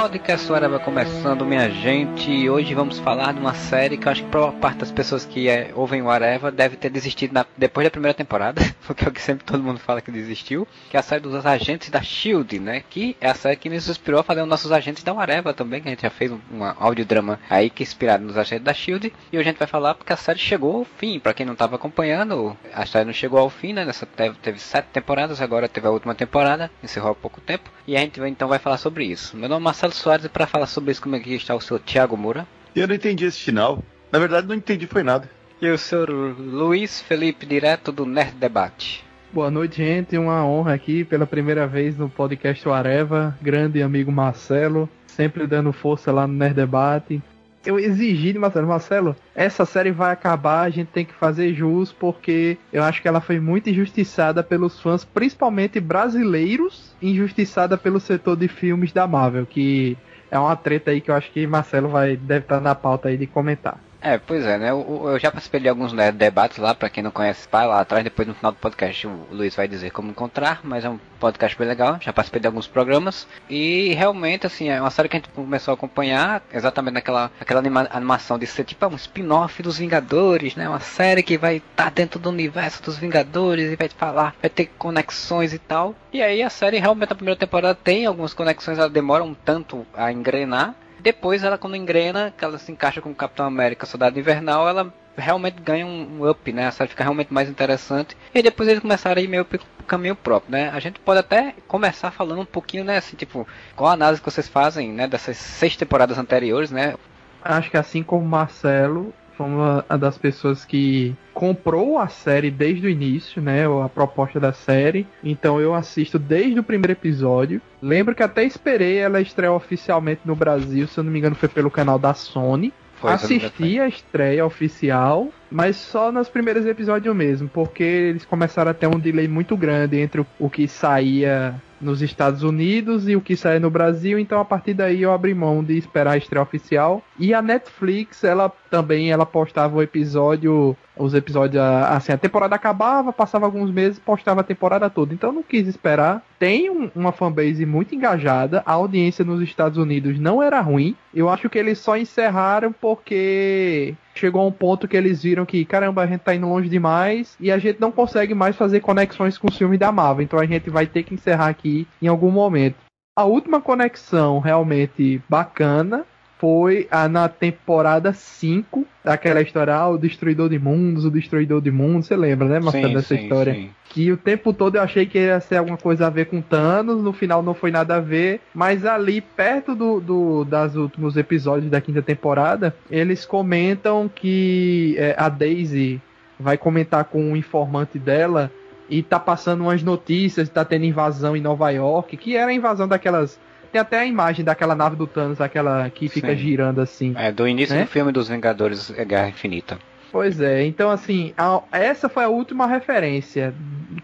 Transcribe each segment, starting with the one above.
Podcast Areva começando, minha gente. E hoje vamos falar de uma série que eu acho que a parte das pessoas que é, ouvem o Areva deve ter desistido na, depois da primeira temporada, porque é o que sempre todo mundo fala que desistiu, que é a série dos agentes da Shield, né? Que é a série que nos inspirou a fazer os nossos agentes da Areva também, que a gente já fez um, um audiodrama aí que é inspirado nos agentes da Shield. E hoje a gente vai falar porque a série chegou ao fim. Para quem não estava acompanhando, a série não chegou ao fim, né? Nessa teve, teve sete temporadas, agora teve a última temporada, encerrou há pouco tempo. E a gente então vai falar sobre isso. Meu nome é Marcelo Soares e para falar sobre isso, como é que está o seu Thiago Moura? Eu não entendi esse final. Na verdade, não entendi foi nada. E o senhor Luiz Felipe, direto do Nerd Debate. Boa noite, gente. Uma honra aqui pela primeira vez no podcast Areva. Grande amigo Marcelo, sempre dando força lá no Nerd Debate eu exigi de Marcelo, Marcelo, essa série vai acabar, a gente tem que fazer jus, porque eu acho que ela foi muito injustiçada pelos fãs, principalmente brasileiros, injustiçada pelo setor de filmes da Marvel, que é uma treta aí que eu acho que Marcelo vai deve estar na pauta aí de comentar. É, pois é, né? Eu, eu já participei de alguns né, debates lá, para quem não conhece, vai lá atrás, depois no final do podcast o Luiz vai dizer como encontrar, mas é um podcast bem legal, já participei de alguns programas, e realmente, assim, é uma série que a gente começou a acompanhar, exatamente naquela aquela anima, animação de ser tipo um spin-off dos Vingadores, né? Uma série que vai estar tá dentro do universo dos Vingadores e vai falar, vai ter conexões e tal. E aí a série realmente, a primeira temporada tem algumas conexões, ela demora um tanto a engrenar, depois, ela quando engrena, que ela se encaixa com o Capitão América Soldado Invernal, ela realmente ganha um up, né? A série fica realmente mais interessante. E depois eles começaram a ir meio pro caminho próprio, né? A gente pode até começar falando um pouquinho, né? Assim, tipo, qual a análise que vocês fazem, né? Dessas seis temporadas anteriores, né? Acho que assim como Marcelo, foi uma das pessoas que comprou a série desde o início, né? A proposta da série. Então eu assisto desde o primeiro episódio. Lembro que até esperei ela estrear oficialmente no Brasil, se eu não me engano, foi pelo canal da Sony. Foi, Assisti a estreia oficial, mas só nos primeiros episódios mesmo, porque eles começaram a ter um delay muito grande entre o que saía nos Estados Unidos e o que sai no Brasil, então a partir daí eu abri mão de esperar a estreia oficial. E a Netflix, ela também ela postava o episódio, os episódios assim, a temporada acabava, passava alguns meses, postava a temporada toda. Então não quis esperar. Tem um, uma fanbase muito engajada, a audiência nos Estados Unidos não era ruim. Eu acho que eles só encerraram porque chegou um ponto que eles viram que, caramba, a gente tá indo longe demais e a gente não consegue mais fazer conexões com os filmes da Marvel. Então a gente vai ter que encerrar aqui em algum momento. A última conexão realmente bacana foi a, na temporada 5 daquela história, ah, o Destruidor de Mundos, o Destruidor de Mundos, você lembra, né, Marcelo, dessa história? Sim. Que o tempo todo eu achei que ia ser alguma coisa a ver com Thanos, no final não foi nada a ver, mas ali, perto do, do das últimos episódios da quinta temporada, eles comentam que é, a Daisy vai comentar com um informante dela e tá passando umas notícias, tá tendo invasão em Nova York, que era a invasão daquelas tem até a imagem daquela nave do Thanos, aquela que fica Sim. girando assim. É, do início né? do filme dos Vingadores é Guerra Infinita. Pois é, então assim, a, essa foi a última referência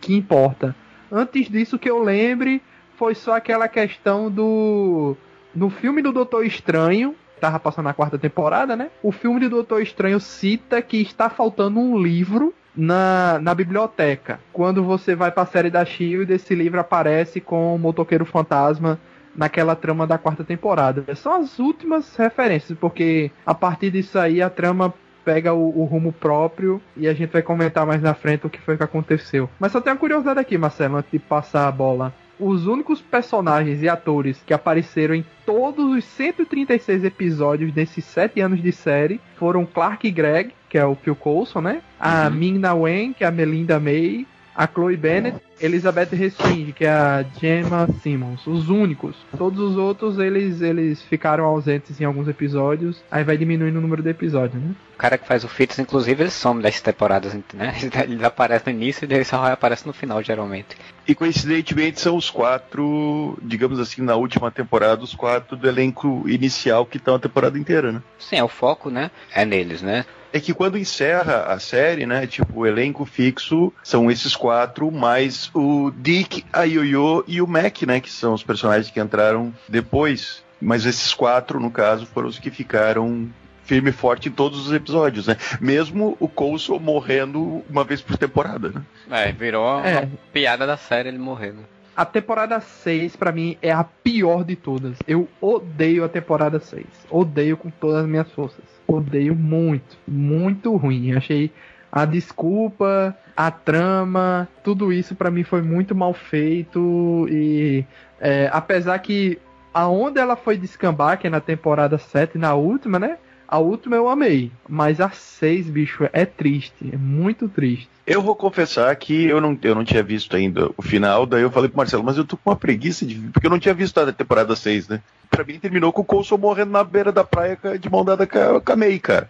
que importa. Antes disso que eu lembre, foi só aquela questão do. No filme do Doutor Estranho, tava passando na quarta temporada, né? O filme do Doutor Estranho cita que está faltando um livro na, na biblioteca. Quando você vai pra série da Shield, esse livro aparece com o motoqueiro fantasma naquela trama da quarta temporada. São as últimas referências, porque a partir disso aí a trama pega o, o, rumo próprio e a gente vai comentar mais na frente o que foi que aconteceu. Mas só tem uma curiosidade aqui, Marcelo, antes de passar a bola. Os únicos personagens e atores que apareceram em todos os 136 episódios desses 7 anos de série foram Clark Gregg, que é o Phil Coulson, né? A uhum. Ming-Na Wen, que é a Melinda May, a Chloe Bennett, Elizabeth Resting, que é a Gemma Simmons, os únicos. Todos os outros eles eles ficaram ausentes em alguns episódios, aí vai diminuindo o número de episódios, né? O cara que faz o Fitz, inclusive, ele some das temporadas, né? Ele aparece no início e ele só aparece no final, geralmente. E coincidentemente são os quatro, digamos assim, na última temporada, os quatro do elenco inicial que estão a temporada inteira, né? Sim, é o foco, né? É neles, né? É que quando encerra a série, né, tipo, o elenco fixo são esses quatro, mais o Dick, a Yoyo e o Mac, né, que são os personagens que entraram depois. Mas esses quatro, no caso, foram os que ficaram firme e forte em todos os episódios, né? Mesmo o Coulson morrendo uma vez por temporada, né? É, virou é. uma piada da série ele morrendo. A temporada 6, pra mim, é a pior de todas. Eu odeio a temporada 6. Odeio com todas as minhas forças. Odeio muito. Muito ruim. Achei a desculpa, a trama, tudo isso para mim foi muito mal feito. E é, apesar que aonde ela foi descambar, que é na temporada 7, na última, né? A última eu amei, mas a 6, bicho, é triste, é muito triste. Eu vou confessar que eu não, eu não tinha visto ainda o final, daí eu falei pro Marcelo, mas eu tô com uma preguiça de porque eu não tinha visto a temporada 6, né? Pra mim terminou com o Coulson morrendo na beira da praia de mão dada com a May, cara.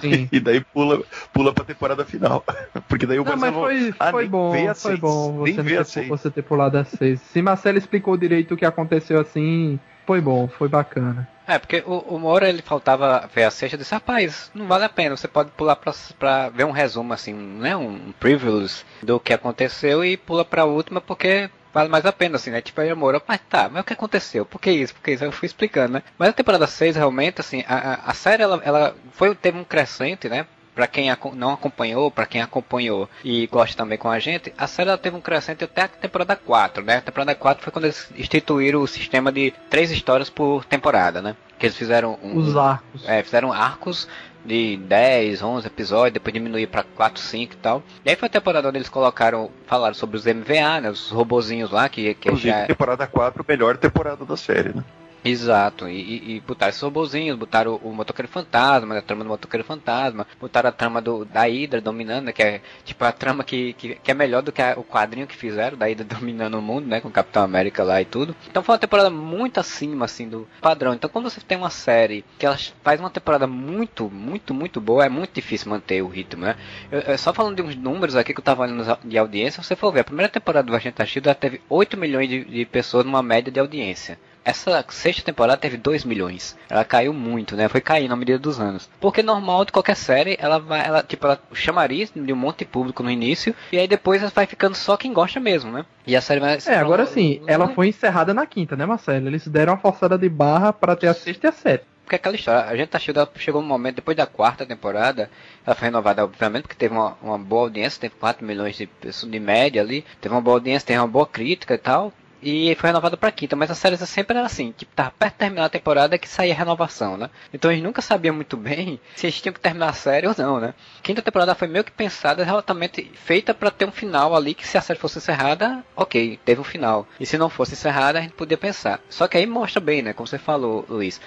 Sim. e daí pula, pula pra temporada final. Porque daí o não, Marcelo. Mas foi, ah, foi bom, foi seis, bom você, ter, você ter pulado a 6. Se Marcelo explicou direito o que aconteceu assim, foi bom, foi bacana. É, porque o, o Moura ele faltava ver a sexta e disse, rapaz, não vale a pena, você pode pular pra, pra ver um resumo assim, né? Um previews do que aconteceu e pula pra última porque vale mais a pena, assim, né? Tipo, aí o Moura, mas tá, mas o que aconteceu? Por que isso? Por que isso? Eu fui explicando, né? Mas a temporada 6 realmente, assim, a, a série ela, ela foi, teve um crescente, né? Para quem não acompanhou, para quem acompanhou e gosta também com a gente, a série teve um crescente até a temporada 4, né? A temporada 4 foi quando eles instituíram o sistema de três histórias por temporada, né? Que eles fizeram um, os arcos. É, fizeram arcos de 10, 11 episódios, depois diminuir para 4, 5 e tal. E aí foi a temporada onde eles colocaram, falaram sobre os MVA, né, os robozinhos lá, que, que já... temporada 4, melhor temporada da série, né? Exato, e, e, botaram esses robozinhos, botaram o, o motoqueiro fantasma, a trama do motoqueiro fantasma, botaram a trama do, da Hydra dominando, né, que é tipo a trama que, que, que é melhor do que a, o quadrinho que fizeram, da Hydra dominando o mundo, né, com o Capitão América lá e tudo. Então foi uma temporada muito acima, assim, do padrão. Então quando você tem uma série que ela faz uma temporada muito, muito, muito boa, é muito difícil manter o ritmo, né. Eu, eu, só falando de uns números aqui que eu tava olhando de audiência, você for ver, a primeira temporada do Agente Shield teve 8 milhões de, de pessoas numa média de audiência. Essa sexta temporada teve 2 milhões. Ela caiu muito, né? Foi caindo à medida dos anos. Porque normal de qualquer série, ela vai, ela, tipo, ela chamaria de um monte de público no início, e aí depois vai ficando só quem gosta mesmo, né? E a série vai. É, agora sim, ela foi encerrada na quinta, né, Marcelo? Eles deram uma forçada de barra para ter a sexta e a sétima. Porque aquela história, a gente tá chegando, chegou um momento, depois da quarta temporada, ela foi renovada, obviamente, porque teve uma, uma boa audiência, teve 4 milhões de pessoas de média ali, teve uma boa audiência, teve uma boa crítica e tal. E foi renovado pra quinta, mas a série sempre era assim, tipo, tava perto de terminar a temporada que saía a renovação, né? Então eles nunca sabiam muito bem se eles tinham que terminar a série ou não, né? Quinta temporada foi meio que pensada, exatamente feita para ter um final ali, que se a série fosse encerrada, ok, teve um final. E se não fosse encerrada, a gente podia pensar. Só que aí mostra bem, né? Como você falou, Luiz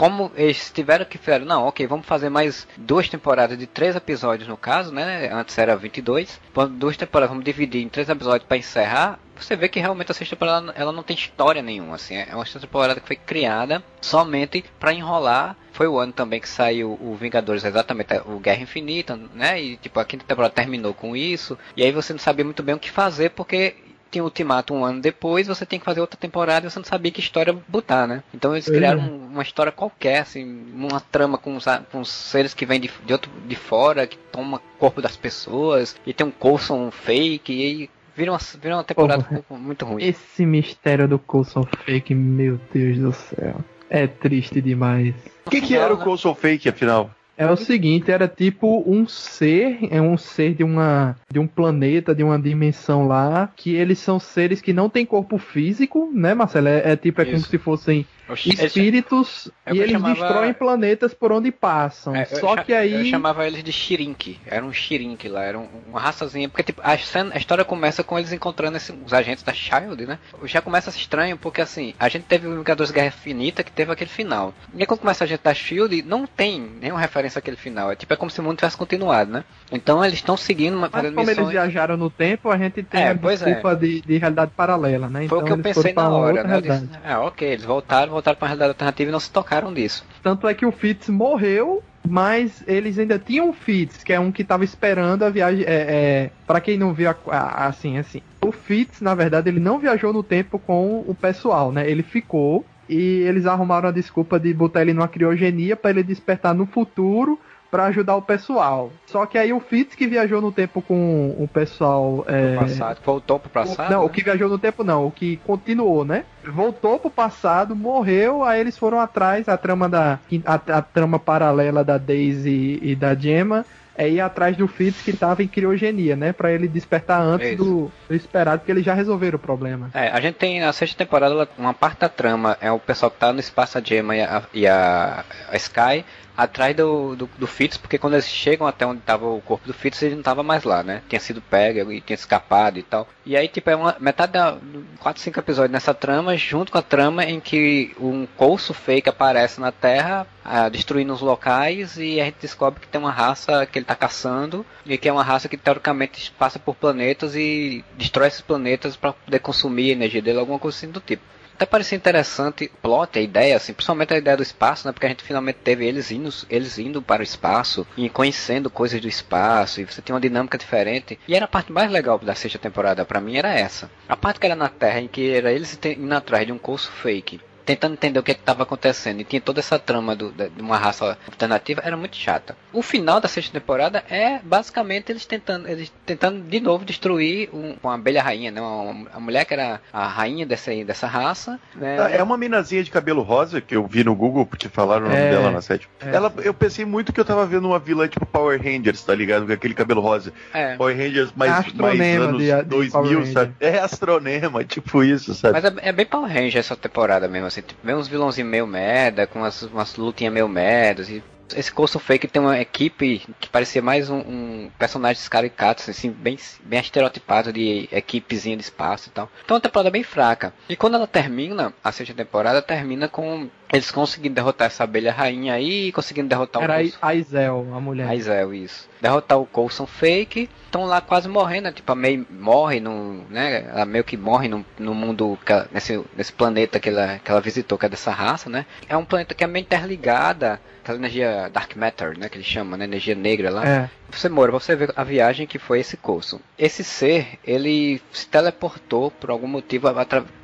como eles tiveram que fazer, não, ok, vamos fazer mais duas temporadas de três episódios no caso, né? Antes era 22. Duas temporadas, vamos dividir em três episódios para encerrar. Você vê que realmente a sexta temporada ela não tem história nenhuma, assim. É uma sexta temporada que foi criada somente para enrolar. Foi o ano também que saiu o Vingadores, exatamente, o Guerra Infinita, né? E tipo, a quinta temporada terminou com isso. E aí você não sabia muito bem o que fazer, porque tinha o Ultimato um ano depois, você tem que fazer outra temporada e você não sabia que história botar, né? Então eles criaram uhum. uma história qualquer, assim, uma trama com, com seres que vêm de, de, outro, de fora, que toma corpo das pessoas, e tem um Coulson fake, e aí vira uma, vira uma temporada muito ruim. Esse mistério do Coulson fake, meu Deus do céu. É triste demais. O que, que era o Coulson fake, afinal? É o seguinte, era tipo um ser, é um ser de uma de um planeta, de uma dimensão lá, que eles são seres que não têm corpo físico, né, Marcelo? É, é tipo é Isso. como se fossem espíritos é e eles chamava... destroem planetas por onde passam. É, Só que aí. Eu chamava eles de Shirink. Era um Shirink lá, era uma raçazinha. Porque tipo, a, a história começa com eles encontrando esse, os agentes da Shield, né? Já começa estranho, porque assim, a gente teve o Vingadores Guerra Infinita que teve aquele final. E aí, quando começa a gente da Shield, não tem nenhuma referência àquele final. É tipo, é como se o mundo tivesse continuado, né? Então eles estão seguindo uma Mas como missões... eles viajaram no tempo, a gente tem é, a é. desculpa é. de, de, realidade paralela, né? Foi então, o que eu pensei na hora, né? Disse, ah, ok, eles voltaram, voltaram pra realidade alternativa e não se tocaram disso. Tanto é que o Fitz morreu, mas eles ainda tinham o Fitz, que é um que estava esperando a viagem. É, é para quem não viu a, a, assim, assim. O Fitz, na verdade, ele não viajou no tempo com o pessoal, né? Ele ficou e eles arrumaram a desculpa de botar ele numa criogenia para ele despertar no futuro para ajudar o pessoal. Só que aí o Fitz que viajou no tempo com o pessoal. É... passado, voltou pro passado? não, né? o que viajou no tempo não, o que continuou, né? voltou pro passado, morreu, aí eles foram atrás, a trama da. a, a trama paralela da Daisy e da Gemma é ir atrás do Fitz que tava em criogenia, né? Pra ele despertar antes do, do, esperado, porque eles já resolveram o problema. É, a gente tem na sexta temporada uma parte da trama é o pessoal que tá no espaço, a Gemma e a, e a, a Sky, atrás do, do, do Fitz, porque quando eles chegam até onde estava o corpo do Fitz, ele não estava mais lá, né? Tinha sido pego e tinha escapado e tal. E aí, tipo, é uma metade da 4, 5 episódios nessa trama, junto com a trama em que um colso fake aparece na Terra, ah, destruindo os locais, e a gente descobre que tem uma raça que ele está caçando, e que é uma raça que teoricamente passa por planetas e destrói esses planetas para poder consumir a energia dele, alguma coisa assim do tipo até parecia interessante o plot, a ideia, assim, principalmente a ideia do espaço, né? Porque a gente finalmente teve eles indo, eles indo para o espaço e conhecendo coisas do espaço, e você tinha uma dinâmica diferente. E era a parte mais legal da sexta temporada para mim era essa. A parte que era na Terra, em que era eles indo atrás de um curso fake tentando entender o que é estava acontecendo. E tinha toda essa trama do, de uma raça alternativa, era muito chata. O final da sexta temporada é basicamente eles tentando, eles tentando de novo destruir um, uma abelha rainha, né? Uma, a mulher que era a rainha dessa, dessa raça. Né? Ah, é uma minazinha de cabelo rosa que eu vi no Google porque falaram o nome é, dela na sétima. É. Ela, eu pensei muito que eu tava vendo uma vilã tipo Power Rangers, tá ligado? Com aquele cabelo rosa. É. Power Rangers mais, mais anos de, de 2000, sabe? É astronema, tipo isso, sabe? Mas é, é bem Power Rangers essa temporada mesmo, assim. Tipo, vem uns vilãozinhos meio merda, com umas, umas lutinhas meio merdas e esse Coastal Fake tem uma equipe que parecia mais um, um personagem caricatos, assim, bem, bem estereotipado de equipezinha de espaço e tal. Então é uma temporada bem fraca. E quando ela termina, a sexta temporada termina com eles conseguindo derrotar essa abelha rainha aí e conseguindo derrotar Era o Era a Aizel, a mulher. Aizel, isso. Derrotar o Coulson Fake. Estão lá quase morrendo, né? tipo, a May morre no. né? Ela meio que morre no, no mundo, nesse, nesse planeta que ela, que ela visitou, que é dessa raça, né? É um planeta que é meio interligada aquela energia dark matter, né, que ele chama, né, energia negra lá. É. Você mora, você vê a viagem que foi esse curso. Esse ser, ele se teleportou por algum motivo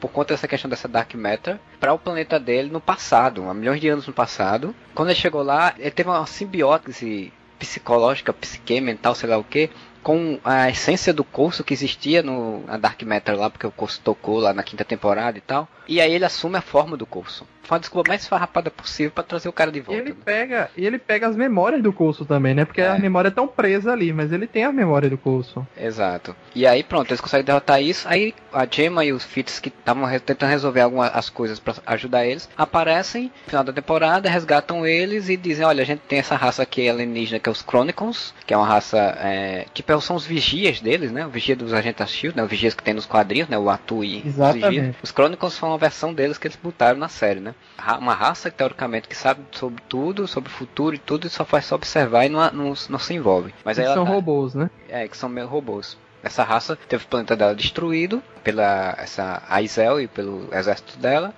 por conta dessa questão dessa dark matter para o planeta dele no passado, há milhões de anos no passado. Quando ele chegou lá, ele teve uma simbiose psicológica, psique, mental, sei lá o que, com a essência do curso que existia no na Dark Matter lá, porque o curso tocou lá na quinta temporada e tal. E aí ele assume a forma do curso. Foi uma desculpa mais farrapada possível para trazer o cara de volta. E ele né? pega, e ele pega as memórias do curso também, né? Porque é. a memória é tão presa ali, mas ele tem a memória do curso. Exato. E aí pronto, eles conseguem derrotar isso. Aí a Gemma e os Fitz que estavam tentando resolver algumas as coisas para ajudar eles, aparecem no final da temporada, resgatam eles e dizem, olha, a gente tem essa raça aqui alienígena que é os Chronicles, que é uma raça é, tipo são os vigias deles, né? O vigia dos agentes da Shield, né? Os vigias que tem nos quadrinhos, né? O Atu e Exatamente. os vigias. Os Chronicles são uma versão deles que eles botaram na série, né? Uma raça que teoricamente que sabe sobre tudo, sobre o futuro e tudo, e só faz só observar e não, não, não se envolve. Mas são tá... robôs, né? É, que são meio robôs. Essa raça teve o planeta dela destruído pela essa Aizel e pelo exército dela.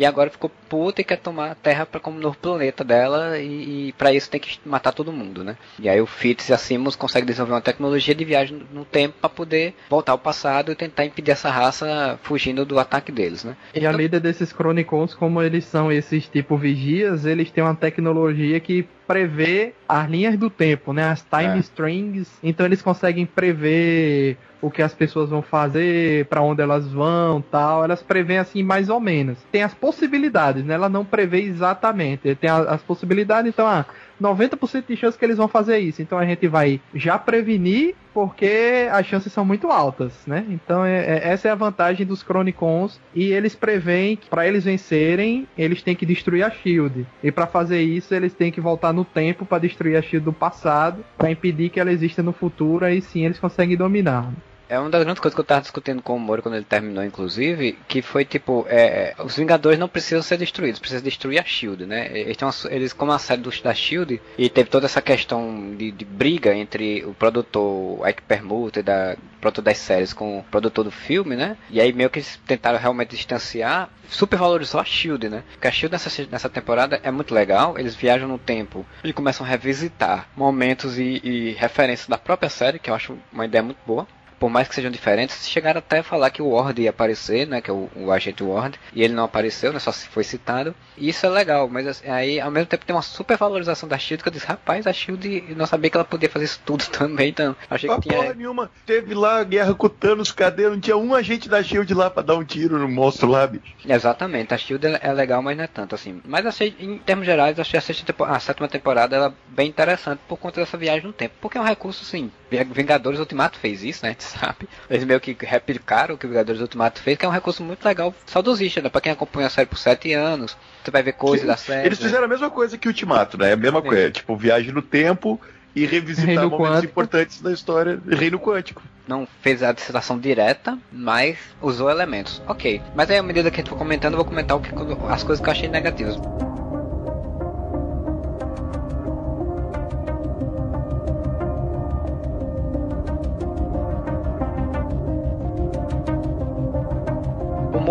E agora ficou puta e quer tomar a Terra para como novo planeta dela e, e para isso tem que matar todo mundo, né? E aí o Fitz e a Simmons conseguem desenvolver uma tecnologia de viagem no tempo para poder voltar ao passado e tentar impedir essa raça fugindo do ataque deles, né? E a líder desses Chronicons, como eles são esses tipo vigias, eles têm uma tecnologia que prevê as linhas do tempo, né? As time é. strings. Então eles conseguem prever o que as pessoas vão fazer, para onde elas vão, tal. Elas prevêem assim mais ou menos. Tem as possibilidades, né? Ela não prevê exatamente. Tem as, as possibilidades, então, ah, 90% de chance que eles vão fazer isso. Então a gente vai já prevenir porque as chances são muito altas, né? Então é, é, essa é a vantagem dos Chronicons e eles preveem que para eles vencerem, eles têm que destruir a Shield. E para fazer isso, eles têm que voltar no tempo para destruir a Shield do passado, para impedir que ela exista no futuro, aí sim eles conseguem dominar. É uma das grandes coisas que eu tava discutindo com o Moro quando ele terminou, inclusive, que foi tipo, é, os Vingadores não precisam ser destruídos, precisam destruir a Shield, né? Eles, uma, eles como a série do, da Shield, e teve toda essa questão de, de briga entre o produtor Ike Permuter, da produtor das séries, com o produtor do filme, né? E aí meio que eles tentaram realmente distanciar, supervalorizou a Shield, né? Porque a Shield nessa, nessa temporada é muito legal, eles viajam no tempo e começam a revisitar momentos e, e referências da própria série, que eu acho uma ideia muito boa por mais que sejam diferentes, chegaram até a falar que o Ward ia aparecer, né? Que é o, o agente Ward, e ele não apareceu, né? Só se foi citado. E isso é legal, mas assim, aí ao mesmo tempo tem uma super valorização da Shield que eu disse, rapaz, a Shield eu não sabia que ela podia fazer isso tudo também, então achei que tinha. Porra nenhuma. Teve lá a guerra com o Thanos, cadê? Não tinha um agente da Shield lá pra dar um tiro no monstro lá, bicho. Exatamente, a Shield é legal, mas não é tanto assim. Mas achei, em termos gerais, achei a, sexta a sétima temporada ela bem interessante por conta dessa viagem no tempo. Porque é um recurso, assim, Vingadores Ultimato fez isso, né? A gente sabe. Eles meio que replicaram o que o Vingadores Ultimato fez, que é um recurso muito legal, saudosista, né? Pra quem acompanha a série por sete anos, você vai ver coisas da série. Eles né? fizeram a mesma coisa que o Ultimato, né? A mesma coisa, tipo, viagem no tempo e revisitar Reino momentos quântico. importantes da história Reino Quântico. Não fez a citação direta, mas usou elementos. Ok. Mas aí, à medida que a gente for comentando, eu vou comentar o que, as coisas que eu achei negativas.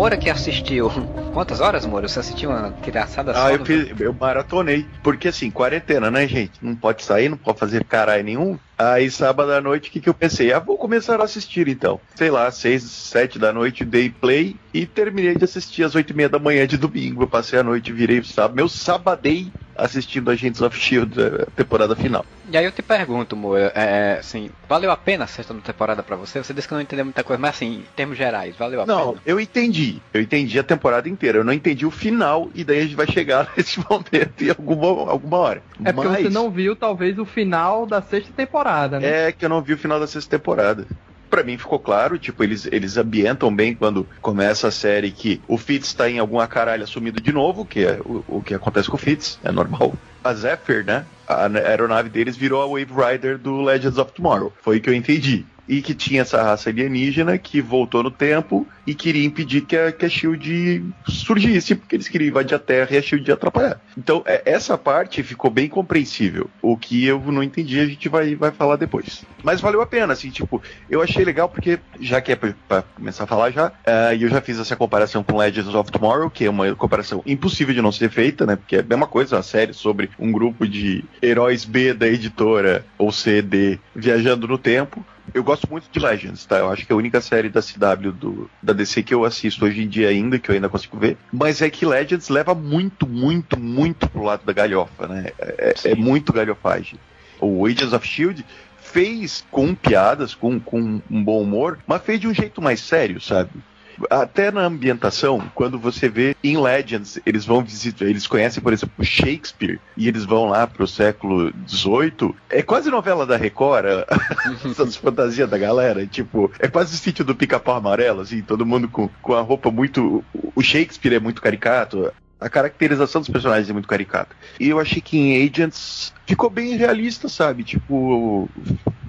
Moura que assistiu. Quantas horas, Moura? Você assistiu uma só Ah, eu, fiz, eu maratonei. Porque assim, quarentena, né, gente? Não pode sair, não pode fazer caralho nenhum. Aí sábado à noite, o que, que eu pensei? Ah, vou começar a assistir então. Sei lá, seis, sete da noite, dei play e terminei de assistir às oito e meia da manhã de domingo. Eu passei a noite, virei sábado. Meu sabadei assistindo Agents of Shield, a temporada final. E aí eu te pergunto, Moura, é, assim, valeu a pena a sexta temporada pra você? Você disse que não entendeu muita coisa, mas assim, em termos gerais, valeu a Não, pena? eu entendi. Eu entendi a temporada inteira. Eu não entendi o final e daí a gente vai chegar nesse momento em alguma, alguma hora. É porque Mas- você não viu, talvez, o final da sexta temporada, né? É que eu não vi o final da sexta temporada. Pra mim ficou claro, tipo, eles, eles ambientam bem quando começa a série que o Fitz tá em alguma caralho assumido de novo, que é o, o que acontece com o Fitz, é normal. A Zephyr, né? A aeronave deles virou a Wave Rider do Legends of Tomorrow. Foi o que eu entendi. E que tinha essa raça alienígena que voltou no tempo e queria impedir que a, que a Shield surgisse, porque eles queriam invadir a Terra e a Shield ia atrapalhar. Então, é- essa parte ficou bem compreensível. O que eu não entendi, a gente vai, vai falar depois. Mas valeu a pena, assim, tipo, eu achei legal porque, já que é pra, pra começar a falar já, eh, e eu já fiz essa comparação com Legends of Tomorrow, que é uma comparação impossível de não ser feita, né? Porque é a mesma coisa, uma série sobre um grupo de heróis B da editora, ou C, D, viajando no tempo. Eu gosto muito de Legends, tá? Eu acho que é a única série da CW do, da DC que eu assisto hoje em dia ainda, que eu ainda consigo ver. Mas é que Legends leva muito, muito, muito pro lado da galhofa, né? É, é muito galhofagem. O Agents of Shield fez com piadas, com, com um bom humor, mas fez de um jeito mais sério, sabe? Até na ambientação, quando você vê em Legends, eles vão visitar, eles conhecem, por exemplo, Shakespeare, e eles vão lá pro século XVIII. É quase novela da Record, essas fantasias da galera. Tipo, é quase o sítio do pica-pau amarelo, assim, todo mundo com, com a roupa muito. O Shakespeare é muito caricato. A caracterização dos personagens é muito caricata. E eu achei que em Agents ficou bem realista, sabe? Tipo,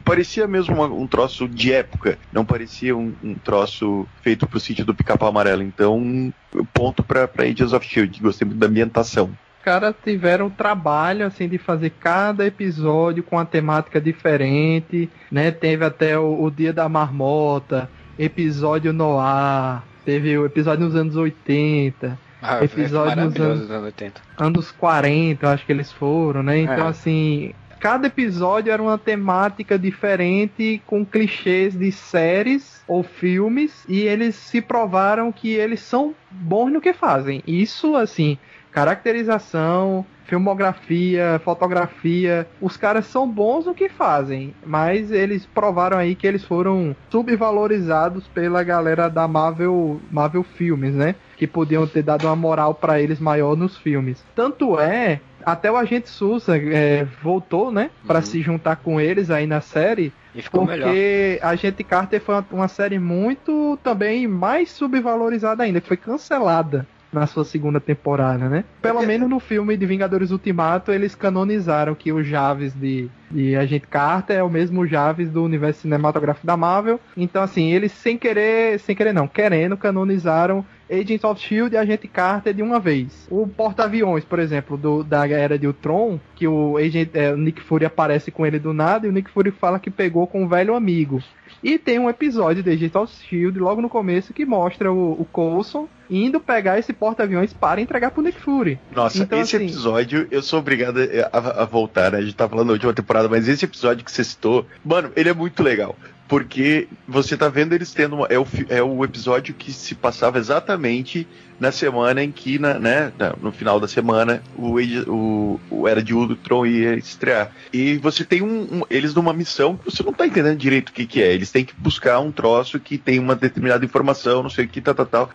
parecia mesmo uma- um troço de época, não parecia um, um troço feito pro sítio do pica-pau amarelo. Então, ponto pra, pra Agents of Shield, gostei muito da ambientação. Caras tiveram o trabalho assim de fazer cada episódio com uma temática diferente, né? Teve até o, o Dia da Marmota, episódio no ar, teve o episódio nos anos 80, Ah, episódio é anos- anos 80. anos 40, eu acho que eles foram, né? Então É. assim, cada episódio era uma temática diferente com clichês de séries ou filmes e eles se provaram que eles são bons no que fazem. Isso assim, caracterização, filmografia, fotografia, os caras são bons no que fazem, mas eles provaram aí que eles foram subvalorizados pela galera da Marvel, Marvel Filmes, né? Que podiam ter dado uma moral pra eles maior nos filmes. Tanto é, até o agente Sousa é, voltou, né, Pra Uhum. se juntar com eles aí na série, E ficou melhor. porque a Agente Carter foi uma, uma série muito também mais subvalorizada ainda, que foi cancelada na sua segunda temporada, né? Pelo menos no filme de Vingadores Ultimato, eles canonizaram que o Javes de, de Agente Carter é o mesmo Javes do universo cinematográfico da Marvel. Então, assim, eles sem querer, sem querer não, querendo, canonizaram Agents of Shield e Agente Carter de uma vez. O porta-aviões, por exemplo, do, da Era de Ultron, que o, Agent, é, o Nick Fury aparece com ele do nada e o Nick Fury fala que pegou com um velho amigo. E tem um episódio de of Shield logo no começo que mostra o, o Coulson indo pegar esse porta-aviões para entregar pro Nick Fury. Nossa, Então, esse assim- episódio, eu sou obrigado a, a voltar, né? A gente tá falando da última temporada, mas esse episódio que você citou, mano, ele é muito legal. Porque você tá vendo eles tendo uma, é, o, é o episódio que se passava exatamente na semana em que, na, né, no final da semana, o, o, o Era de Ultron ia estrear. E você tem um, um, eles numa missão que você não tá entendendo direito o que, que é. Eles têm que buscar um troço que tem uma determinada informação, não sei o que, tal, tal, tal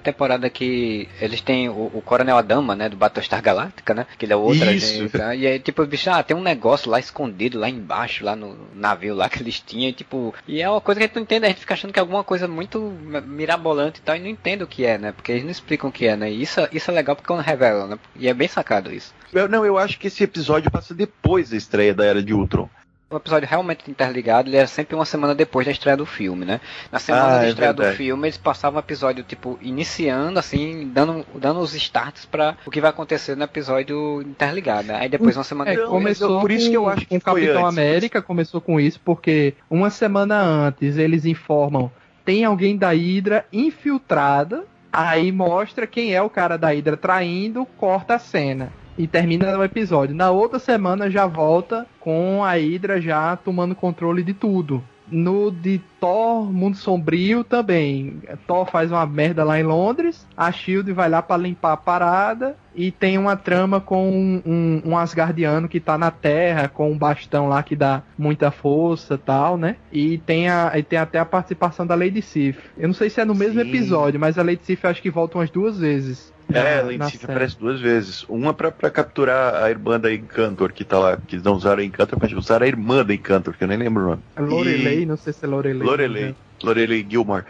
temporada que eles têm o, o Coronel Adama, né, do Battlestar Galactica, né, que ele é outra gente, tá? e aí tipo, bicho, ah, tem um negócio lá escondido lá embaixo, lá no navio lá que eles tinham, e, tipo, e é uma coisa que a gente não entende, a gente fica achando que é alguma coisa muito mirabolante e tal, e não entende o que é, né, porque eles não explicam o que é, né, e isso, isso é legal porque quando revelam, né, e é bem sacado isso. Eu, não, eu acho que esse episódio passa depois da estreia da Era de Ultron o episódio realmente interligado, ele era sempre uma semana depois da estreia do filme, né? Na semana ah, da é estreia do filme, eles passavam o episódio, tipo, iniciando, assim, dando, dando os starts para o que vai acontecer no episódio interligado. Né? Aí depois uma semana é, depois. Começou por isso que eu acho que o Capitão antes, América começou com isso, porque uma semana antes eles informam tem alguém da Hydra infiltrada, aí mostra quem é o cara da Hydra traindo, corta a cena e termina o episódio. Na outra semana já volta com a Hydra já tomando controle de tudo. No de Thor, Mundo Sombrio também. Thor faz uma merda lá em Londres, a Shield vai lá para limpar a parada e tem uma trama com um, um, um, Asgardiano que tá na Terra, com um bastão lá que dá muita força tal, né? E tem, a, e tem até a participação da Lady Sif. Eu não sei se é no mesmo Sim. episódio, mas a Lady Sif acho que volta umas duas vezes. É, Lady Sif aparece duas vezes. Uma pra, pra capturar a irmã da Encantor, que tá lá, que não usaram a Encantor, mas usaram a irmã da Encantor, que eu nem lembro o nome. Lorelei, e... não sei se é Lorelei. Lorelei. Lorelei Gilmore.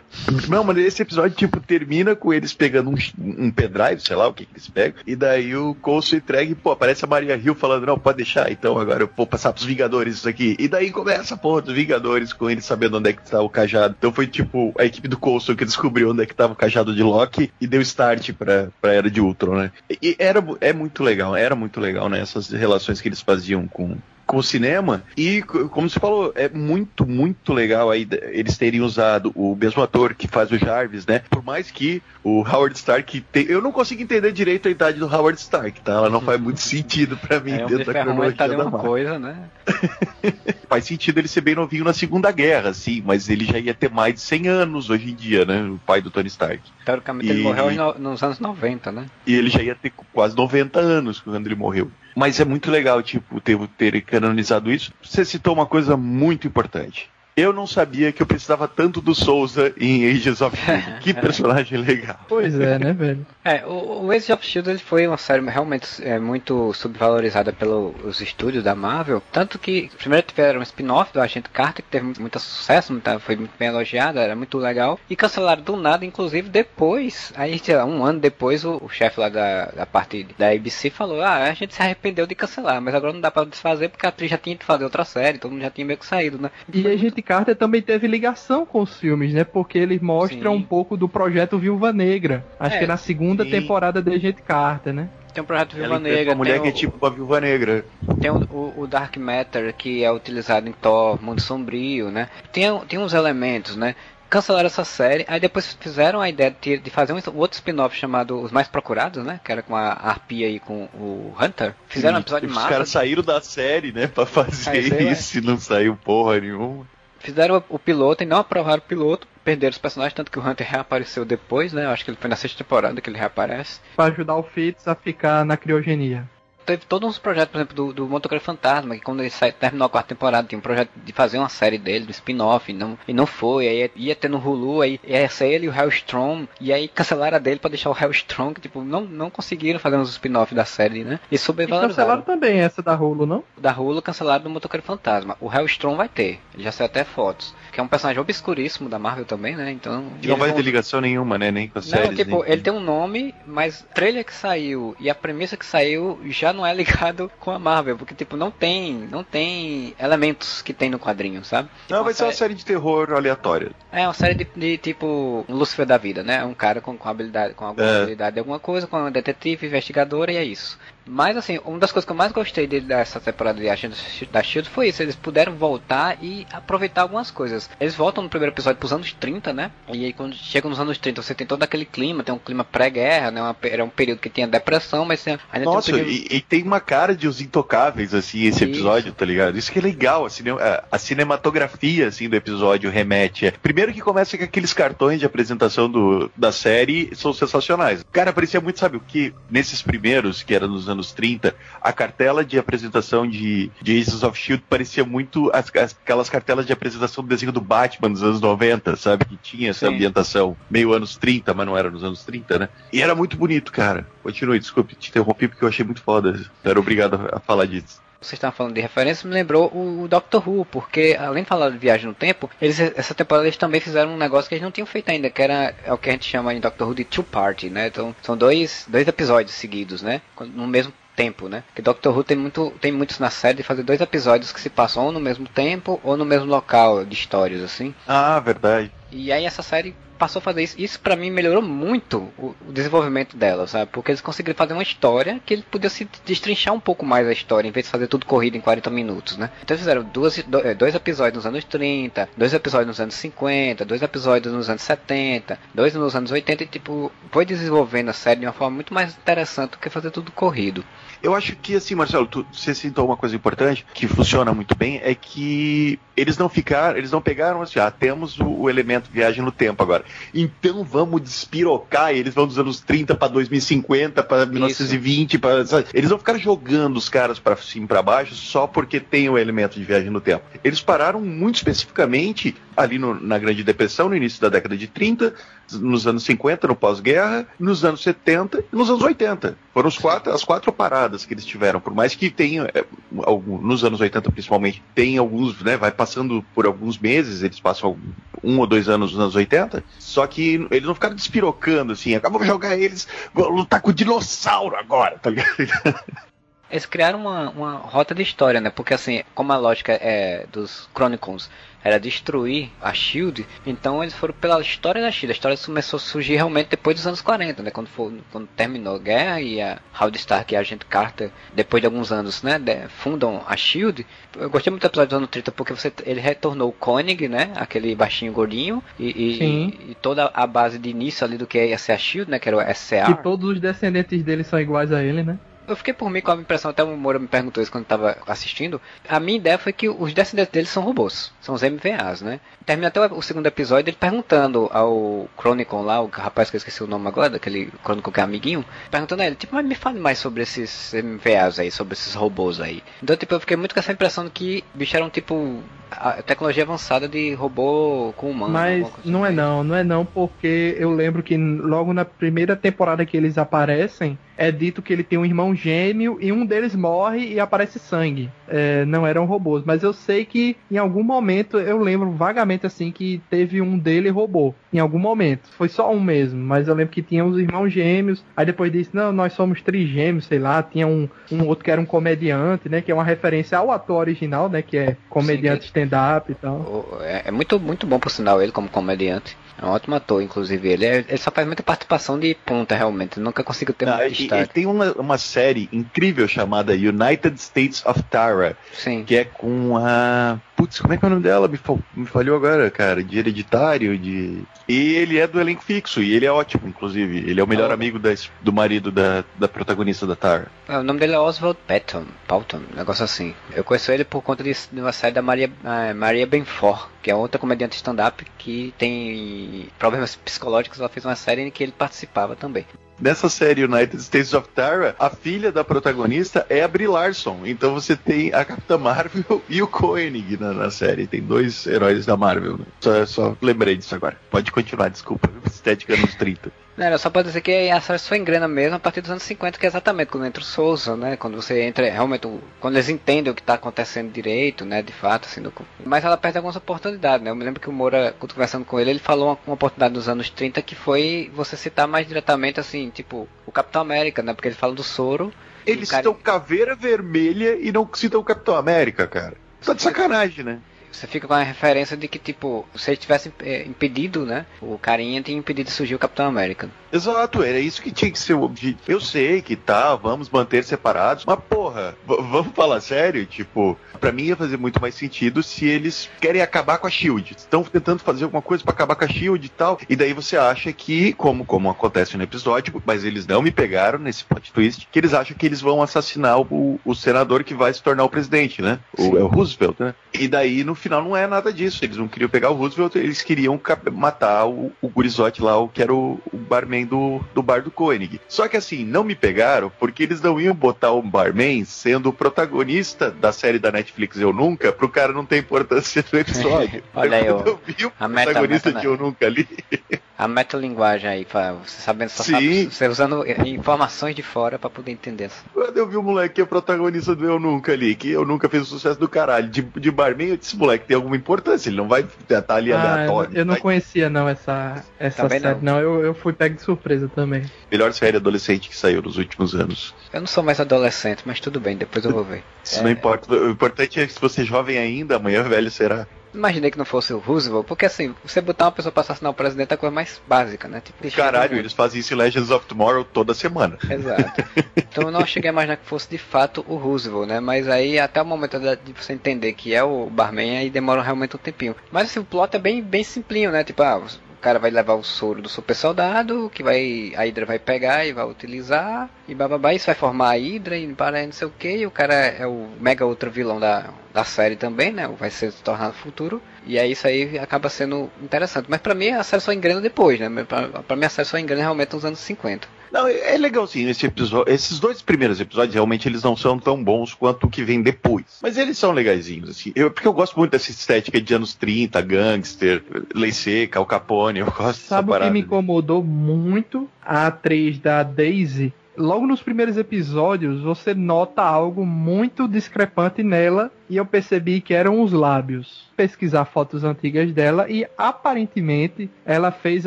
Não, mas esse episódio, tipo, termina com eles pegando um, um pendrive, sei lá o que, que eles pegam, e daí o Coulson entrega e, pô, aparece a Maria Hill falando, não, pode deixar, então agora eu vou passar pros Vingadores isso aqui. E daí começa a porra dos Vingadores com eles sabendo onde é que tá o cajado. Então foi, tipo, a equipe do Coulson que descobriu onde é que tava o cajado de Loki e deu start pra, pra Era de Ultron, né? E era, é muito legal, era muito legal, né? Essas relações que eles faziam com, com o cinema. E, como você falou, é muito, muito legal aí eles terem usado o mesmo ator que faz o Jarvis, né? Por mais que o Howard Stark. Tem... Eu não consigo entender direito a idade do Howard Stark, tá? Ela não faz muito sentido para mim é, dentro da cronologia tá da uma coisa, né? faz sentido ele ser bem novinho na Segunda Guerra, sim, mas ele já ia ter mais de 100 anos hoje em dia, né? O pai do Tony Stark. Teoricamente e... ele morreu nos anos 90, né? E ele já ia ter quase 90 anos quando ele morreu. Mas é muito legal, tipo, ter, ter canonizado isso. Você citou uma coisa muito importante. Eu não sabia que eu precisava tanto do Souza em Ages of Shield. Que personagem legal. Pois é, né, velho? É, o, o Ages of Shield ele foi uma série realmente é, muito subvalorizada pelos estúdios da Marvel. Tanto que primeiro tiveram um spin-off do Agente Carter, que teve muito, muito sucesso, muita, foi muito bem elogiado, era muito legal. E cancelaram do nada, inclusive depois, aí sei lá, um ano depois, o, o chefe lá da, da parte da ABC falou: Ah, a gente se arrependeu de cancelar, mas agora não dá pra desfazer porque a atriz já tinha que fazer outra série, todo mundo já tinha meio que saído, né? E a gente Carter também teve ligação com os filmes, né? Porque ele mostra Sim. um pouco do projeto Viúva Negra. Acho é, que é na segunda sim. temporada de Agente Carter, né? Tem um projeto Viúva Negra. Uma mulher que é tipo uma Viúva Negra. Tem o, o, o, Dark Matter, que é utilizado em Thor, Mundo Sombrio, né? Tem, tem uns elementos, né? Cancelaram essa série, aí depois fizeram a ideia de, de fazer um outro spin-off chamado Os Mais Procurados, né? Que era com a Arpia e com o Hunter. Fizeram Sim, um episódio massa. Os caras saíram da série, né? Pra fazer isso e não saiu porra nenhuma. Fizeram o piloto e não aprovaram o piloto, perderam os personagens, tanto que o Hunter reapareceu depois, né? Eu acho que ele foi na sexta temporada que ele reaparece. Pra ajudar o Fitz a ficar na criogenia teve todos uns projetos, por exemplo, do, do Motoqueiro Fantasma, que quando ele sai, terminou a quarta temporada, tinha um projeto de fazer uma série dele, do spin-off, e não, e não foi, aí ia ter no Hulu, aí ia ser ele e o Hellstrom, e aí cancelaram a dele pra deixar o Hellstrom, que tipo, não, não conseguiram fazer uns spin-off da série, né? E sobrevalorizaram. E cancelaram também essa da Hulu, não? Da Hulu cancelaram do Motoqueiro Fantasma. O Hellstrom vai ter, ele já saiu até fotos que é um personagem obscuríssimo da Marvel também, né? Então. Não vai vão... ter ligação nenhuma, né? Nem com a série. Não, tipo, nem... ele tem um nome, mas o trailer que saiu e a premissa que saiu já não é ligado com a Marvel, porque tipo, não tem, não tem elementos que tem no quadrinho, sabe? Tipo, não, vai ser uma série de terror aleatória. É, uma série de, de tipo Lucifer da vida, né? Um cara com, com habilidade, com alguma é. habilidade de alguma coisa, com uma detetive, investigadora e é isso. Mas assim, uma das coisas que eu mais gostei dessa temporada de Agentes da Shield foi isso, eles puderam voltar e aproveitar algumas coisas. Eles voltam no primeiro episódio pros anos 30, né? E aí quando chegam nos anos 30, você tem todo aquele clima, tem um clima pré-guerra, né? Uma, era um período que tinha depressão, mas ainda Nossa, tem um período... e, e, tem uma cara de os intocáveis, assim, esse episódio, isso. tá ligado? Isso que é legal, a, cine... a, cinematografia, assim, do episódio remete. Primeiro que começa com aqueles cartões de apresentação do, da série são sensacionais. Cara, parecia muito, sabe o que? Nesses primeiros, que era nos anos 30, a cartela de apresentação de, de Aces of Shield parecia muito as, as, aquelas cartelas de apresentação do desenho do Batman dos anos 90, sabe? Que tinha essa Sim. ambientação meio anos 30, mas não era nos anos 30, né? E era muito bonito, cara. Continue, desculpe, te interrompi porque eu achei muito foda. Era obrigado a falar disso vocês estavam falando de referência, me lembrou o Doctor Who, porque além de falar de viagem no tempo, eles essa temporada eles também fizeram um negócio que eles não tinham feito ainda, que era é o que a gente chama em Doctor Who de two party, né? Então são dois, dois episódios seguidos, né? No mesmo tempo, né? Que Doctor Who tem muito tem muitos na série de fazer dois episódios que se passam ou no mesmo tempo ou no mesmo local de histórias assim. Ah, verdade. E aí essa série passou a fazer isso. Isso para mim melhorou muito o, o, desenvolvimento dela, sabe? Porque eles conseguiram fazer uma história que ele podia se destrinchar um pouco mais a história, em vez de fazer tudo corrido em 40 minutos, né? Então eles fizeram duas, eh, dois episódios nos anos 30, dois episódios nos anos 50, dois episódios nos anos 70, dois nos anos 80 e tipo, foi desenvolvendo a série de uma forma muito mais interessante do que fazer tudo corrido. Eu acho que, assim, Marcelo, tu, você citou uma coisa importante que funciona muito bem, é que eles não ficaram, eles não pegaram assim, ah, temos o, o elemento viagem no tempo agora. Então vamos despirocar, eles vão dos anos 30 para 2050, para 1920, pra, eles não ficaram jogando os caras para cima e para baixo só porque tem o elemento de viagem no tempo. Eles pararam muito especificamente ali no, na Grande Depressão, no início da década de 30, nos anos 50, no pós-guerra, nos anos 70 e nos anos 80. Foram os quatro, as quatro paradas que eles tiveram, por mais que tenha, é, algum, nos anos 80 principalmente, tem alguns, né, vai passando por alguns meses, eles passam um ou dois anos nos anos 80, só que eles não ficaram despirocando assim, acabamos de jogar eles, vou lutar com o dinossauro agora, tá ligado? Eles criaram uma, uma rota de história, né? Porque assim, como a lógica é dos Chronicles era destruir a Shield, então eles foram pela história da Shield. A história começou a surgir realmente depois dos anos 40, né? Quando, for, quando terminou a guerra e a Howard Stark e a Agente Carter, depois de alguns anos, né, fundam a Shield. Eu gostei muito do episódio dos anos 30 porque você, ele retornou o Koenig, né? Aquele baixinho gordinho e, e, e, toda a base de início ali do que ia ser a Shield, né? Que era o SCA. Que todos os descendentes dele são iguais a ele, né? Eu fiquei por mim com a impressão, até o Moura me perguntou isso quando estava assistindo. A minha ideia foi que os descendentes deles são robôs, são os MVAs, né? Termina até o segundo episódio ele perguntando ao Chronicon lá, o rapaz que eu esqueci o nome agora, daquele Chronicon que é amiguinho, perguntando a ele, tipo, mas me fale mais sobre esses MVAs aí, sobre esses robôs aí. Então, tipo, eu fiquei muito com essa impressão de que bicho era um tipo a tecnologia avançada de robô com humano. Mas não é não, não é não, porque eu lembro que logo na primeira temporada que eles aparecem, é dito que ele tem um irmão gêmeo e um deles morre e aparece sangue. É, não eram robôs, mas eu sei que em algum momento eu lembro vagamente assim que teve um dele robô. Em algum momento. Foi só um mesmo, mas eu lembro que tinha os irmãos gêmeos. Aí depois disse, não, nós somos trigêmeos, sei lá. Tinha um, um outro que era um comediante, né? Que é uma referência ao ator original, né? Que é comediante stand-up e tal. É, é muito, muito bom por sinal ele como comediante. É um ótimo ator, inclusive. Ele, é, ele só faz muita participação de ponta, realmente. Ele nunca conseguiu ter muito destaque. Ele tem uma, uma série incrível chamada United States of Tara. Sim. Que é com a. Putz, como é que é o nome dela? Me, me falhou agora, cara. De hereditário, de. E ele é do elenco fixo, e ele é ótimo, inclusive. Ele é o melhor oh. amigo da, do marido da, da protagonista da Tara. É, o nome dele é Oswald Patton, Patton, um negócio assim. Eu conheço ele por conta de, de uma série da Maria, uh, Maria Benfort, que é outra comediante stand-up que tem problemas psicológicos. Ela fez uma série em que ele participava também. Nessa série United States of Tara, a filha da protagonista é a Brie Larson. Então você tem a Capitã Marvel e o Koenig na, na série. Tem dois heróis da Marvel. Né? Só, só lembrei disso agora. Pode continuar, desculpa. Estética nos 30. Não, era só pra dizer que a série só engrena mesmo a partir dos anos 50, que é exatamente quando entra o Souza, né? Quando você entra, realmente, quando eles entendem o que está acontecendo direito, né? De fato, assim. Do... Mas ela perde algumas oportunidades, né? Eu me lembro que o Moura, conversando com ele, ele falou uma, uma, oportunidade dos anos 30 que foi você citar mais diretamente, assim, tipo, o Capitão América, né? Porque ele fala do soro. Eles cara... citam Caveira Vermelha e não citam o Capitão América, cara. Tá de sacanagem, né? Você fica com a referência de que, tipo, se ele tivesse é, impedido, né? O carinha tinha impedido de surgir o Capitão América. Exato, era isso que tinha que ser o objetivo. Eu sei que tá, vamos manter separados, mas porra, vamos falar sério, tipo, para mim ia fazer muito mais sentido se eles querem acabar com a Shield. Estão tentando fazer alguma coisa para acabar com a Shield e tal. E daí você acha que, como, como acontece no episódio, mas eles não me pegaram nesse plot twist, que eles acham que eles vão assassinar o, o senador que vai se tornar o presidente, né? O, é o Roosevelt, né? E daí no final não é nada disso. Eles não queriam pegar o Roosevelt, eles queriam matar o, o Gurizote lá, o que era o, o barman do, do bar do Koenig. Só que assim, não me pegaram porque eles não iam botar o barman sendo o protagonista da série da Netflix Eu Nunca, pro cara não ter importância no episódio. Olha aí, eu, eu vi o protagonista meta, de Eu Nunca ali. A metalinguagem aí, pra você sabendo só sabe, você usando informações de fora para poder entender. Quando eu vi o moleque que é protagonista do Eu Nunca ali, que Eu Nunca fez o sucesso do caralho, de, de barman, eu disse, moleque, tem alguma importância, ele não vai estar tá ali ah, aleatório. Eu não vai... conhecia não essa, essa série, não. não. Eu, eu fui pego de surpresa também. Melhor série adolescente que saiu nos últimos anos. Eu não sou mais adolescente, mas tudo bem, depois eu vou ver. Isso é... não importa, o importante é que se você é jovem ainda, amanhã velho será. Imaginei que não fosse o Roosevelt, porque assim, você botar uma pessoa pra assassinar o presidente é a coisa mais básica, né? Tipo, Caralho, eles fazem isso em Legends of Tomorrow toda semana. Exato. Então eu não cheguei a imaginar que fosse de fato o Roosevelt, né? Mas aí até o momento de você entender que é o barman, aí demora realmente um tempinho. Mas assim, o plot é bem, bem simplinho, né? Tipo, ah, cara vai levar o soro do super soldado, que vai a Hydra vai pegar e vai utilizar, e bababá, isso vai formar a Hydra e para não sei o que, e o cara é o mega outro vilão da, da série também, né? Vai ser se tornar no futuro. E aí isso aí acaba sendo interessante. Mas para mim a série só engrena depois, né? Pra, pra mim a série só engrena realmente nos anos 50. Não, é legalzinho esse episódio. Esses dois primeiros episódios realmente eles não são tão bons quanto o que vem depois. Mas eles são legaisinhos, assim. Eu, porque eu gosto muito dessa estética de anos 30, gangster, lei seca, Al Capone. Eu gosto Sabe o que me incomodou muito? A atriz da Daisy. Logo nos primeiros episódios, você nota algo muito discrepante nela e eu percebi que eram os lábios pesquisar fotos antigas dela e aparentemente ela fez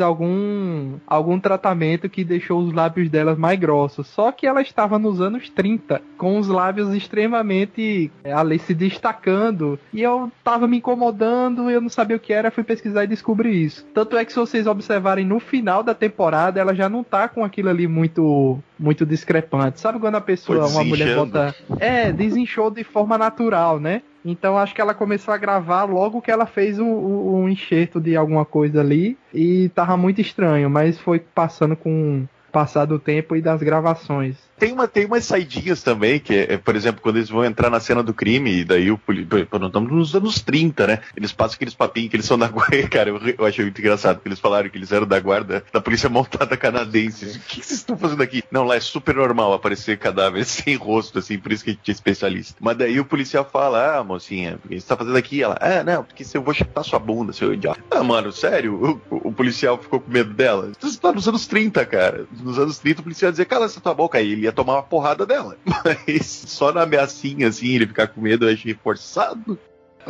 algum algum tratamento que deixou os lábios dela mais grossos. Só que ela estava nos anos 30, com os lábios extremamente é, ali se destacando, e eu tava me incomodando, eu não sabia o que era, fui pesquisar e descobri isso. Tanto é que se vocês observarem no final da temporada, ela já não tá com aquilo ali muito muito discrepante. Sabe quando a pessoa, uma mulher bota é, desinchou de forma natural, né? Então acho que ela começou a gravar logo que ela fez o, o, o enxerto de alguma coisa ali e tava muito estranho, mas foi passando com passar do tempo e das gravações. Tem, uma, tem umas saidinhas também, que é, por exemplo, quando eles vão entrar na cena do crime, e daí o estamos nos anos 30, né? Eles passam aqueles papinhos que eles são da guarda. Cara, eu, eu achei muito engraçado, porque eles falaram que eles eram da guarda da polícia montada canadense. O que vocês estão fazendo aqui? Não, lá é super normal aparecer cadáveres sem rosto, assim, por isso que a gente é especialista. Mas daí o policial fala, ah, mocinha, o que você tá fazendo aqui? Ela, ah, não, porque se eu vou chutar sua bunda, seu idiota. Ah, mano, sério? O, o, policial ficou com medo dela? Você tá nos anos 30, cara. Nos anos 30 o policial ia dizer, cala essa tua boca aí, ele ia tomar uma porrada dela. Mas só na ameaçinha, assim, ele ficar com medo, eu achei forçado.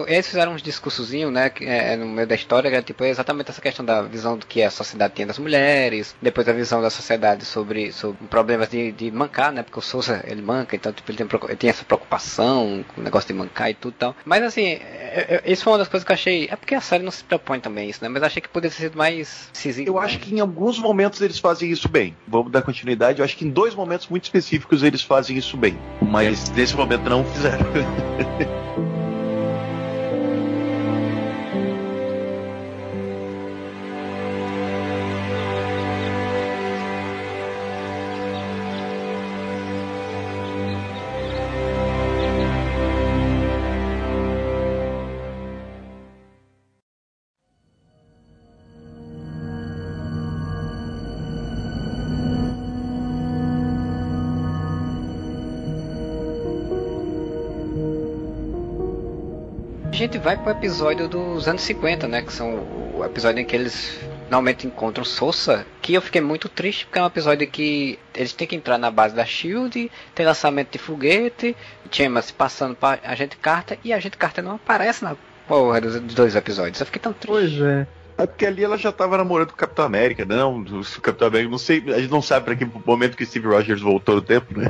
Eles fizeram uns discursozinhos, né, é, no meio da história, que é tipo exatamente essa questão da visão do que a sociedade tinha das mulheres, depois a visão da sociedade sobre, sobre problemas de, de mancar, né, porque o Souza, ele manca, então tipo, ele, tem, ele tem essa preocupação com o negócio de mancar e tudo e tal. Mas assim, é, é, isso foi uma das coisas que eu achei, é porque a série não se propõe também isso, né, mas achei que poderia ter sido mais decisivo. Eu né? acho que em alguns momentos eles fazem isso bem. Vamos dar continuidade, eu acho que em dois momentos muito específicos eles fazem isso bem, mas nesse momento não fizeram. gente vai pro episódio dos anos 50, né? Que são o episódio em que eles finalmente encontram Sousa, que eu fiquei muito triste porque é um episódio que eles têm que entrar na base da Shield, tem lançamento de foguete, Chema se passando para a gente Carter e a gente Carter não aparece na porra dos dois episódios. Eu fiquei tão triste. Pois é. É porque ali ela já tava namorando com o Capitão América, não? O Capitão América, não sei, a gente não sabe para que momento que Steve Rogers voltou no tempo, né?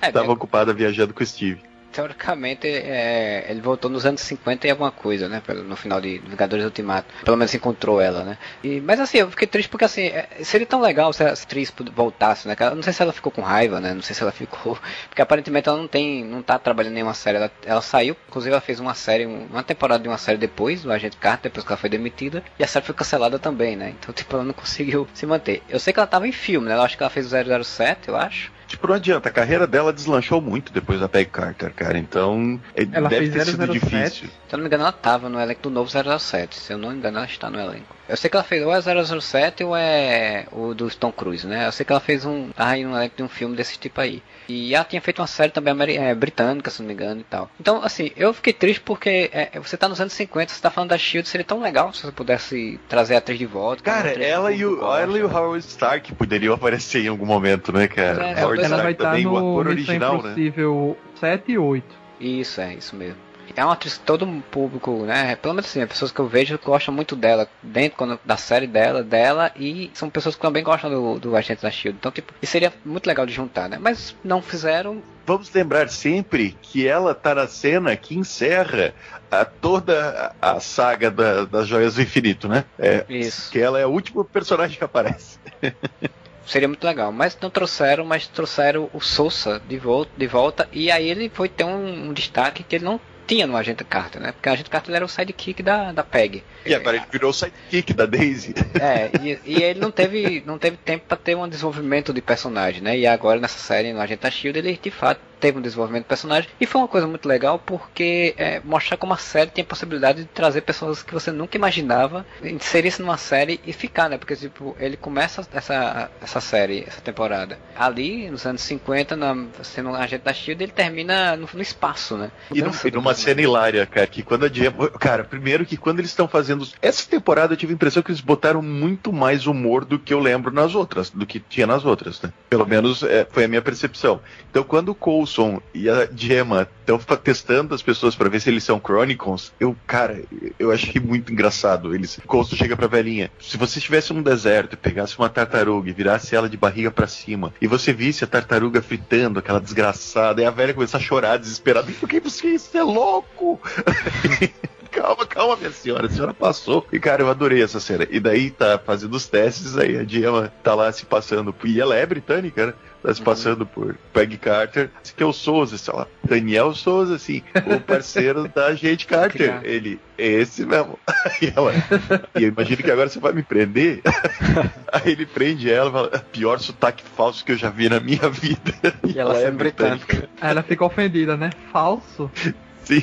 É, tava é... ocupada viajando com o Steve teoricamente, é, ele voltou nos anos 50 e alguma coisa, né? No final de Vingadores Ultimato. Pelo menos encontrou ela, né? E, mas assim, eu fiquei triste porque assim, é, seria tão legal se a atriz voltasse, né? não sei se ela ficou com raiva, né? Não sei se ela ficou. Porque aparentemente ela não tem. não tá trabalhando nenhuma série. Ela, ela saiu, inclusive ela fez uma série, uma temporada de uma série depois, do Agente Carter, depois que ela foi demitida. E a série foi cancelada também, né? Então, tipo, ela não conseguiu se manter. Eu sei que ela tava em filme, né? Eu acho que ela fez o 007, eu acho. Tipo, não adianta, a carreira dela deslanchou muito depois da Peg Carter, cara. Então, é, ela deve ter 007. sido difícil. Se eu não me engano, ela tava no elenco do novo 007. Se eu não me engano, ela está no elenco. Eu sei que ela fez ou é 007 ou é o do Tom Cruise, né? Eu sei que ela fez um. Tá aí no elenco de um filme desse tipo aí. E ela tinha feito uma série também é, britânica, se não me engano, e tal. Então, assim, eu fiquei triste porque é, você tá nos anos 50, você tá falando da Shield, seria tão legal se você pudesse trazer a atriz de volta. Cara, ela e, o, ela e o Howard Stark poderiam aparecer em algum momento, né, cara? É, Howard ela Stark vai estar no o ator original, né? Impossível né? 7 e 8. Isso, é, isso mesmo é uma atriz que todo público, né? Pelo menos assim, as pessoas que eu vejo gostam muito dela, dentro quando, da série dela, dela, e são pessoas que também gostam do, do Agente da Shield. Então, tipo, isso seria muito legal de juntar, né? Mas não fizeram. Vamos lembrar sempre que ela tá na cena que encerra a toda a saga da, das Joias do Infinito, né? É, Isso. Que ela é a última personagem que aparece. seria muito legal. Mas não trouxeram, mas trouxeram o Sousa de volta, de volta e aí ele foi ter um, um destaque que ele não tinha no Agente Carter, né? Porque o Agente Carter era o sidekick da, da PEG. E agora ele virou o sidekick da Daisy. É, e, e ele não teve, não teve tempo para ter um desenvolvimento de personagem, né? E agora nessa série, no Agente Shield, ele de fato teve um desenvolvimento de personagem. E foi uma coisa muito legal porque é, mostrar como a série tem a possibilidade de trazer pessoas que você nunca imaginava inserir-se numa série e ficar, né? Porque tipo, ele começa essa, essa série, essa temporada ali nos anos 50, na, sendo um agente da Shield, ele termina no, no espaço, né? E, no, e numa cena hilária, cara, que quando a Gemma. Cara, primeiro que quando eles estão fazendo. Essa temporada eu tive a impressão que eles botaram muito mais humor do que eu lembro nas outras, do que tinha nas outras, né? Pelo menos é, foi a minha percepção. Então quando o Cole E a Gemma estão testando as pessoas para ver se eles são Chronicles, eu, cara, eu achei muito engraçado. Eles, Coulson chega pra velhinha: se você estivesse num deserto e pegasse uma tartaruga e virasse ela de barriga para cima, e você visse a tartaruga fritando, aquela desgraçada, e a velha começa a chorar desesperada: por que você isso é louco? calma, calma, minha senhora, a senhora passou. E, cara, eu adorei essa cena. E daí tá fazendo os testes, aí a Gemma tá lá se passando. E ela é britânica, né? Tá se uhum. passando uhum. por Peg Carter. Esse que é o Souza, sei lá. Daniel Souza, assim, o parceiro da gente Carter. Ele, esse mesmo. e ela, e eu imagino que agora você vai me prender. Aí ele prende ela e fala: pior sotaque falso que eu já vi na minha vida. E, e ela, ela é britânica. britânica. Ela fica ofendida, né? Falso? Sim.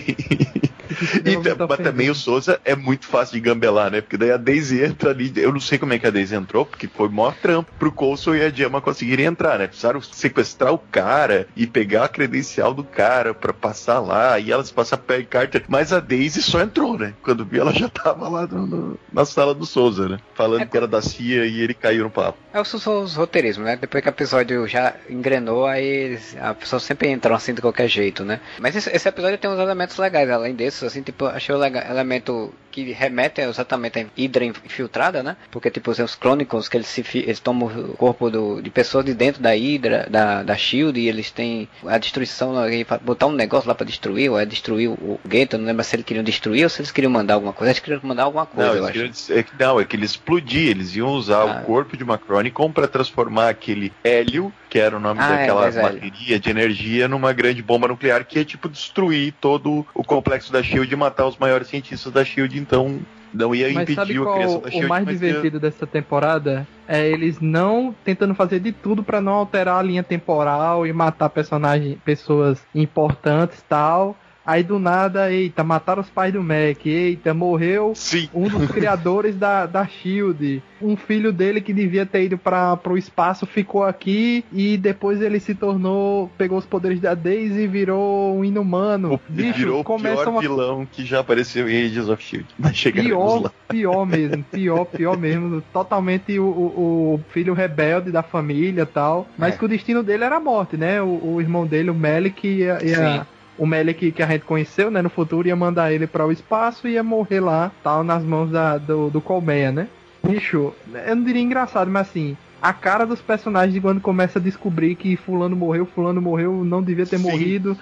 e, mas também o Souza é muito fácil de gambelar, né? Porque daí a Daisy entra ali. Eu não sei como é que a Daisy entrou, porque foi maior trampo pro Coulson e a Gemma conseguirem entrar, né? Precisaram sequestrar o cara e pegar a credencial do cara para passar lá. E elas passam Peg Carter. Mas a Daisy só entrou, né? Quando viu, ela já tava lá no, no, na sala do Souza, né? Falando é, que era da CIA e ele caiu no papo. É os, os roteirismos, né? Depois que o episódio já engrenou, aí a pessoa sempre entra assim de qualquer jeito, né? Mas esse, esse episódio tem uns elementos legais, além desses, assim, tipo, achei o elemento que remete exatamente à Hydra infiltrada, né? Porque, tipo, os Chronicles, que eles, se, eles tomam o corpo do, de pessoas de dentro da Hydra, da, da SHIELD, e eles têm a destruição, botar um negócio lá pra destruir, ou é destruir o, gueto, não lembro se eles queriam destruir ou se eles queriam mandar alguma coisa. Eles queriam mandar alguma coisa, não, eu acho. É, não, é que eles explodiam, eles iam usar ah. o corpo de uma Chronicon pra transformar aquele hélio, que era o nome ah, é, daquela é, bateria de energia, numa grande bomba nuclear, que é tipo destruir todo o complexo da SHIELD e matar os maiores cientistas da SHIELD, então não ia mas impedir a criação da SHIELD. O mais divertido ia... dessa temporada é eles não tentando fazer de tudo para não alterar a linha temporal e matar personagens, pessoas importantes tal. Aí do nada, eita, mataram os pais do Mac, eita, morreu Sim. um dos criadores da, da Shield. Um filho dele que devia ter ido para pro espaço ficou aqui e depois ele se tornou, pegou os poderes da Daisy e virou um inumano. O, Bicho, virou o pior uma... vilão que já apareceu em Ages of Shield. Mas pior, lá. pior mesmo, pior, pior mesmo. Totalmente o, o, o filho rebelde da família tal. Mas é. que o destino dele era a morte, né? O, o irmão dele, o Melick, ia, ia o Melek que a gente conheceu, né, no futuro, ia mandar ele para o espaço e ia morrer lá, tal, nas mãos da, do, do Colmeia, né? Bicho, eu não diria engraçado, mas assim, a cara dos personagens de quando começa a descobrir que fulano morreu, fulano morreu, não devia ter Sim. morrido.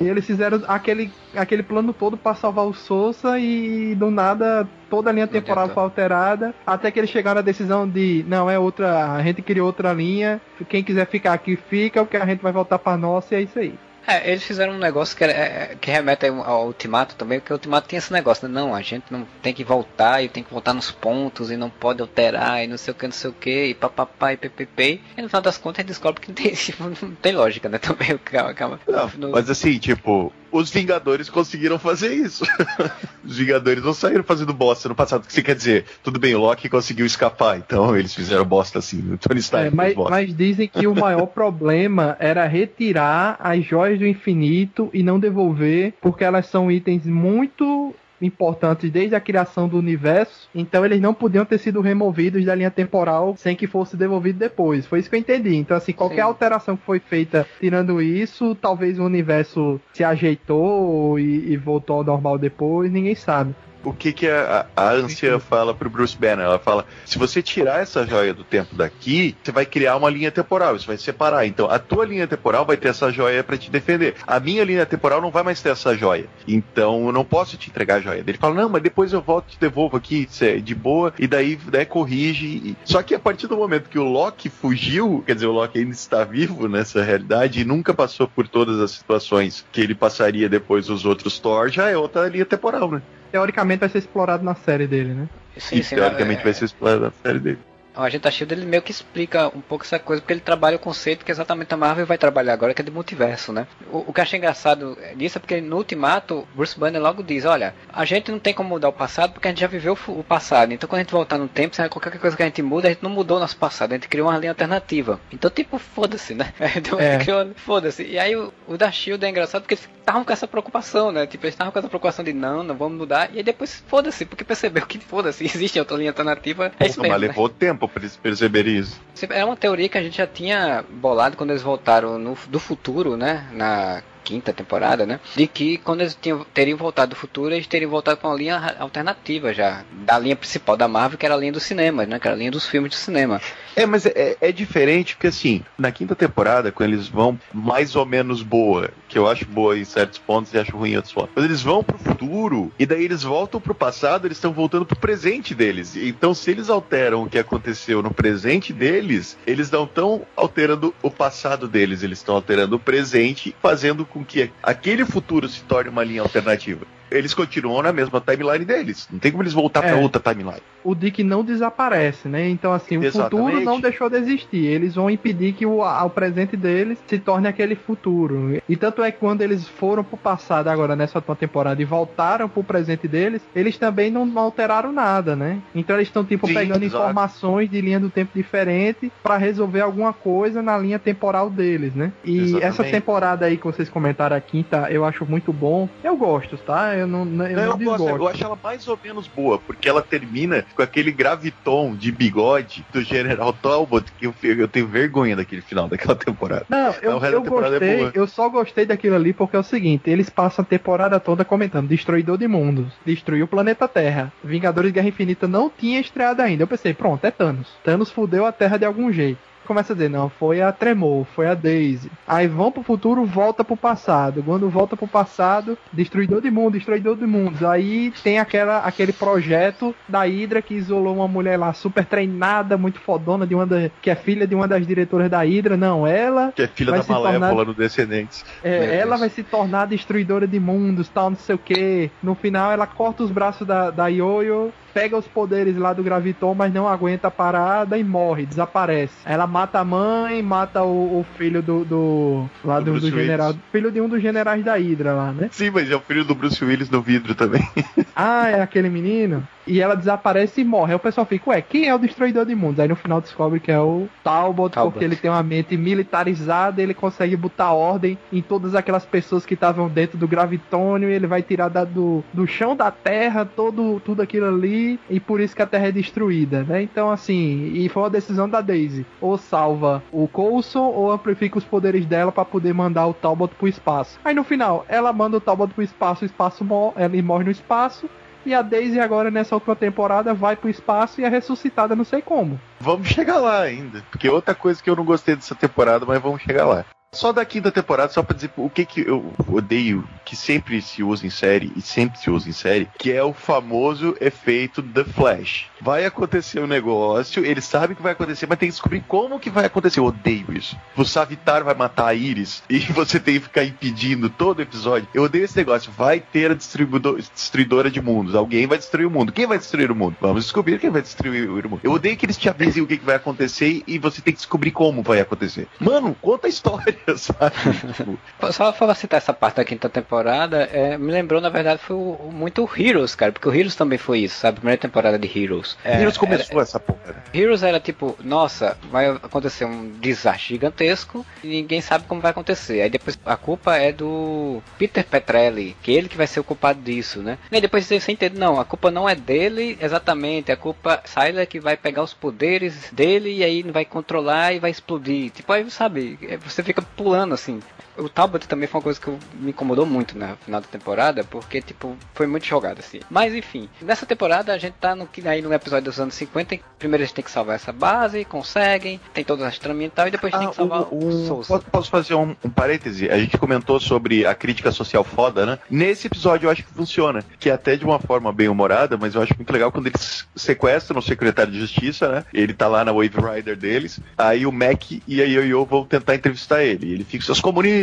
E eles fizeram aquele, aquele plano todo para salvar o Sousa e do nada toda a linha temporal foi alterada, até que eles chegaram à decisão de, não, é outra, a gente criou outra linha, quem quiser ficar aqui fica, o que a gente vai voltar para nossa e é isso aí. É, eles fizeram um negócio que, é, que remete ao Ultimato também, porque o Ultimato tem esse negócio, né? Não, a gente não tem que voltar e tem que voltar nos pontos e não pode alterar e não sei o que, não sei o que, e papapá e ppp. E no final das contas a gente descobre que não tem, não tem lógica, né? Também, calma, calma. Não. Mas assim, tipo, os Vingadores conseguiram fazer isso. os Vingadores não saíram fazendo bosta no passado. O que você quer dizer? Tudo bem, o Loki conseguiu escapar, então eles fizeram bosta assim. O Tony Stark. É, mas, mas, dizem que o maior problema era retirar as joias do infinito e não devolver, porque elas são itens muito importantes desde a criação do universo, então eles não podiam ter sido removidos da linha temporal sem que fosse devolvido depois. Foi isso que eu entendi. Então, assim, qualquer Sim. alteração que foi feita tirando isso, talvez o universo se ajeitou e, e voltou ao normal depois, ninguém sabe o que, que a, a ânsia fala pro Bruce Banner? Ela fala: se você tirar essa joia do tempo daqui, você vai criar uma linha temporal, isso vai separar. Então, a tua linha temporal vai ter essa joia para te defender. A minha linha temporal não vai mais ter essa joia. Então, eu não posso te entregar a joia. Ele fala: não, mas depois eu volto e te devolvo aqui, de boa, e daí né, corrige. Só que a partir do momento que o Loki fugiu, quer dizer, o Loki ainda está vivo nessa realidade e nunca passou por todas as situações que ele passaria depois os outros Thor, já é outra linha temporal, né? Teoricamente vai ser explorado na série dele, né? Sim, e sim, teoricamente é... vai ser explorado na série dele o Agente da Shield ele meio que explica um pouco essa coisa, porque ele trabalha o conceito que exatamente a Marvel vai trabalhar agora, que é de multiverso, né? O, o que eu achei engraçado disso é porque no Ultimato, Bruce Banner logo diz, olha, a gente não tem como mudar o passado porque a gente já viveu o passado, então quando a gente voltar no tempo, sabe, qualquer coisa que a gente muda, a gente não mudou o nosso passado, a gente criou uma linha alternativa. Então, tipo, foda-se, né? Então, é. foda-se. E aí o, o da Shield é engraçado porque eles estavam com essa preocupação, né? Tipo, eles estavam com essa preocupação de não, não vamos mudar, e aí depois foda-se, porque percebeu que foda-se, existe outra linha alternativa. É isso mesmo, mas né? levou tempo pra eles perceberem isso. É uma teoria que a gente já tinha bolado quando eles voltaram no, do futuro, né? Na quinta temporada, né? De que quando eles tinham, teriam voltado do futuro, eles teriam voltado para uma linha alternativa já. Da linha principal da Marvel, que era a linha dos cinemas, né? Que era a linha dos filmes de cinema. É, mas é, é diferente, porque assim, na quinta temporada, quando eles vão mais ou menos boa, que eu acho boa em certos pontos e acho ruim em outros pontos, quando eles vão pro futuro, e daí eles voltam pro passado, eles estão voltando pro presente deles. Então, se eles alteram o que aconteceu no presente deles, eles não estão alterando o passado deles, eles estão alterando o presente, fazendo com que aquele futuro se torne uma linha alternativa eles continuam na mesma timeline deles. Não tem como eles voltar é, para outra timeline. O Dick não desaparece, né? Então, assim, o Exatamente. futuro não deixou de existir. Eles vão impedir que o, o presente deles se torne aquele futuro. E tanto é que quando eles foram pro passado agora nessa última temporada e voltaram pro presente deles, eles também não alteraram nada, né? Então eles estão, tipo, Sim, pegando exato. informações de linha do tempo diferente para resolver alguma coisa na linha temporal deles, né? E Exatamente. essa temporada aí que vocês comentaram, a quinta, eu acho muito bom. Eu gosto, tá? Eu não, eu, não, eu, gosto, eu acho ela mais ou menos boa, porque ela termina com aquele graviton de bigode do General Talbot, que eu, eu tenho vergonha daquele final daquela temporada. Não, eu, eu é gostei, é eu só gostei daquilo ali porque é o seguinte, eles passam a temporada toda comentando, destruidor de mundos, destruiu o planeta Terra, Vingadores Guerra Infinita não tinha estreado ainda. Eu pensei, pronto, é Thanos. Thanos fudeu a Terra de algum jeito começa a dizer, não, foi a Tremor, foi a Daisy. Aí vão pro futuro, volta pro passado. Quando volta pro passado, destruidor de mundo, destruidor de mundos. Aí tem aquela, aquele projeto da Hydra que isolou uma mulher lá super treinada, muito fodona, de uma da, que é filha de uma das diretoras da Hydra. Não, ela. Que é filha da Malévola tornar, no Descendentes. É, ela vai se tornar destruidora de mundos, tal, não sei o que. No final, ela corta os braços da, da Yoyo pega os poderes lá do Graviton, mas não aguenta a parada e morre, desaparece. Ela mata a mãe, mata o, o filho do, do lá do, do, do general, filho de um dos generais da Hydra lá, né? Sim, mas é o filho do Bruce Willis no vidro também. ah, é aquele menino? E ela desaparece e morre. Aí o pessoal fica, ué, quem é o destruidor de mundos? Aí no final descobre que é o Talbot, Talbot. porque ele tem uma mente militarizada, ele consegue botar ordem em todas aquelas pessoas que estavam dentro do gravitônio, e ele vai tirar da, do, do chão da Terra todo, tudo aquilo ali, e por isso que a Terra é destruída, né? Então, assim, e foi uma decisão da Daisy. Ou salva o Coulson, ou amplifica os poderes dela para poder mandar o Talbot pro espaço. Aí no final, ela manda o Talbot pro espaço, o espaço morre, ele morre no espaço, E a Daisy agora nessa última temporada vai pro espaço e é ressuscitada não sei como. Vamos chegar lá ainda. Porque outra coisa que eu não gostei dessa temporada, mas vamos chegar lá. Só da quinta temporada, só pra dizer o que, que eu odeio, que sempre se usa em série, e sempre se usa em série, que é o famoso efeito The Flash. Vai acontecer um negócio, ele sabe que vai acontecer, mas tem que descobrir como que vai acontecer. Eu odeio isso. O Savitar vai matar a Iris e você tem que ficar impedindo todo episódio. Eu odeio esse negócio. Vai ter a destruidora de mundos. Alguém vai destruir o mundo. Quem vai destruir o mundo? Vamos descobrir quem vai destruir o mundo. Eu odeio que eles te avisem o que, que vai acontecer e você tem que descobrir como vai acontecer. Mano, conta a história. Sabe? tipo... Só pra citar essa parte da quinta temporada, é, me lembrou, na verdade, foi o, muito o Heroes, cara, porque o Heroes também foi isso, sabe? A primeira temporada de Heroes. É, Heroes começou era, essa porra. Heroes era tipo, nossa, vai acontecer um desastre gigantesco e ninguém sabe como vai acontecer. Aí depois a culpa é do Peter Petrelli, que é ele que vai ser o culpado disso, né? E depois você entende, não, a culpa não é dele exatamente, a culpa Sylar que vai pegar os poderes dele e aí vai controlar e vai explodir. Tipo, aí sabe, você fica pulando assim. O Talbot também foi uma coisa que me incomodou muito no final da temporada, porque, tipo, foi muito jogado, assim. Mas, enfim, nessa temporada a gente tá no, aí no episódio dos anos 50. Primeiro eles têm que salvar essa base, conseguem, tem todas as tramas e tal, e depois ah, tem que salvar o, o, o Souza. Posso fazer um, um parêntese? A gente comentou sobre a crítica social foda, né? Nesse episódio eu acho que funciona, que é até de uma forma bem humorada, mas eu acho muito legal quando eles sequestram o secretário de justiça, né? Ele tá lá na Wave Rider deles, aí o Mac e a Yo-Yo vão tentar entrevistar ele. Ele fica, seus comunistas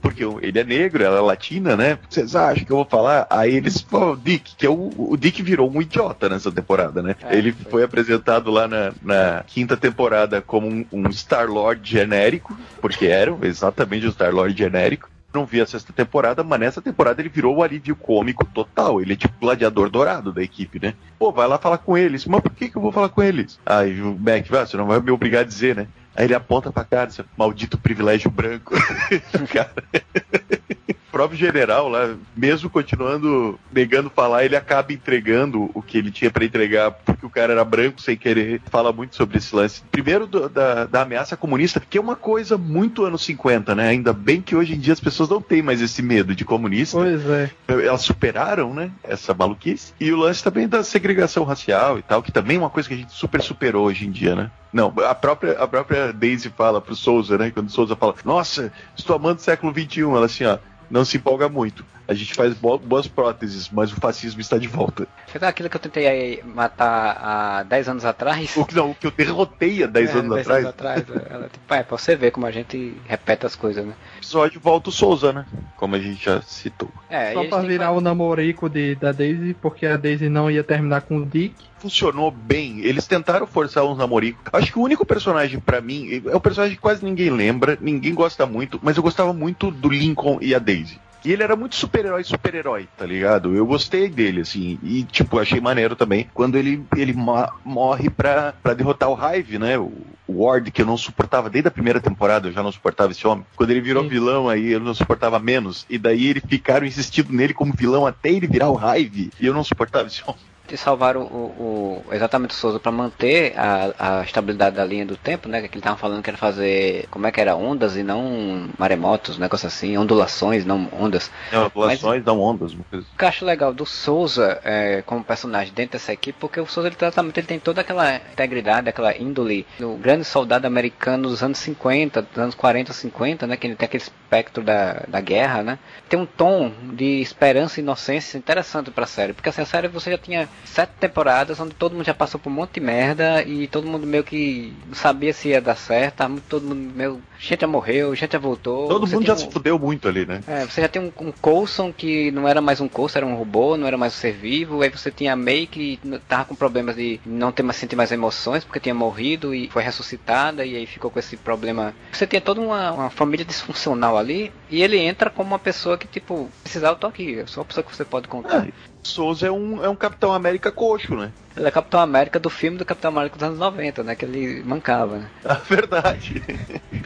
porque ele é negro, ela é latina, né? Vocês acham que eu vou falar? Aí eles falam, Dick, que é o, o Dick virou um idiota nessa temporada, né? É, ele foi. foi. apresentado lá na, na, quinta temporada como um, um Star-Lord genérico, porque era exatamente o Star-Lord genérico não vi a sexta temporada, mas nessa temporada ele virou o alívio cômico total. Ele é tipo gladiador dourado da equipe, né? Pô, vai lá falar com eles. Mas por que, que eu vou falar com eles? Aí o Mac, ah, você não vai me obrigar a dizer, né? Aí ele aponta pra cara, esse maldito privilégio branco. cara. O próprio general lá, mesmo continuando negando falar, ele acaba entregando o que ele tinha para entregar, porque o cara era branco sem querer. Fala muito sobre esse lance. Primeiro do, da, da ameaça comunista, que é uma coisa muito anos 50, né? Ainda bem que hoje em dia as pessoas não têm mais esse medo de comunista. Pois é. Elas superaram, né? Essa maluquice. E o lance também da segregação racial e tal, que também é uma coisa que a gente super superou hoje em dia, né? Não, a própria, a própria Daisy fala pro Souza, né? Quando o Souza fala, nossa, estou amando o século XXI. Ela assim, ó, não se empolga muito. A gente faz boas próteses, mas o fascismo está de volta. Foi aquilo que eu tentei matar há 10 anos atrás. O que não, o que eu derrotei há 10 é, anos 10 atrás. Anos atrás é, ela, tipo, é, pra você ver como a gente repete as coisas, né? O episódio volta o Souza, né? Como a gente já citou. É, Só pra virar o namorico de, da Daisy, porque a Daisy não ia terminar com o Dick funcionou bem. Eles tentaram forçar uns namoricos. Acho que o único personagem para mim é um personagem que quase ninguém lembra, ninguém gosta muito, mas eu gostava muito do Lincoln e a Daisy. E ele era muito super-herói, super-herói, tá ligado? Eu gostei dele, assim. E, tipo, achei maneiro também quando ele, ele morre pra, pra derrotar o Hive, né? O, o Ward, que eu não suportava desde a primeira temporada, eu já não suportava esse homem. Quando ele virou Sim. vilão aí, eu não suportava menos. E daí eles ficaram insistindo nele como vilão até ele virar o Hive. E eu não suportava esse homem de salvar o, o, exatamente o Souza para manter a, a estabilidade da linha do tempo, né? Que ele tava falando que era fazer como é que era ondas e não maremotos, um negócio assim, ondulações, não ondas. É, ondulações, Mas, não ondas. O que eu acho legal do Souza é, como personagem dentro dessa equipe, porque o Souza ele, tratamento, ele tem toda aquela integridade, aquela índole do grande soldado americano dos anos 50, dos anos 40, 50, né? Que ele tem aquele espectro da, da guerra, né? Tem um tom de esperança e inocência interessante para a série, porque assim, a série você já tinha sete temporadas onde todo mundo já passou por um monte de merda e todo mundo meio que não sabia se ia dar certo, todo mundo meio. Gente já morreu, gente já voltou. Todo mundo já um... se fudeu muito ali, né? É, você já tem um, um Coulson que não era mais um Coulson, era um robô, não era mais um ser vivo. Aí você tinha a May que tava com problemas de não ter mais sentir mais emoções porque tinha morrido e foi ressuscitada e aí ficou com esse problema. Você tinha toda uma, uma família disfuncional ali e ele entra como uma pessoa que, tipo, precisar, eu tô aqui, eu sou uma pessoa que você pode contar. É. Souza é um, é um Capitão América coxo, né? Ele é Capitão América do filme do Capitão América dos anos 90, né? Que ele mancava, né? Ah, verdade.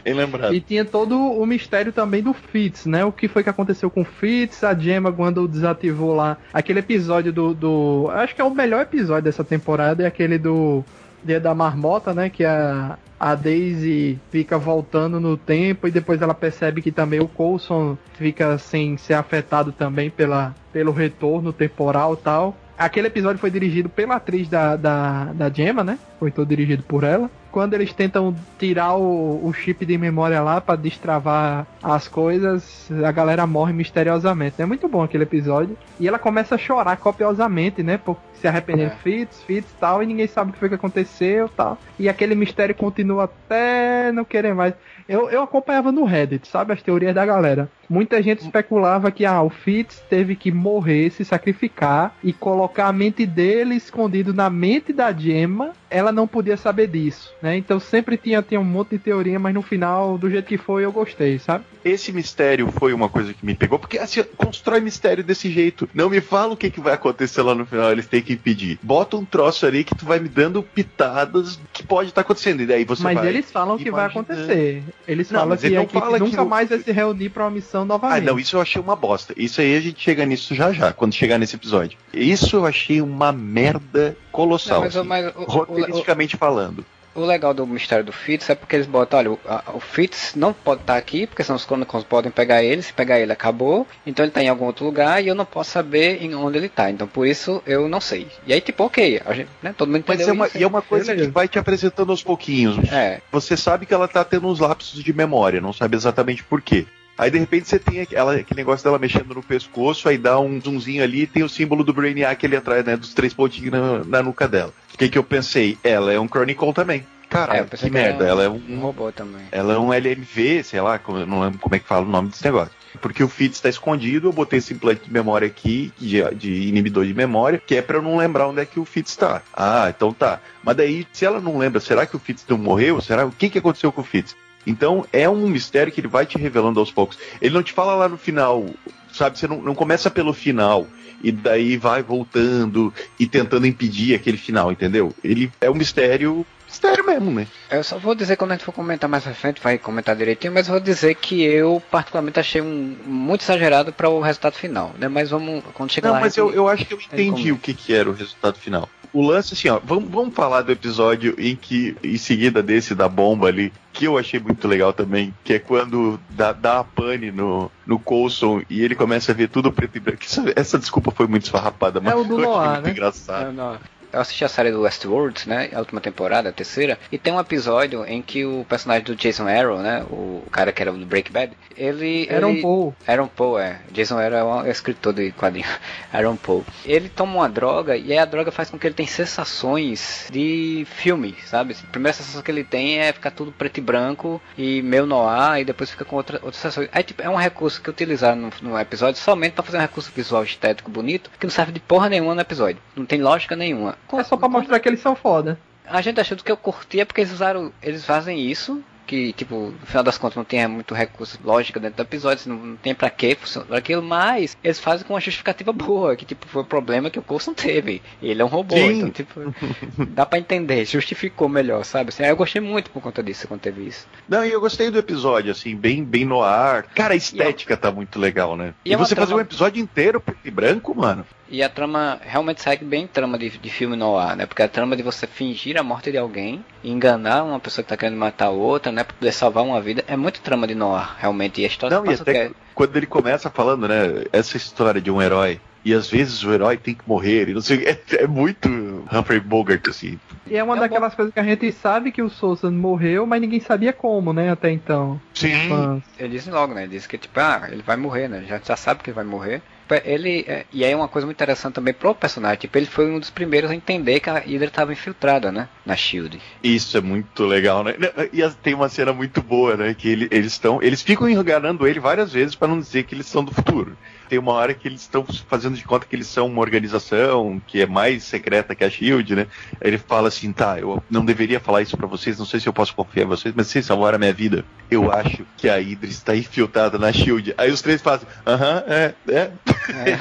Bem lembrado. E tinha todo o mistério também do Fitz, né? O que foi que aconteceu com o Fitz, a Gemma quando desativou lá aquele episódio do, do. Acho que é o melhor episódio dessa temporada, é aquele do Dia da Marmota, né? Que a, a Daisy fica voltando no tempo e depois ela percebe que também o Coulson fica sem ser afetado também pela, pelo retorno temporal e tal. Aquele episódio foi dirigido pela atriz da, da, da Gemma, né? Foi todo dirigido por ela. Quando eles tentam tirar o, o chip de memória lá para destravar as coisas, a galera morre misteriosamente. É muito bom aquele episódio. E ela começa a chorar copiosamente, né? Por se arrependendo, é. Fitz, Fitz tal, e ninguém sabe o que foi que aconteceu tal. E aquele mistério continua até não querer mais. Eu, eu acompanhava no Reddit, sabe? As teorias da galera. Muita gente especulava que ah, o Fitz teve que morrer, se sacrificar e colocar a mente dele escondido na mente da Gemma. Ela não podia saber disso, né? Então sempre tinha, tinha um monte de teoria, mas no final, do jeito que foi, eu gostei, sabe? Esse mistério foi uma coisa que me pegou, porque assim, constrói mistério desse jeito. Não me fala o que, que vai acontecer lá no final, eles têm que impedir. Bota um troço ali que tu vai me dando pitadas que pode estar tá acontecendo. E daí você mas vai. eles falam que vai acontecer. Eles não, falam que a equipe fala nunca mais vai se reunir para uma missão novamente. Ah, não, isso eu achei uma bosta. Isso aí a gente chega nisso já já, quando chegar nesse episódio. Isso eu achei uma merda colossal. Não, mas, assim, mas, o, roteiristicamente o, falando o legal do mistério do Fitz é porque eles botam, olha, o, a, o Fitz não pode estar tá aqui, porque senão os Chronicles podem pegar ele, se pegar ele acabou, então ele está em algum outro lugar e eu não posso saber em onde ele está, então por isso eu não sei. E aí tipo, ok, a gente, né, todo mundo entendeu Mas é uma, isso, E é uma coisa que vai te apresentando aos pouquinhos. É. Você sabe que ela está tendo uns lapsos de memória, não sabe exatamente por quê. Aí de repente você tem aquela, aquele negócio dela mexendo no pescoço, aí dá um zoomzinho ali e tem o símbolo do Brainiac ali atrás, né? Dos três pontinhos na, na nuca dela. O que, que eu pensei? Ela é um Chronicle também. Cara, é, que, que merda. Ela é um, um, robô também. Ela é um LMV, sei lá, não lembro como é que fala o nome desse negócio. Porque o Fitz está escondido, eu botei esse implante de memória aqui, de, de inibidor de memória, que é para eu não lembrar onde é que o Fitz está. Ah, então tá. Mas daí, se ela não lembra, será que o Fitz não morreu? Será o que, que aconteceu com o Fitz? Então é um mistério que ele vai te revelando aos poucos. Ele não te fala lá no final, sabe? Você não, não começa pelo final e daí vai voltando e tentando impedir aquele final, entendeu? Ele é um mistério mistério mesmo, né? Eu só vou dizer quando a gente for comentar mais pra frente, vai comentar direitinho, mas vou dizer que eu particularmente achei um muito exagerado para o resultado final, né? Mas vamos quando chegar Não, lá. Não, mas eu, eu acho que eu entendi o que, que era o resultado final. O lance, assim, ó, vamos, vamos falar do episódio em que, em seguida desse da bomba ali, que eu achei muito legal também, que é quando dá, dá a pane no, no Coulson e ele começa a ver tudo preto e branco. Essa, essa desculpa foi muito esfarrapada, mas é o do né? engraçado. É, eu assisti a série do Westworld, né? A última temporada, a terceira. E tem um episódio em que o personagem do Jason Arrow, né? O cara que era do Break Bad, ele. Era um Paul. Era um Paul, é. Jason Arrow é um escritor de quadrinho. Era um Paul. Ele toma uma droga e a droga faz com que ele tenha sensações de filme, sabe? A primeira sensação que ele tem é ficar tudo preto e branco e meio noir e depois fica com outra, outra sensação. Aí, tipo, é um recurso que utilizaram no, no episódio somente para fazer um recurso visual estético bonito que não serve de porra nenhuma no episódio. Não tem lógica nenhuma. É só pra mostrar que eles são foda. A gente achou que eu curtia porque eles usaram. Eles fazem isso que, tipo, no final das contas não tem muito recurso lógico dentro do episódio, não, não tem pra que funcionar aquilo, mas eles fazem com uma justificativa boa, que tipo, foi o problema que o Coulson teve. Ele é um robô, Sim. então, tipo, dá pra entender, justificou melhor, sabe? Assim, eu gostei muito por conta disso, quando teve isso. Não, e eu gostei do episódio, assim, bem, bem no ar. Cara, a estética é... tá muito legal, né? E, e é você trama... fazer um episódio inteiro preto e branco, mano. E a trama realmente segue bem trama de, de filme no ar, né? Porque a trama de você fingir a morte de alguém, enganar uma pessoa que tá querendo matar outra, né? Pra poder salvar uma vida, é muito trama de noir, realmente. E a história Não, e até é... quando ele começa falando, né? Essa história de um herói. E às vezes o herói tem que morrer, e não sei é, é muito Humphrey Bogart, assim. E é uma é daquelas bom. coisas que a gente sabe que o Souza morreu, mas ninguém sabia como, né, até então. Sim. Mas... Ele disse logo, né? Ele disse que, tipo, ah, ele vai morrer, né? Já, já sabe que ele vai morrer. Ele é, e aí uma coisa muito interessante também pro personagem, tipo, ele foi um dos primeiros a entender que a Hydra estava infiltrada, né, na Shield. Isso é muito legal, né? E tem uma cena muito boa, né, que ele, eles estão, eles ficam enganando ele várias vezes para não dizer que eles são do futuro tem uma hora que eles estão fazendo de conta que eles são uma organização que é mais secreta que a Shield, né? Ele fala assim, tá, eu não deveria falar isso para vocês, não sei se eu posso confiar em vocês, mas vocês salvaram a minha vida. Eu acho que a Hydra está infiltrada na Shield. Aí os três fazem, aham, é, é. é.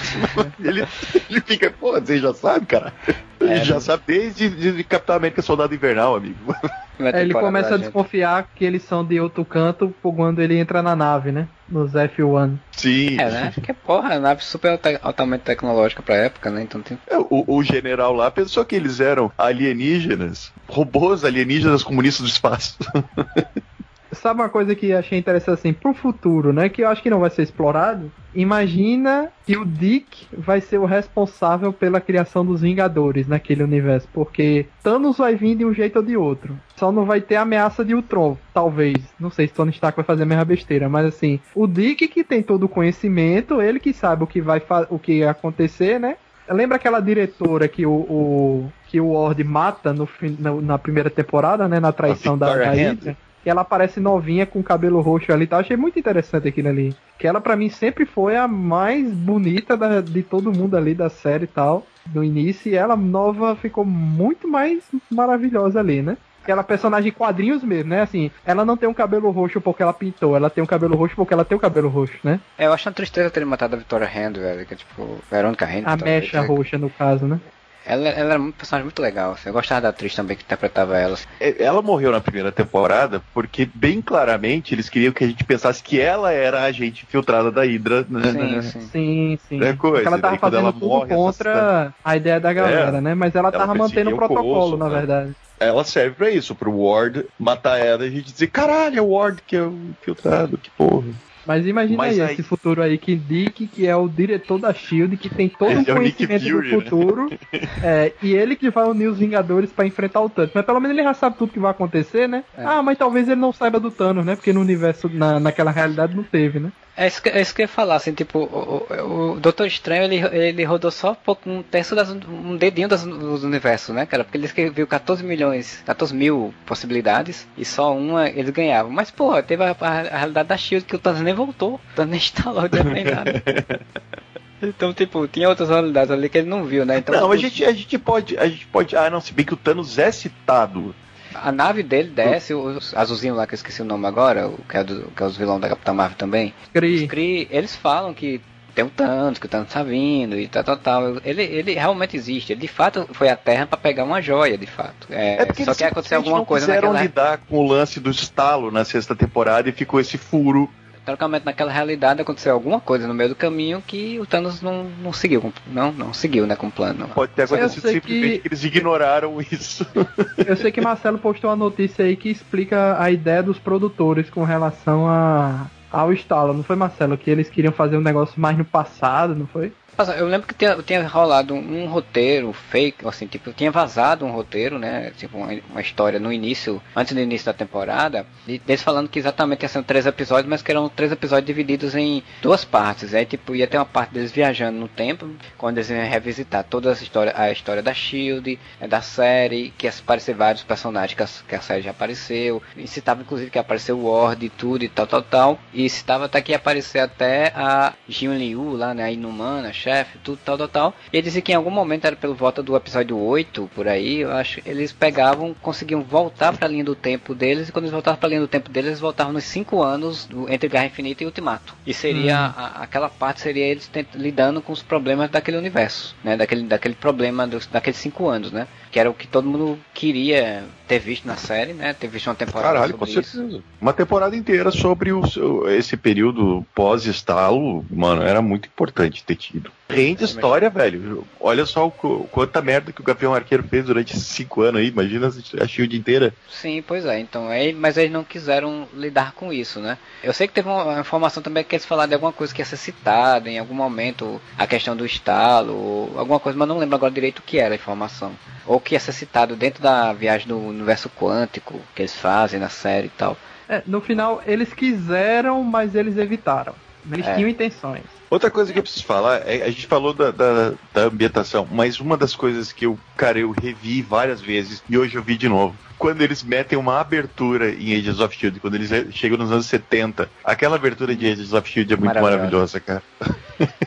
ele, ele fica, pô, você já sabe, cara. É, já sabe desde de Capitão América Soldado Invernal, amigo. É, ele começa a desconfiar que eles são de outro canto quando ele entra na nave, né? Nos F1. Sim. É, né? Que porra, a nave super altamente tecnológica pra época, né? Então tem. É, o, o, general lá pensou que eles eram alienígenas, robôs alienígenas comunistas do espaço. sabe uma coisa que achei interessante assim, pro futuro, né? Que eu acho que não vai ser explorado. Imagina que o Dick vai ser o responsável pela criação dos Vingadores naquele universo. Porque Thanos vai vir de um jeito ou de outro. Só não vai ter ameaça de Ultron, talvez. Não sei se Tony Stark vai fazer a mesma besteira, mas assim, o Dick que tem todo o conhecimento, ele que sabe o que vai o que acontecer, né? Lembra aquela diretora que o, o que o Ward mata no, na, na primeira temporada, né? Na traição da, da? Que ela aparece novinha com cabelo roxo ali e tal. Achei muito interessante aquilo ali. Que ela, para mim, sempre foi a mais bonita da, de todo mundo ali da série e tal. No início, e ela nova ficou muito mais maravilhosa ali, né? aquela personagem quadrinhos mesmo, né? Assim, ela não tem um cabelo roxo porque ela pintou, ela tem um cabelo roxo porque ela tem o um cabelo roxo, né? É, eu acho uma tristeza terem matado a Victoria Hand, velho, que é tipo, Verônica Hand. A mecha roxa, no caso, né? Ela, ela era um personagem muito legal. Assim. Eu gostava da atriz também que interpretava ela. Assim. É, ela morreu na primeira temporada porque, bem claramente, eles queriam que a gente pensasse que ela era a agente infiltrada da Hydra. Né? Sim, sim. sim, sim. É coisa, porque ela tava fazendo ela tudo morre, contra a ideia da galera, é, né? Mas ela tava mantendo o protocolo, o na né? verdade ela serve para isso, pro Ward matar ela e a gente dizer, caralho, é o Ward que é o infiltrado, que porra. Mas imagina Mas aí, aí, esse futuro aí que Dick, que é o diretor da Shield, que tem todo o um é conhecimento Fury, do né? futuro, né? é, e ele que vai unir os Vingadores para enfrentar o Thanos. Mas pelo menos ele já sabe tudo que vai acontecer, né? É. Ah, mas talvez ele não saiba do Thanos, né? Porque no universo, na, naquela realidade, não teve, né? É isso, que, é isso que eu ia falar, assim, tipo, o, o, Doutor Estranho, ele, ele rodou só um terço das, um dedinho das, dos universos, né, cara? Porque ele viu 14 milhões, 14 mil possibilidades e só uma eles ganhavam. Mas, porra, teve a, a, a realidade da SHIELD que o Thanos nem voltou, o Thanos nem instalou, nem nada. Então, tipo, tinha outras realidades ali que ele não viu, né? Então, não, a gente, a gente pode. A gente pode. Ah, não, se bem que o Thanos é citado a nave dele desce, o azulzinho lá que eu esqueci o nome agora, o que é, do, que é os vilões da Capitã Marvel também. Kree. Kree, eles falam que tem um Thanos, que o Thanos tá vindo e tal, tal, tal. Ele, ele realmente existe. Ele de fato foi à Terra para pegar uma joia, de fato. É, é só que aconteceu alguma coisa naquela... Eles lidar com o lance do estalo na sexta temporada e ficou esse furo teoricamente naquela realidade aconteceu alguma coisa no meio do caminho que o Thanos não, não seguiu, não, não seguiu, né, com o plano. Pode ter acontecido simplesmente que... que... eles ignoraram isso. Eu sei que Marcelo postou uma notícia aí que explica a ideia dos produtores com relação a ao estalo, não foi Marcelo? Que eles queriam fazer um negócio mais no passado, não foi? Eu lembro que tinha, tinha rolado um roteiro fake, assim, tipo, tinha vazado um roteiro, né? Tipo, uma, uma história no início, antes do início da temporada, e eles falando que exatamente ia ser três episódios, mas que eram três episódios divididos em duas partes. Aí, tipo, ia ter uma parte deles viajando no tempo, quando eles iam revisitar toda a história, a história da Shield, né, da série, que ia aparecer vários personagens que a, que a série já apareceu, e citava inclusive que apareceu o Ward e tudo e tal, tal, tal, e citava até que ia aparecer até a Jin Liu lá, né? A Inumana, chefe, tudo tal, tal, tal. E ele disse que em algum momento, era pelo volta do episódio 8, por aí, eu acho, eles pegavam, conseguiam voltar para a linha do tempo deles, e quando eles voltavam para a linha do tempo deles, eles voltavam nos 5 anos do, entre Guerra Infinita e Ultimato. E seria, hum. a, aquela parte seria eles tent, lidando com os problemas daquele universo, né, daquele, daquele problema dos, daqueles 5 anos, né que era o que todo mundo queria ter visto na série, né? Ter visto uma temporada Caralho, sobre com certeza. Isso. Uma temporada inteira sobre o, esse período pós-estalo, mano, era muito importante ter tido. Rende história, velho. Olha só o, quanta merda que o Gavião Arqueiro fez durante esses cinco anos aí. Imagina a Shield inteira. Sim, pois é. Então, é, mas eles não quiseram lidar com isso, né? Eu sei que teve uma informação também que eles falaram de alguma coisa que ia ser citada em algum momento, a questão do estalo, alguma coisa, mas não lembro agora direito o que era a informação. Ou que ia ser citado dentro da viagem do universo quântico que eles fazem na série e tal. É, no final, eles quiseram, mas eles evitaram. Eles é. tinham intenções. Outra coisa que eu preciso falar, é, a gente falou da, da, da, ambientação, mas uma das coisas que eu, cara, eu revi várias vezes e hoje eu vi de novo. Quando eles metem uma abertura em Agents of Shield, quando eles chegam nos anos 70, aquela abertura de Agents of Shield é muito maravilhosa, cara.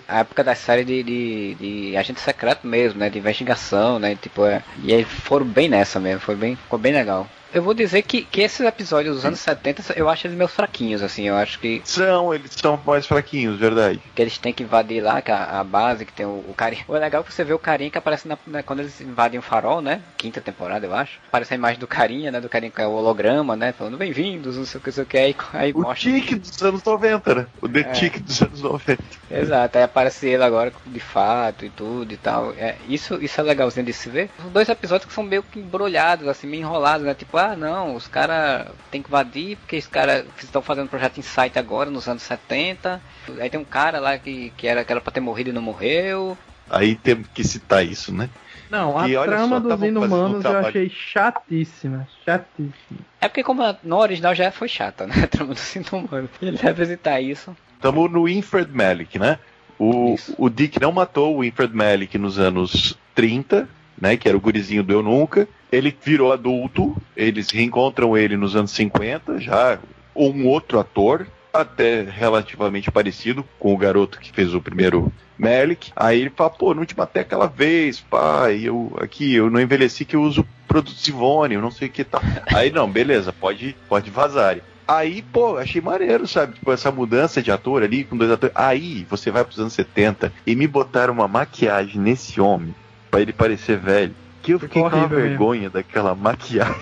A época da série de, de, de, agente secreto mesmo, né? De investigação, né? Tipo, é, e eles foram bem nessa mesmo, foi bem, ficou bem legal. Eu vou dizer que, que esses episódios dos anos 70, eu acho eles meus fraquinhos, assim, eu acho que. São, eles são mais fraquinhos, verdade. Que eles têm que invadir lá, que a, a base, que tem o, o carinha. O legal é que você vê o carinha que aparece na, quando eles invadem o farol, né? Quinta temporada, eu acho. Aparece a imagem do carinha, né? Do carinha que é o holograma, né? Falando bem-vindos, não sei o que, não sei o que. Aí, aí o mostra. tique dos anos 90, né? O The é. Tique dos anos 90. Exato, aí aparece ele agora de fato e tudo e tal. É, isso, isso é legalzinho de se ver. São dois episódios que são meio que embrulhados, assim, meio enrolados, né? Tipo, ah, não, os caras tem que invadir porque os caras estão fazendo projeto Insight agora, nos anos 70. Aí tem um cara lá que, que, era, que era pra ter morrido e não morreu. Aí temos que citar isso, né? Não, a E olha trama só, dos inumanos um eu achei chatíssima. Chatíssima. É porque como no original já foi chata, né? A trama do Sintomano. Ele revisitar isso. Estamos no Infred Malik, né? O, Isso. o Dick não matou o Infred Malik nos anos 30, né? Que era o gurizinho do Eu Nunca. Ele virou adulto, eles reencontram ele nos anos 50, já um outro ator, até relativamente parecido com o garoto que fez o primeiro Malik. Aí ele fala, pô, não te matei aquela vez, pai, eu aqui, eu não envelheci que eu uso produtos Ivone, eu não sei o que tal. Aí não, beleza, pode, pode vazar. Aí, pô, achei maneiro, sabe? Tipo, essa mudança de ator ali com dois atores. Aí você vai pros anos 70 e me botaram uma maquiagem nesse homem pra ele parecer velho. Que eu fiquei Ficou com uma vergonha daquela maquiagem.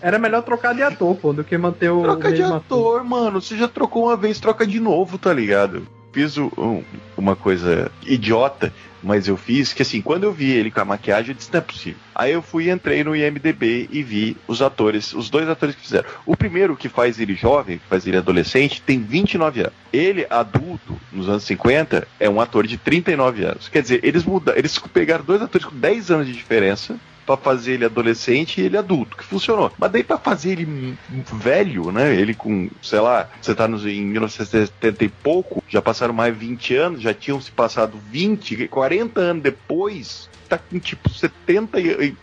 Era melhor trocar de ator, pô, do que manter o Troca de mesmo ator, mano. Você já trocou uma vez, troca de novo, tá ligado? Fiz um- uma coisa idiota, mas eu fiz que assim, quando eu vi ele com a maquiagem, eu disse, não é possível. Aí eu fui, entrei no IMDB e vi os atores, os dois atores que fizeram. O primeiro que faz ele jovem, que faz ele adolescente, tem 29 anos. Ele, adulto, nos anos 50, é um ator de 39 anos. Quer dizer, eles mudaram, eles pegaram dois atores com 10 anos de diferença pra fazer ele adolescente e ele adulto, que funcionou. Mas daí pra fazer ele velho, né? Ele com, sei lá, você tá nos, em 1970 e pouco, já passaram mais 20 anos, já tinham se passado 20, 40 anos depois, tá com tipo 70 e, e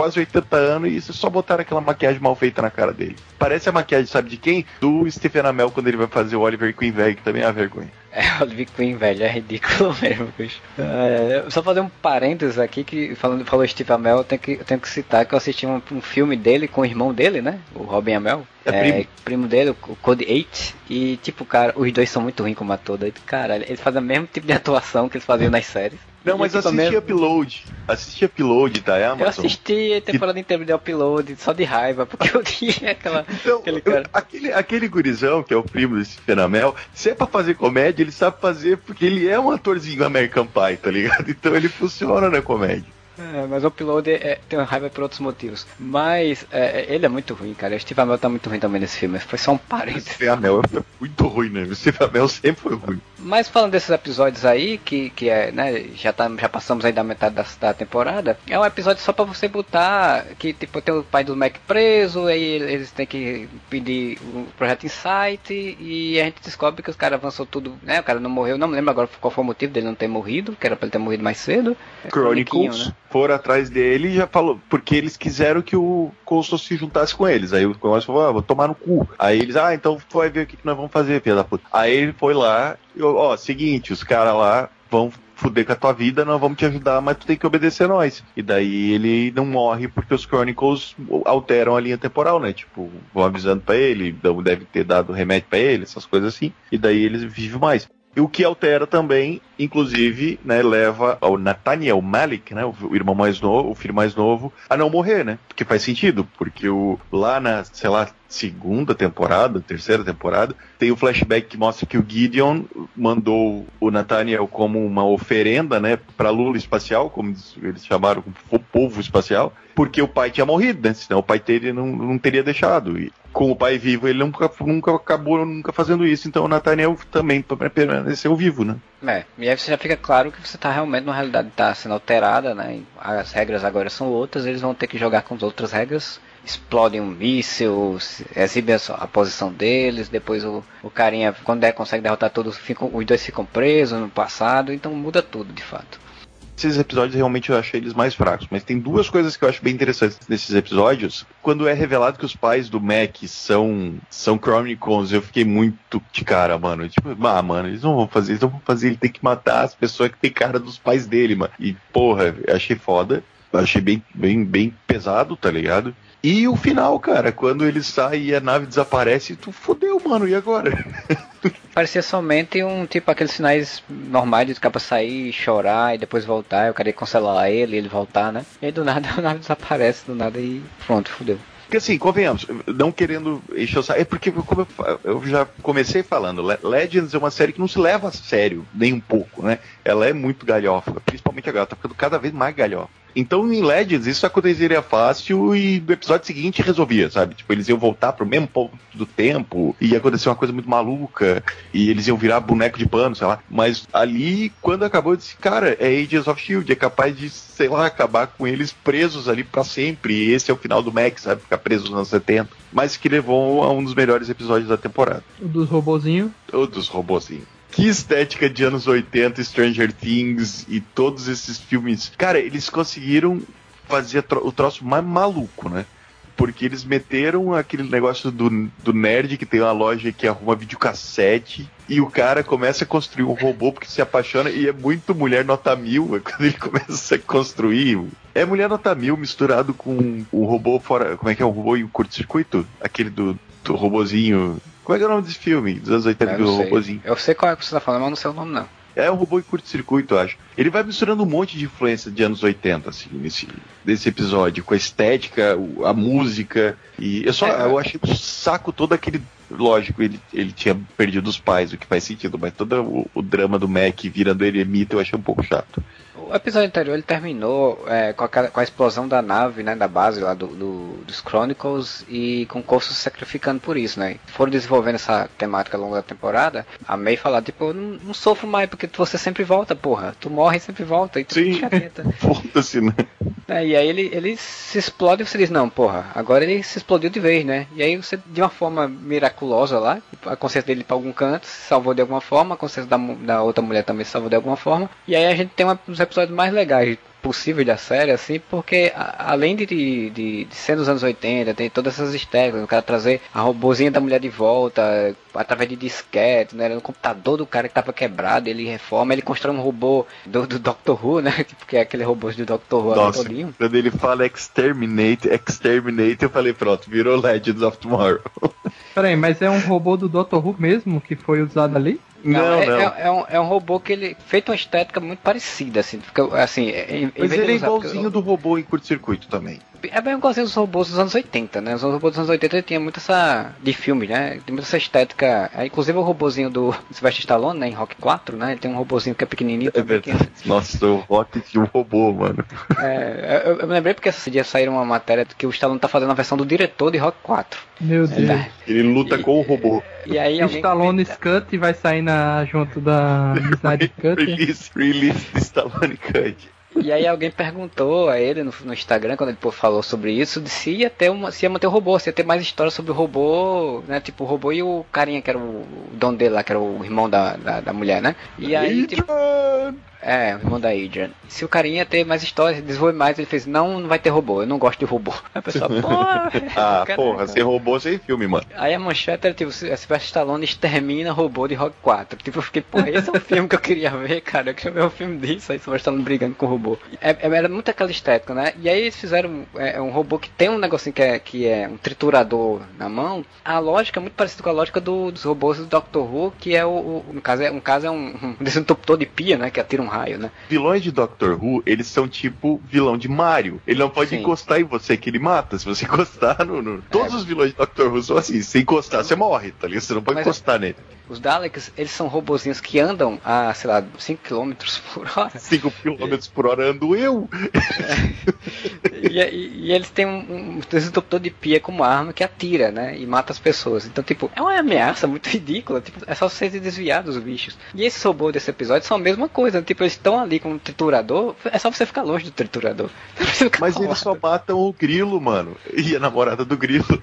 quase 80 anos e só botaram aquela maquiagem mal feita na cara dele. Parece a maquiagem, sabe de quem? Do Stephen Amell quando ele vai fazer o Oliver Queen velho, que também é uma vergonha. É, o Oliver Queen, velho, é ridículo mesmo, bicho. É, só fazer um parênteses aqui, que falando, falou Steve Amell, eu tenho que, eu tenho que citar que eu assisti um, um filme dele com o irmão dele, né? O Robin Amell. É primo. dele, o Code 8. E, tipo, cara, os dois são muito ruins como ator. Daí, cara, eles fazem o mesmo tipo de atuação que eles faziam nas séries. Não, E, mas assisti mesmo- Upload. Assisti Upload da Eu Amazon. assisti a temporada inteira de upload só de raiva, porque eu tinha aquela. Então, Aquele eu- cara. aquele, aquele gurizão, que é o primo desse Fenamel, se é pra fazer comédia, ele sabe fazer porque ele é um atorzinho American Pie, tá ligado? Então ele funciona na comédia. É, mas o upload é, tem uma raiva por outros motivos. Mas é, ele é muito ruim, cara. O Steve Amell tá muito ruim também nesse filme. Foi só um parênteses. Fenamel é muito ruim, né? O Fenamel sempre foi ruim. Mas falando desses episódios aí, que, que é, né, já, tá, já passamos aí da metade da, da temporada, é um episódio só pra você botar que, tipo, tem o pai do Mac preso, aí eles têm que pedir o projeto Insight, e a gente descobre que os caras avançou tudo, né, o cara não morreu, não me lembro agora qual foi o motivo dele não ter morrido, que era pra ele ter morrido mais cedo. É, Chronicles né? foram atrás dele e já falou, porque eles quiseram que o Coulson se juntasse com eles. Aí o Coulson falou, ah, vou tomar no cu. Aí eles, ah, então vai ver o que, que nós vamos fazer, filha da puta. Aí ele foi lá, e, ó, seguinte, os caras lá vão fuder com a tua vida, nós vamos te ajudar, mas tu tem que obedecer nós. E daí ele não morre porque os Chronicles alteram a linha temporal, né? Tipo, vão avisando pra ele, deve ter dado remédio pra ele, essas coisas assim. E daí ele vive mais. E o que altera também, inclusive, né, leva ao Nathaniel Malik, né, o, o irmão mais novo, o filho mais novo, a não morrer, né? Porque faz sentido, porque o, lá na, sei lá, segunda temporada, terceira temporada, tem o flashback que mostra que o Gideon mandou o Nathaniel como uma oferenda, né, pra Lula espacial, como eles- chamaram, o povo espacial, porque o pai tinha morrido, né? Senão o pai dele não, não teria deixado. E com o pai vivo, ele nunca, nunca acabou nunca fazendo isso, então o Nathaniel também permaneceu vivo, né? É, e aí você já fica claro que você tá realmente, na realidade, tá sendo alterada, né? As regras agora são outras, eles vão ter que jogar com as outras regras. Explodem um míssil, exibem a, posição deles, depois o, o carinha, quando é, consegue derrotar todos, ficam, os dois ficam presos no passado, então muda tudo de fato. Esses episódios realmente eu achei eles mais fracos, mas tem duas coisas que eu acho bem interessantes nesses episódios. Quando é revelado que os pais do Mac são são Chronicles, eu fiquei muito de cara, mano. Tipo, ah, mano, eles não vão fazer, eles não vão fazer, ele tem que matar as pessoas que tem cara dos pais dele, mano. E porra, achei foda. Achei bem, bem, bem pesado, tá ligado? E o final, cara, quando ele sai e a nave desaparece, tu fodeu, mano, e agora? Parecia somente um tipo aqueles sinais normais de ficar pra sair, chorar e depois voltar, eu queria cancelar ele, ele voltar, né? E aí do nada a nave desaparece, do nada e pronto, fudeu. Porque assim, convenhamos, não querendo encher o saco, é porque, como eu, já comecei falando, Le- Legends é uma série que não se leva a sério, nem um pouco, né? Ela é muito galhofa, principalmente agora, tá ficando cada vez mais galhofa. Então em Legends isso aconteceria fácil e no episódio seguinte resolvia, sabe? Tipo, eles iam voltar pro mesmo ponto do tempo e ia acontecer uma coisa muito maluca e eles iam virar boneco de pano, sei lá. Mas ali, quando acabou, eu disse, cara, é Agents of Shield, é capaz de, sei lá, acabar com eles presos ali para sempre. E esse é o final do Mac, sabe? Ficar preso nos anos 70. Mas que levou a um dos melhores episódios da temporada. O dos robozinhos. O dos robozinhos. Que estética de anos 80, Stranger Things e todos esses filmes. Cara, eles conseguiram fazer o troço mais maluco, né? Porque eles meteram aquele negócio do, do nerd que tem uma loja que arruma videocassete e o cara começa a construir um robô porque se apaixona e é muito mulher nota mil é quando ele começa a construir. É mulher nota mil misturado com o robô fora. Como é que é? O robô em curto-circuito? Aquele do, do robozinho. Como é que é o nome desse filme? Dos anos 80 do robozinho. Eu sei qual é que você tá falando, mas não sei o nome não. É um robô em curto-circuito, acho. Ele vai misturando um monte de influência de anos 80, assim, nesse, nesse episódio, com a estética, a música. E eu só é, eu achei o saco todo aquele. Lógico, ele, ele tinha perdido os pais, o que faz sentido, mas todo o, o drama do Mac virando ele ermita eu achei um pouco chato. O episódio anterior ele terminou é, com, a, com, a, explosão da nave, né, da base lá do, do, dos Chronicles e com o Corso se sacrificando por isso, né? Foram desenvolvendo essa temática ao longo da temporada. A May falar, tipo, não, não sofro mais porque você sempre volta, porra. Tu morre e sempre volta. E tu Sim, foda-se, né? É, e aí ele, ele se explode e você diz, não, porra, agora ele se explodiu de vez, né? E aí você, de uma forma miraculosa lá, a consciência dele pra algum canto, se salvou de alguma forma, a consciência da, da outra mulher também se salvou de alguma forma. E aí a gente tem uma, uns episódios mais legais possível da série, assim, porque a, além de, de, de, ser nos anos 80, tem todas essas estéticas, o cara trazer a robozinha da mulher de volta, através de disquete, né? No computador do cara que tava quebrado, ele reforma, ele constrói um robô do, do Doctor Who, né? Porque é aquele robô do Doctor Who Nossa, quando ele fala exterminate, exterminate, eu falei, pronto, virou Legends of Tomorrow. Peraí, mas é um robô do Doctor Who mesmo que foi usado ali? Não, não, é, não. É, é, um, é um robô que ele feito uma estética muito parecida, assim. Fica, assim em, Mas ele é igualzinho porque... do robô em curto-circuito também. É bem igualzinho dos robôs dos anos 80, né? Os robôs dos anos 80 tinha muito essa. de filme, né? Tem muita essa estética. É, inclusive o robôzinho do Sylvester Stallone, né? Em Rock 4, né? Ele tem um robôzinho que é pequenininho. É também, que... Nossa, o Rock tinha um robô, mano. É, eu, eu, me lembrei porque esse dia saíram uma matéria que o Stallone tá fazendo a versão do diretor de Rock 4. Meu Deus. É, ele luta e, com o robô. E aí o Stallone comenta... Cut vai sair na, junto da Snyder Cut. release, release de Stallone Cut. E aí alguém perguntou a ele no, no Instagram, quando ele falou sobre isso, de se ia ter uma, se ia manter o robô, se ia ter mais história sobre o robô, né? Tipo, o robô e o carinha que era o, o dono dele lá, que era o irmão da, da, da mulher, né? E aí, tipo, é, o irmão da Adrian. Se o carinha ter mais histórias, desenvolver mais, ele fez, não, não vai ter robô, eu não gosto de robô. Aí a pessoa, porra. ah, porra, sem robô, sem filme, mano. Aí a manchete era tipo, Sylvester Stallone extermina robô de Rock 4. Tipo, eu fiquei, porra, esse é o filme que eu queria ver, cara. Eu queria ver um filme disso, aí Sylvester Stallone brigando com o robô. É, é, era muito aquela estética, né? E aí eles fizeram é, um robô que tem um negocinho que é, que é um triturador na mão. A lógica é muito parecida com a lógica do, dos robôs do Doctor Who, que é o, o no caso é, um caso é um, um desentuptor de pia, né? Que atira um raio, né? Vilões de Doctor Who, eles são tipo vilão de Mario. Ele não pode Sim. encostar em você que ele mata. Se você encostar no. no... Todos é. os vilões de Doctor Who são assim. Se encostar, você morre, tá ligado? Você não pode Mas, encostar nele. Os Daleks, eles são robozinhos que andam a, sei lá, 5 km por hora. 5 km por hora ando eu! É. E, e, e, eles têm um, um de pia como arma que atira, né? E mata as pessoas. Então, tipo, é uma ameaça muito ridícula. Tipo, é só você desviar dos bichos. E esses robôs desse episódio são a mesma coisa. Tipo, eles estão ali com o triturador. É só você ficar longe do triturador. Mas eles só matam o grilo, mano. E a namorada do grilo.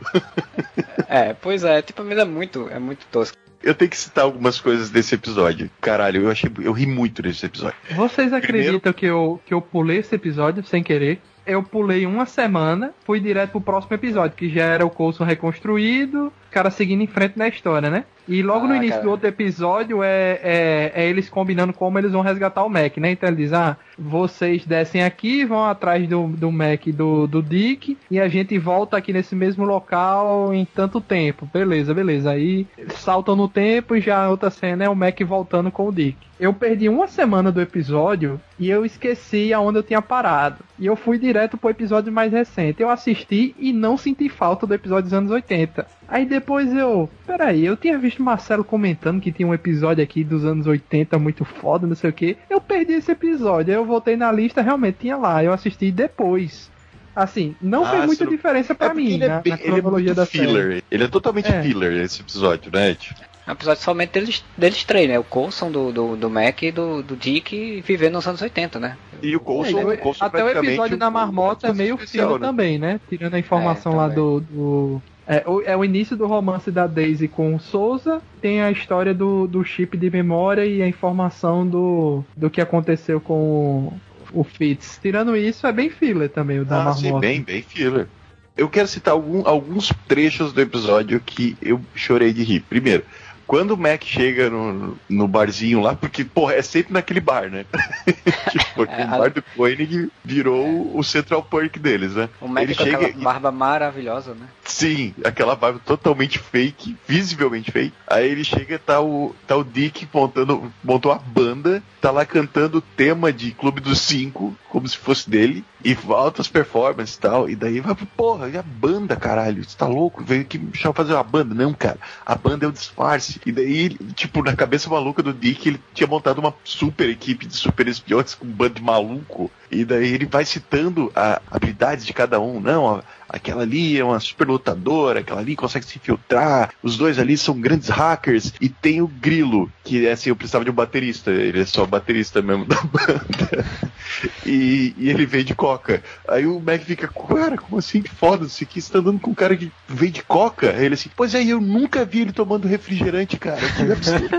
É, pois é. Tipo, mas é muito, é muito tosco. Eu tenho que citar algumas coisas desse episódio. Caralho, eu achei, eu ri muito desse episódio. Vocês acreditam Primeiro... que, eu, que eu pulei esse episódio sem querer? Eu pulei uma semana, fui direto pro próximo episódio, que já era o Coulson reconstruído, cara seguindo em frente na história, né? E logo ah, no início cara. do outro episódio é, é, é, eles combinando como eles vão resgatar o Mac, né? Então ele diz, ah, vocês descem aqui, vão atrás do, do Mac do, do Dick e a gente volta aqui nesse mesmo local em tanto tempo. Beleza, beleza. Aí saltam no tempo e já outra cena é o Mac voltando com o Dick. Eu perdi uma semana do episódio e eu esqueci aonde eu tinha parado. E eu fui direto pro episódio mais recente. Eu assisti e não senti falta do episódio dos anos 80. Aí depois eu. Peraí, eu tinha visto Marcelo comentando que tinha um episódio aqui dos anos 80 muito foda, não sei o que. Eu perdi esse episódio, aí eu voltei na lista, realmente tinha lá. Eu assisti depois. Assim, não Ah, fez muita não- diferença pra É mim, ele é, na, bem- na ele é cronologia da filler. série. Ele é totalmente É. filler esse episódio, né? Tipo, É um episódio somente deles, deles três, né? O Coulson, do, do, do Mac e do, do Dick vivendo nos anos 80, né? E o Coulson, É, o Coulson até o episódio da marmota é meio filler né? também, né? Tirando a informação É, lá também. do. do- É, o, é o início do romance da Daisy com o Souza, tem a história do, do chip de memória e a informação do, do que aconteceu com o, o Fitz. Tirando isso, é bem filler também, o da Ah, marmota. sim, bem, bem filler. Eu quero citar algum- alguns trechos do episódio que eu chorei de rir. Primeiro, quando o Mac chega no, no barzinho lá, porque, porra, é sempre naquele bar, né? tipo, É, o bar do Koenig virou o Central Park deles, né? O Mac Ele com chega aquela e- barba maravilhosa, né? Sim, aquela barba totalmente fake, visivelmente fake. Aí ele chega, tá o, tá o Dick montando, montou a banda, tá lá cantando o tema de Clube dos Cinco, como se fosse dele, e altas performances e tal. E daí vai porra, e a banda, caralho? Você tá louco? Veio aqui me chamar fazer uma banda? Não, cara, a banda é o disfarce. E daí, tipo, na cabeça maluca do Dick, ele tinha montado uma super equipe de super espiões com um bando de maluco. E daí ele vai citando a habilidades de cada um. Não, a- aquela ali é uma super lutadora, aquela ali consegue se infiltrar, os dois ali são grandes hackers, e tem o Grilo, que é assim, eu precisava de um baterista, ele é só baterista mesmo da banda. E, e ele veio de coca. Aí o Mac fica, cara, como assim? Que foda, você aqui está andando com um cara que veio de coca? Aí ele assim, pois é, eu nunca vi ele tomando refrigerante, cara. Que absurdo.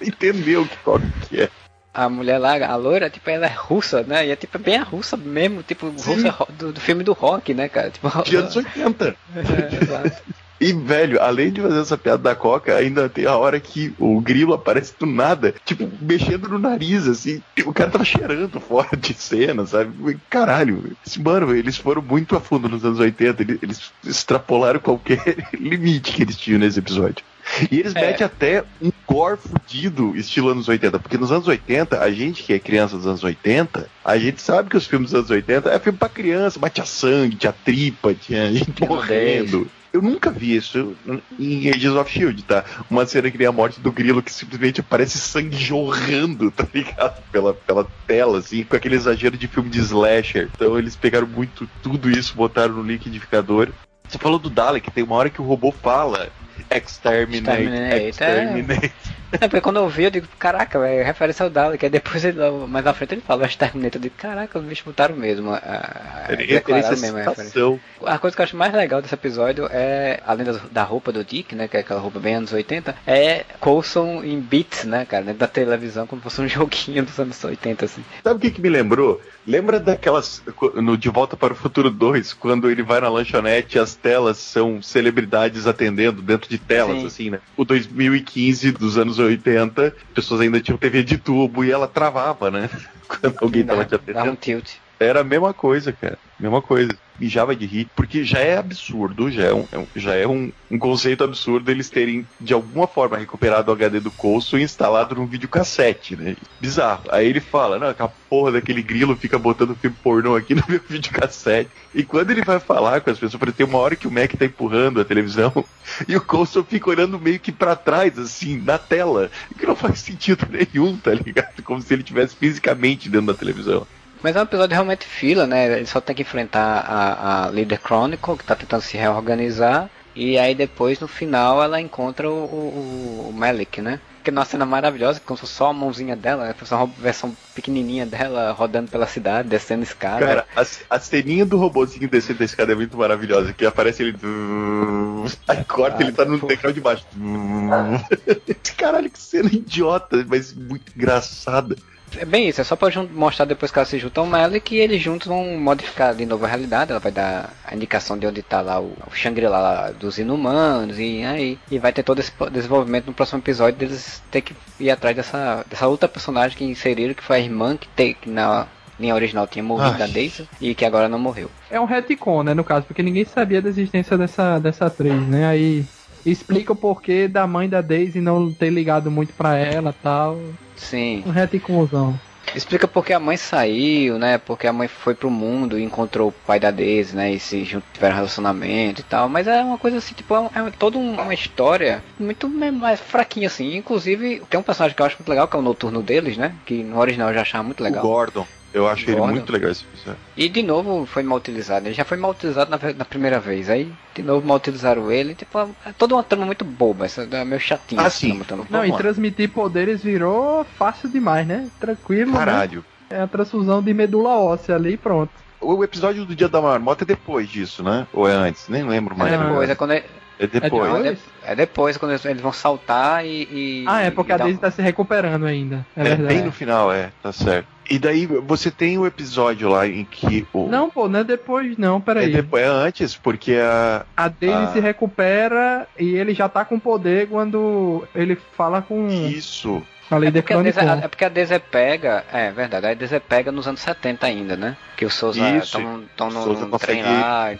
Entendeu que coca que é. A mulher lá, a loira, tipo, ela é russa, né? E é tipo bem a russa mesmo, tipo, Sim. russa do, do filme do rock, né, cara? Tipo, De anos 80. É, exato. E, velho, além de fazer essa piada da coca, ainda tem a hora que o grilo aparece do nada, tipo, mexendo no nariz, assim. O cara tava cheirando fora de cena, sabe? Caralho. Mano, eles foram muito a fundo nos anos 80. Eles, extrapolaram qualquer limite que eles tinham nesse episódio. E eles É. metem até um gore fudido, estilo anos 80. Porque nos anos 80, a gente que é criança dos anos 80, a gente sabe que os filmes dos anos 80 é filme pra criança, mas tinha sangue, tinha tripa, tinha gente morrendo. Eu nunca vi isso em Agents of Shield, tá? Uma cena que nem a morte do grilo que simplesmente aparece sangue jorrando, tá ligado? Pela, pela tela, assim, com aquele exagero de filme de slasher. Então eles pegaram muito tudo isso, botaram no liquidificador. Você falou do Dalek, tem uma hora que o robô fala Exterminate, Exterminate, exterminate. É, porque quando eu vi, eu digo, caraca, velho, referência ao Dalek. Aí depois, ele, mais na frente, ele fala, o Exterminator. Eu digo, caraca, os bichos botaram mesmo. A, a, Ele declararam mesmo a referência. A coisa que eu acho mais legal desse episódio é, além das- da roupa do Dick, né, que é aquela roupa bem anos 80, é Coulson em beats, né, cara, dentro da televisão, como se fosse um joguinho dos anos 80, assim. Sabe o que, que me lembrou? Lembra daquelas. No De Volta para o Futuro 2, quando ele vai na lanchonete e as telas são celebridades atendendo dentro de telas, Sim. assim, né? O 2015 dos anos 80, pessoas ainda tinham TV de tubo e ela travava, né? Quando alguém tava te Dá um atendendo. tilt. Era a mesma coisa, cara. Mesma coisa. Mijava de rir. Porque já é absurdo, já é um, é já é um, um conceito absurdo eles terem, de alguma forma, recuperado o HD do Coulson e instalado num videocassete, né? Bizarro. Aí ele fala, não, aquela porra daquele grilo fica botando filme pornô aqui no meu videocassete. E quando ele vai falar com as pessoas, tem uma hora que o Mac tá empurrando a televisão e o Coulson fica olhando meio que pra trás, assim, na tela. Que não faz sentido nenhum, tá ligado? Como se ele estivesse fisicamente dentro da televisão. Mas é um episódio realmente fila, né? Ele só tem que enfrentar a, a Leader Chronicle, que tá tentando se reorganizar. E aí depois, no final, ela encontra o, o, o Malik, né? Que é uma cena maravilhosa, como se fosse só a mãozinha dela, né? Fosse uma versão pequenininha dela rodando pela cidade, descendo escada. Cara, a, a ceninha do robôzinho descendo da escada é muito maravilhosa, que aparece ele. Aí corta, Ah, ele tá no pô. degrau de baixo. Caralho, que cena idiota, mas muito engraçada. É bem isso, é só pra mostrar depois que elas se juntam ao Malik e eles juntos vão modificar de novo a realidade. Ela vai dar a indicação de onde tá lá o, o Shangri-La lá dos inumanos e aí e vai ter todo esse desenvolvimento no próximo episódio deles ter que ir atrás dessa, dessa outra personagem que inseriram, que foi a irmã que, tem, que na linha original tinha morrido Ai. da Daisy e que agora não morreu. É um retcon, né, no caso, porque ninguém sabia da existência dessa, dessa atriz, né? Aí explica o porquê da mãe da Daisy não ter ligado muito pra ela tal. Sim. Um retconzão. Explica porque a mãe saiu, né? Porque a mãe foi pro mundo e encontrou o pai da Daisy, né? E se junto, tiveram relacionamento e tal. Mas é uma coisa assim, tipo, é, um, é toda uma história muito mais fraquinha, assim. Inclusive, tem um personagem que eu acho muito legal, que é o noturno deles, né? Que no original eu já achava muito legal. O Gordon. Eu acho Gordon. ele muito legal esse episódio. E de novo foi mal utilizado. Ele já foi mal utilizado na, na primeira vez. Aí de novo mal utilizaram ele. Tipo, é toda uma trama muito boba. Essa é meio chatinha. Ah, sim. Não, e transmitir poderes virou fácil demais, né? Tranquilo. Né? Caralho. Né? É a transfusão de medula óssea ali e pronto. O episódio do Dia da Marmota é depois disso, né? Ou é antes? Nem lembro mais. É depois, é quando é... É depois. É depois, é depois quando eles vão saltar e. e ah, é porque a Daisy um... tá se recuperando ainda. É, é verdade. bem no final, é, tá certo. E daí você tem o episódio lá em que o. Não, pô, não é depois, não, peraí. É, depois, é antes, porque a. A Daisy a... se recupera e ele já tá com poder quando ele fala com. Isso. É porque, a Deze, é porque a Deze pega, é verdade, a Deze pega nos anos 70 ainda, né? Que o Souza estão no, no trem lá,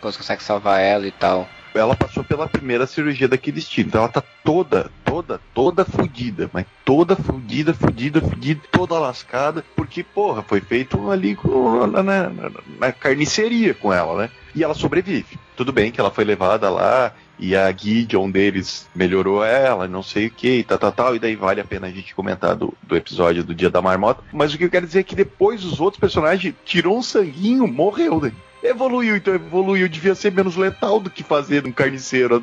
consegue salvar ela e tal ela passou pela primeira cirurgia daquele estilo. Então ela tá toda, toda, toda fudida, mas toda fudida, fudida, fudida, toda lascada, porque, porra, foi feito ali com, na, na, na, carniceria com ela, né? E ela sobrevive. Tudo bem que ela foi levada lá e a Gideon deles melhorou ela, não sei o que, tal, tal, tal, e daí vale a pena a gente comentar do, do episódio do Dia da Marmota. Mas o que eu quero dizer é que depois os outros personagens tirou um sanguinho, morreu, né? Evoluiu, então evoluiu. Devia ser menos letal do que fazer um carniceiro.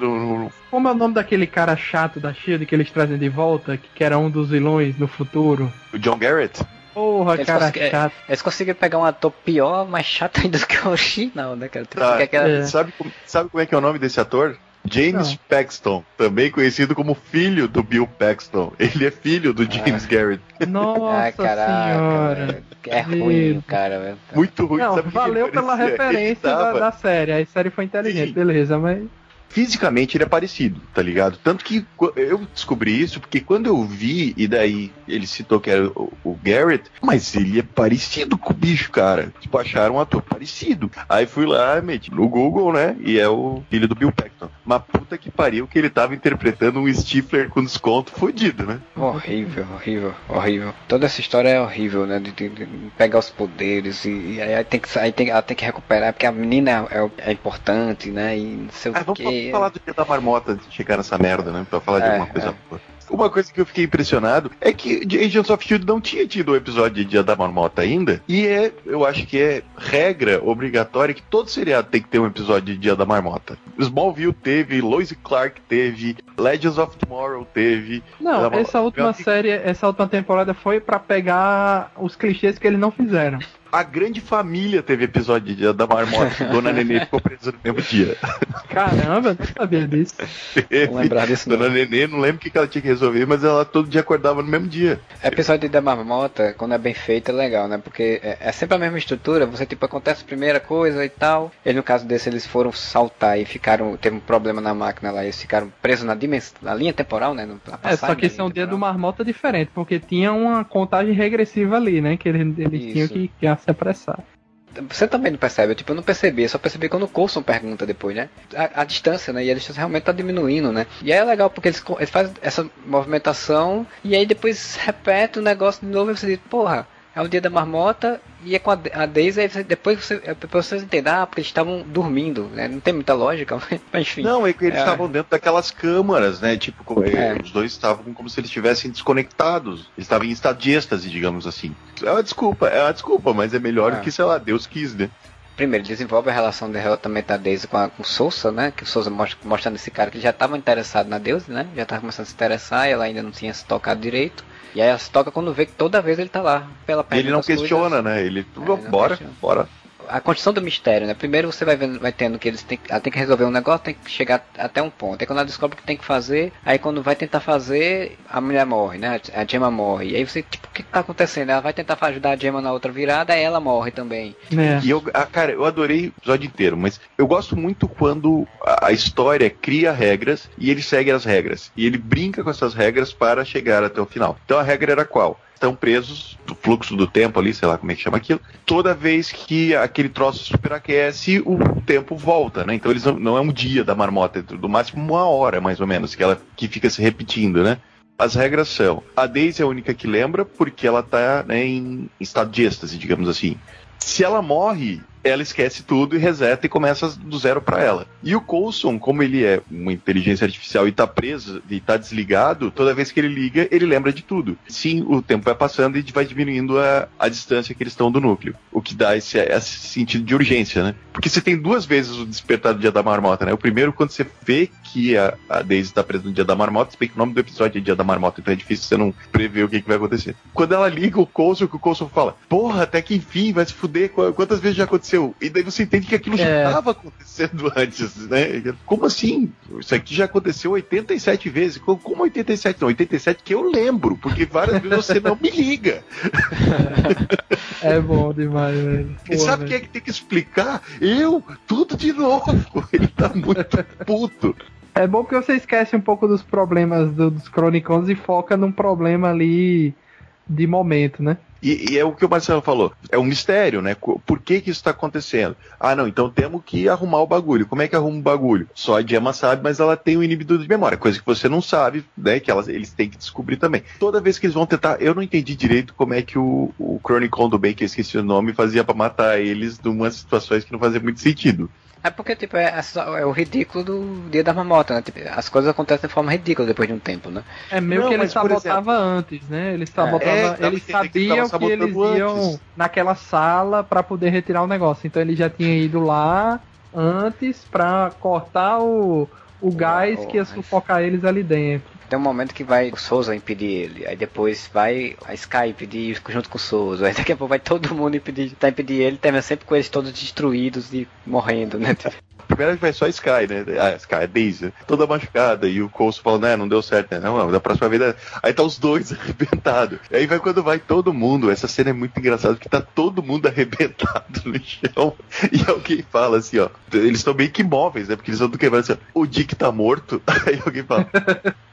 Como é o nome daquele cara chato da Shield que eles trazem de volta, que era um dos vilões no futuro? O John Garrett? Porra, eles cara chato. Eles conseguiram pegar um ator pior, mais chato ainda do que o original, né, cara? Tá, aquela... é. sabe, sabe como é que é o nome desse ator? James Não. Paxton, também conhecido como filho do Bill Paxton. Ele é filho do James ah. Garrett. Nossa ah, caraca, senhora. É ruim, cara. Velho. Muito ruim. Não, valeu pela referência da, da, série. A série foi inteligente, Sim. beleza, mas fisicamente ele é parecido, tá ligado? Tanto que eu descobri isso porque quando eu vi, e daí ele citou que era o, o Garrett, mas ele é parecido com o bicho, cara. Tipo, acharam um ator parecido. Aí fui lá, meti no Google, né? E é o filho do Bill Paxton. Mas puta que pariu que ele tava interpretando um Stifler com desconto fodido, né? Horrível, horrível, horrível. Toda essa história é horrível, né? De, de, de pegar os poderes e, e, aí tem que aí tem, ela tem que recuperar, porque a menina é, é importante, né? E não sei ah, o quê vamos falar do dia da marmota antes de chegar nessa merda, né? Pra falar é, de alguma coisa é. boa. Uma coisa que eu fiquei impressionado é que Agents of Shield não tinha tido o episódio de Dia da Marmota ainda. E é, eu acho que é regra obrigatória que todo seriado tem que ter um episódio de Dia da Marmota. Smallville teve, Lois Clark teve, Legends of Tomorrow teve. Não, essa última série, essa última temporada foi para pegar os clichês que eles não fizeram. A grande família teve episódio de Dia da Marmota Dona Nenê ficou presa no mesmo dia. Caramba, não sabia disso. Teve. Não lembrar disso. Dona não. Nenê, não lembro o que ela tinha que resolver, mas ela todo dia acordava no mesmo dia. Episódio de da Marmota, quando é bem feito, é legal, né? Porque é, é, sempre a mesma estrutura, você tipo, acontece a primeira coisa e tal. E no caso desse, eles foram saltar e ficaram. Teve um problema na máquina lá, eles ficaram presos na dimensão, na linha temporal, né? é, só que esse é um dia do Marmota diferente, porque tinha uma contagem regressiva ali, né? Que eles, eles tinham que, que se apressar. Você também não percebe, tipo, eu não percebi, eu só percebi quando o Coulson pergunta depois, né? A, a, distância, né? E a distância realmente tá diminuindo, né? E aí é legal porque eles, eles fazem essa movimentação e aí depois repete o negócio de novo e você diz, porra, é o dia da marmota e é com a, a Daisy, depois você, é depois vocês entendem, ah, porque eles estavam dormindo, né? Não tem muita lógica, mas enfim. Não, é que eles é. estavam é. dentro daquelas câmaras, né? Tipo, é. os dois estavam como se eles estivessem desconectados. Eles estavam em estado de êxtase, digamos assim. É uma desculpa, é uma desculpa, mas é melhor do é. que, sei lá, Deus quis, né? primeiro, desenvolve a relação de também da Daisy com, a, com o Sousa, né? Que o Sousa mostra, mostrando esse cara que já estava interessado na Deus, né? Já estava começando a se interessar, e ela ainda não tinha se tocado direito. E aí se toca quando vê que toda vez ele tá lá pela perna. Ele não questiona, coisas. né? Ele, é, bora, bora a construção do mistério, né? Primeiro você vai vendo, vai tendo que eles têm, ela tem que resolver um negócio, tem que chegar até um ponto. Aí quando ela descobre o que tem que fazer, aí quando vai tentar fazer, a mulher morre, né? A Gemma morre. E aí você, tipo, o que, que tá acontecendo? Ela vai tentar ajudar a Gemma na outra virada, aí ela morre também. É. E eu, ah, cara, eu adorei o episódio inteiro, mas eu gosto muito quando a história cria regras e ele segue as regras. E ele brinca com essas regras para chegar até o final. Então a regra era qual? Estão presos do fluxo do tempo ali, sei lá como é que chama aquilo. Toda vez que aquele troço superaquece, o tempo volta, né? Então eles não, não é um dia da marmota, é do máximo uma hora mais ou menos que ela que fica se repetindo, né? As regras são: a Daisy é a única que lembra porque ela tá né, em estado de êxtase, digamos assim. Se ela morre, ela esquece tudo e reseta e começa do zero para ela. E o Coulson, como ele é uma inteligência artificial e tá preso e tá desligado, toda vez que ele liga, ele lembra de tudo. Sim, o tempo vai passando e vai diminuindo a, a distância que eles estão do núcleo. O que dá esse, esse sentido de urgência, né? Porque você tem duas vezes o despertar do dia da marmota, né? O primeiro, quando você vê que a, a Daisy tá presa no dia da marmota, se bem que o nome do episódio é dia da marmota, então é difícil você não prever o que, que vai acontecer. Quando ela liga o Coulson, que o Coulson fala, porra, até que enfim, vai se fuder, quantas vezes já aconteceu? E daí você entende que aquilo já É. estava acontecendo antes, né? Como assim? Isso aqui já aconteceu 87 vezes. Co- Como 87? Não, 87 que eu lembro, porque várias vezes você não me liga. É bom demais, velho. E Porra, sabe quem é que tem que explicar? Eu, tudo de novo. Ele tá muito puto. É bom porque você esquece um pouco dos problemas do- dos Chronicons e foca num problema ali de momento, né? E, e é o que o Marcelo falou. É um mistério, né? Por que que isso tá acontecendo? Ah, não, então temos que arrumar o bagulho. Como é que arruma o bagulho? Só a Gemma sabe, mas ela tem um inibidor de memória, coisa que você não sabe, né? Que elas, eles têm que descobrir também. Toda vez que eles vão tentar, eu não entendi direito como é que o, o Chronicon do bem, que eu esqueci o nome, fazia pra matar eles numas situações que não fazia muito sentido. É porque, tipo, é, é é o ridículo do dia da marmota, né? Tipo, as coisas acontecem de forma ridícula depois de um tempo, né? É meio Não, que ele sabotava antes, né? Ele sabotava, É, entender que que, eles sabotando iam antes. naquela sala pra poder retirar o negócio. Então ele já tinha ido lá antes pra cortar o, o gás que ia sufocar eles ali dentro. Tem um momento que vai o Souza impedir ele, aí depois vai a Sky impedir junto com o Souza, aí daqui a pouco vai todo mundo impedir, tá impedir ele, termina sempre com eles todos destruídos e morrendo, né? Primeiro vai só a Sky, né? A Sky, a Daisy, toda machucada. E o Coulson fala, né, não deu certo, né? Não, não, da próxima vez. é- Aí tá os dois arrebentados. Aí vai quando vai todo mundo. Essa cena é muito engraçada, porque tá todo mundo arrebentado no chão. E alguém fala assim, ó. Eles estão meio que imóveis, né? Porque eles estão quebrando assim, ó, o Dick tá morto. Aí alguém fala,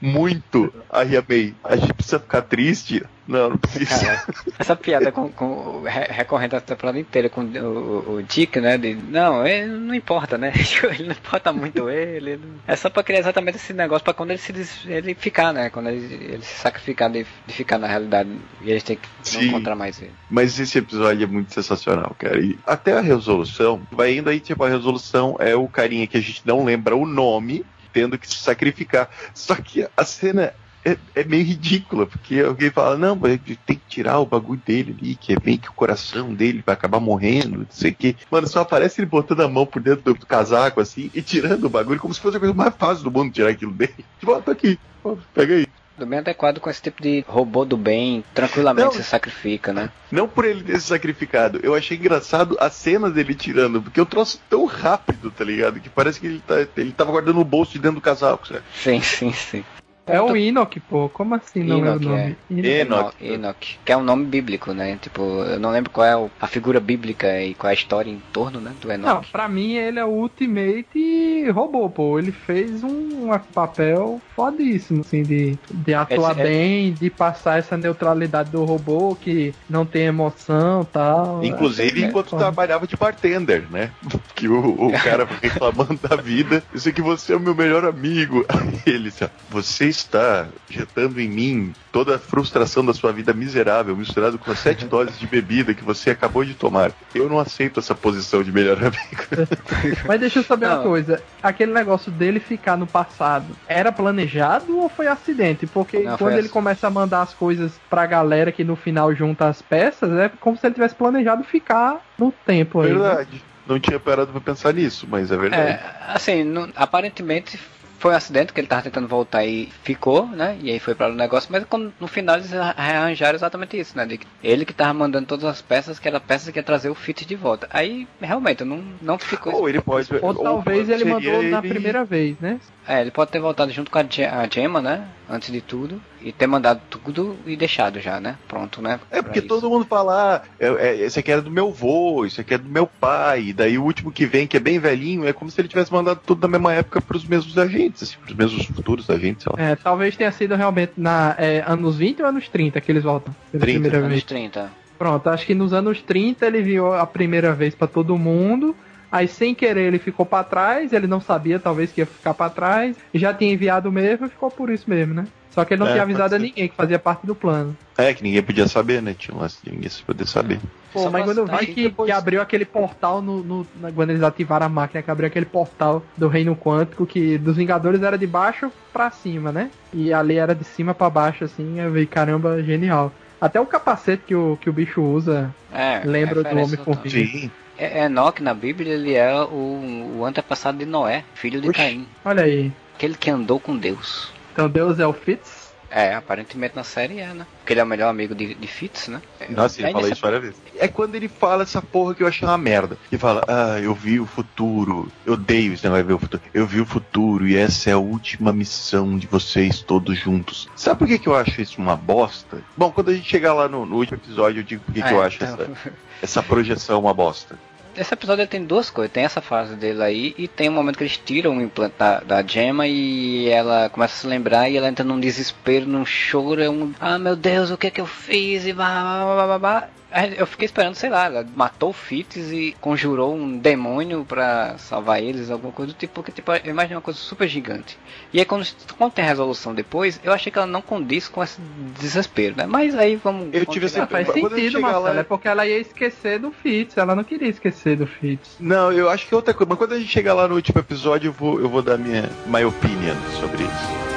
muito. Aí a May, a gente precisa ficar triste. Não, não precisa. Cara, essa piada com, com re- recorrente a temporada inteira com o, o, Dick, né? De, não, ele não importa, né? ele não importa muito ele. ele- É só pra criar exatamente esse negócio pra quando ele se ele ficar, né? Quando ele, ele se sacrificar de, de ficar na realidade e eles têm que não Sim. encontrar mais ele. Mas esse episódio é muito sensacional, cara. E até a resolução, vai indo aí, tipo, a resolução é o carinha que a gente não lembra o nome, tendo que se sacrificar. Só que a cena é, é meio ridícula, porque alguém fala, não, mas tem que tirar o bagulho dele ali, que é bem que o coração dele vai acabar morrendo, não sei o quê. Mano, só aparece ele botando a mão por dentro do, do casaco, assim, e tirando o bagulho, como se fosse a coisa mais fácil do mundo tirar aquilo dele. Tipo, ó, tá aqui, ó, pega aí. Do bem adequado com esse tipo de robô do bem, tranquilamente Não. se sacrifica, né? Não por ele ter se sacrificado. Eu achei engraçado a cena dele tirando, porque eu trouxe tão rápido, tá ligado? Que parece que ele, tá, ele tava guardando o bolso de dentro do casaco, sabe? Sim, sim, sim. É o Enoch, pô. Como assim não é o Enoch, nome? Enoch. Enoch. Enoch, que é um nome bíblico, né? Tipo, eu não lembro qual é a figura bíblica e qual é a história em torno, né, do Não, Enoch. pra mim ele é o Ultimate robô, pô. Ele fez um, um papel fodíssimo, assim, de, de atuar Esse é- bem, de passar essa neutralidade do robô que não tem emoção e tal. Inclusive É, enquanto foda. trabalhava de bartender, né? Que o, o cara reclamando da vida. Eu sei que você é o meu melhor amigo. Aí ele disse, ó, você está injetando em mim toda a frustração da sua vida miserável, misturado com as sete doses de bebida que você acabou de tomar. Eu não aceito essa posição de melhor amigo. Mas deixa eu saber uma Não. coisa. Aquele negócio dele ficar no passado, era planejado ou foi acidente? Porque Não, quando ele começa a mandar as coisas pra galera que no final junta as peças, é como se ele tivesse planejado ficar no tempo aí. né? Verdade. Não tinha parado pra pensar nisso, mas é verdade. É, assim, não- aparentemente foi um acidente que ele tava tentando voltar e ficou, né? E aí foi para o negócio, mas quando, no final eles arranjaram exatamente isso, né? De que ele que tava mandando todas as peças, que era peças que ia trazer o Fit de volta. Aí, realmente, não, não ficou. Ou ele pode. Ou talvez ele mandou na ele- primeira vez, né? É, ele pode ter voltado junto com a Gemma, né? Antes de tudo. E ter mandado tudo e deixado já, né? Pronto, né? É porque pra todo mundo fala, ah, é, é, esse aqui era do meu vô, isso aqui é do meu pai, e daí o último que vem, que é bem velhinho, é como se ele tivesse mandado tudo na mesma época pros mesmos agentes, assim, pros mesmos futuros agentes, sei lá. É, talvez tenha sido realmente na é, anos 20 ou anos 30 que eles voltam. Pela 30. primeira Anos vez. 30. Pronto, acho que nos anos 30 ele viu a primeira vez pra todo mundo. Aí sem querer ele ficou pra trás, ele não sabia talvez que ia ficar pra trás, e já tinha enviado mesmo e ficou por isso mesmo, né? Só que ele não É, tinha avisado a ninguém que fazia parte do plano. É, que ninguém podia saber, né? Tinha um lance de ninguém se poder saber. Pô, Só mas quando eu vi que, depois. que abriu aquele portal no, no- quando eles ativaram a máquina, que abriu aquele portal do Reino Quântico, que dos Vingadores era de baixo pra cima, né? E ali era de cima pra baixo, assim, eu vi, caramba, genial. Até o capacete que o, que o bicho usa É, lembra do referência Homem-Formiga. Sim. É, Enoque na Bíblia ele é o, o antepassado de Noé, filho de Oxi. Caim. Olha aí. Aquele que andou com Deus. Então Deus é o Fitz. É, aparentemente na série é, né? Porque ele é o melhor amigo de, de Fitz, né? Nossa, ele Aí fala isso várias vezes. É quando ele fala essa porra que eu achei uma merda. Ele fala, ah, eu vi o futuro. Eu odeio esse negócio de ver o futuro. Eu vi o futuro e essa é a última missão de vocês todos juntos. Sabe por que, que eu acho isso uma bosta? Bom, quando a gente chegar lá no, no último episódio, eu digo por que, que É, eu acho então, essa, essa projeção uma bosta. Esse episódio tem duas coisas. Tem essa fase dele aí e tem um momento que eles tiram o implante da, da Gemma e ela começa a se lembrar e ela entra num desespero, num choro, é um ah meu Deus, o que é que eu fiz e blá blá blá blá blá, Eu fiquei esperando, sei lá, ela matou o Fitz e conjurou um demônio pra salvar eles, alguma coisa do tipo, porque tipo, eu imaginei uma coisa super gigante. E aí quando, quando tem a resolução depois, eu achei que ela não condiz com esse desespero, né? Mas aí vamos. Eu tive Ah, faz sentido, Marcelo. lá- É porque ela ia esquecer do Fitz. Ela não queria esquecer do Fitz. Não, eu acho que é outra coisa. Mas quando a gente chegar lá no último episódio, eu vou, eu vou dar minha my opinion sobre isso.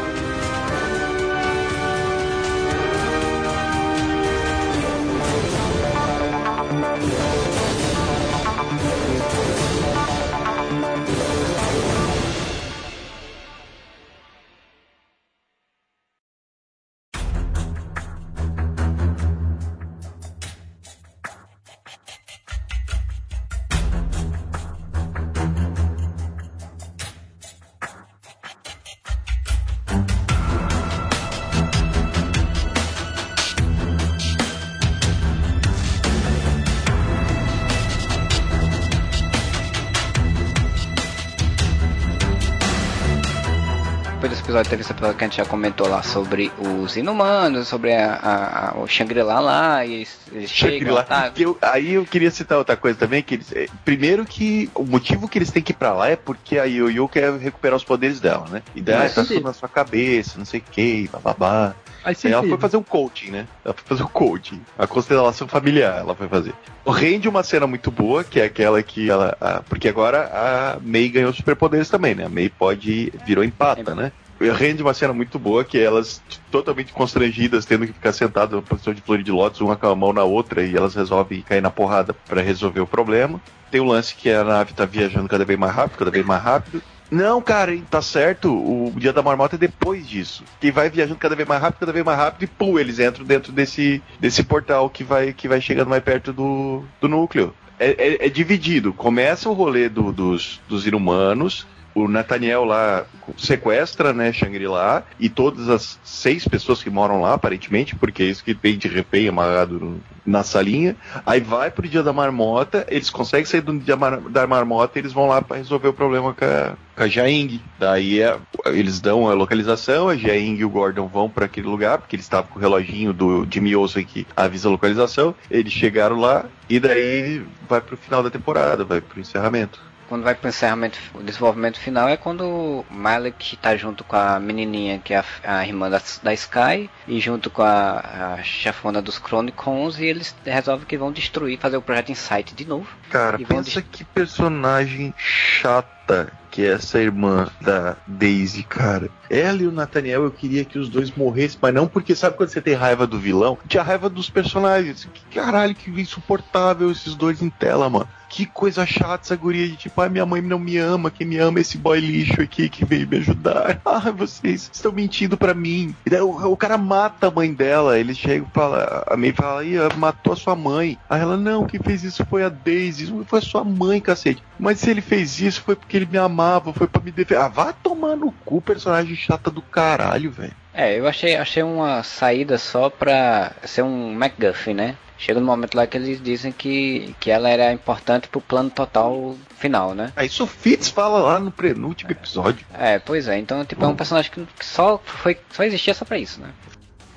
Que a gente já comentou lá sobre os inumanos, sobre a, a- a- o Shangri-La lá, e eles, eles chegam Shangri-La. tá, Que eu- aí eu queria citar outra coisa também, que eles, é, primeiro que o motivo que eles têm que ir pra lá é porque a Yo-Yo quer recuperar os poderes dela, né? E daí ah, tá tudo na sua cabeça, não sei o que, bababá. Aí ela foi fazer um coaching, né? Ela foi fazer um coaching. A constelação familiar ela foi fazer. Rende uma cena muito boa, que é aquela que ela. a- porque agora a May ganhou superpoderes também, né? A May pode. virou empata, né? Rende uma cena muito boa, que é elas totalmente constrangidas, tendo que ficar sentadas na posição de flor de lótus, uma com a mão na outra, e elas resolvem cair na porrada pra resolver o problema. Tem o lance que a nave tá viajando cada vez mais rápido, cada vez mais rápido. Não, cara, tá certo. O dia da marmota é depois disso. Que vai viajando cada vez mais rápido, cada vez mais rápido, e pum, eles entram dentro desse, desse portal que vai, que vai chegando mais perto do, do núcleo. É, é- é dividido. Começa o rolê do- dos, dos inumanos. O Nathaniel lá sequestra, né, Shangri-La, e todas as seis pessoas que moram lá, aparentemente, porque é isso que tem de refém amarrado na salinha. Aí vai pro dia da marmota, eles conseguem sair do dia mar- da marmota e eles vão lá para resolver o problema com a, com a Jaing. Daí é- eles dão a localização, a Jaing e o Gordon vão para aquele lugar, porque eles estavam com o reloginho do Jimmy Olsen que avisa a localização. Eles chegaram lá e daí vai pro final da temporada, vai pro encerramento. Quando vai pro encerramento, o desenvolvimento final é quando o Malik tá junto com a menininha, que é a, a irmã da, da Sky, e junto com a, a chefona dos Chronicons, e eles resolvem que vão destruir, fazer o projeto Insight de novo. Cara, pensa que personagem chata que é essa irmã da Daisy, cara. Ela e o Nathaniel, eu queria que os dois morressem, mas não porque sabe quando você tem raiva do vilão? Tinha raiva dos personagens. Que caralho, que insuportável esses dois em tela, mano. Que coisa chata essa guria de tipo, ai, minha mãe não me ama, quem me ama é esse boy lixo aqui que veio me ajudar. Ah, vocês estão mentindo pra mim. E daí o, o cara mata a mãe dela, eles chegam e falam, a May fala, Ih, matou a sua mãe. Aí ela, não, quem fez isso foi a Daisy, isso foi a sua mãe, cacete. Mas se ele fez isso foi porque ele me amava, foi pra me defender. Ah, vá tomar no cu, personagem chata do caralho, velho. É, eu achei, achei uma saída só pra ser um MacGuffin, né? Chega no momento lá que eles dizem que, que ela era importante pro plano total final, né? Aí isso o Fitz fala lá no penúltimo episódio. É, pois é, então tipo, é um personagem que que só, foi, só existia só pra isso, né?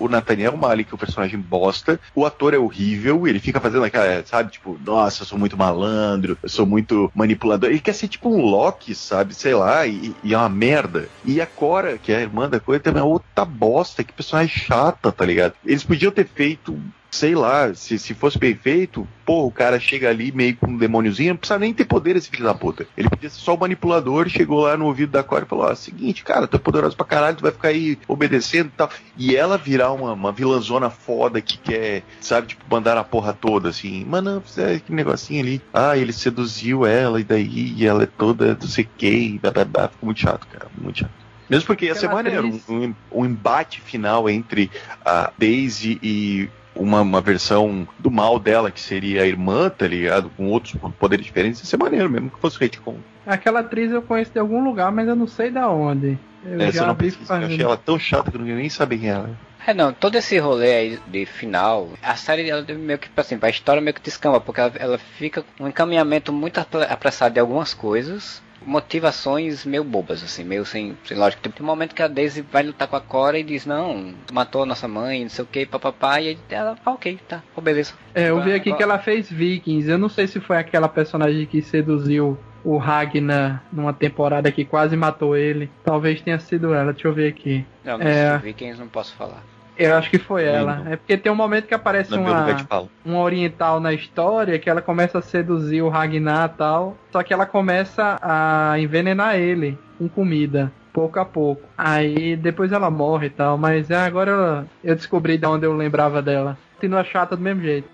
O Nathaniel Malik, o personagem bosta, o ator é horrível, ele fica fazendo aquela, sabe, tipo, nossa, eu sou muito malandro, eu sou muito manipulador. Ele quer ser tipo um Loki, sabe, sei lá, e, e é uma merda. E a Cora, que é a irmã da coisa, também é outra bosta, que personagem chata, tá ligado? Eles podiam ter feito sei lá, se, se fosse bem feito, pô, o cara chega ali meio com um demôniozinho, não precisa nem ter poder esse filho da puta. Ele podia ser só o manipulador, chegou lá no ouvido da Cora e falou: ó, seguinte, cara, tu é poderoso pra caralho, tu vai ficar aí obedecendo e tal. E ela virar uma, uma vilãzona foda que quer, sabe, tipo, mandar a porra toda, assim, mano, é que negocinho ali. Ah, ele seduziu ela e daí e ela é toda não sei quem, blá, blá, blá. Ficou muito chato, cara, muito chato. Mesmo porque ia ser maneiro, um, um, embate final entre a Daisy e uma, uma versão do mal dela, que seria a irmã, tá ligado? Com outros poderes diferentes, ia ser maneiro mesmo que fosse retcon. Aquela atriz eu conheço de algum lugar, mas eu não sei da onde. Eu Essa já eu não vi eu achei ela tão chata que eu não nem sabia quem ela é. É, não, todo esse rolê aí de final, a série ela meio que, assim, a história meio que descamba, porque ela, ela fica um encaminhamento muito apressado de algumas coisas, motivações meio bobas, assim, meio sem, sem lógica. Tem um momento que a Daisy vai lutar com a Cora e diz, não, matou a nossa mãe, não sei o que, papapá, e ela, ah, ok, tá, oh, beleza. É, eu vi aqui agora... que ela fez Vikings, eu não sei se foi aquela personagem que seduziu o Ragnar numa temporada que quase matou ele. Talvez tenha sido ela, deixa eu ver aqui. Não, não é... Vikings não posso falar. Eu acho que foi ela. É porque tem um momento que aparece uma, uma oriental na história que ela começa a seduzir o Ragnar e tal. Só que ela começa a envenenar ele com comida. Pouco a pouco. Aí depois ela morre e tal. Mas é, agora eu descobri de onde eu lembrava dela. Continua chata do mesmo jeito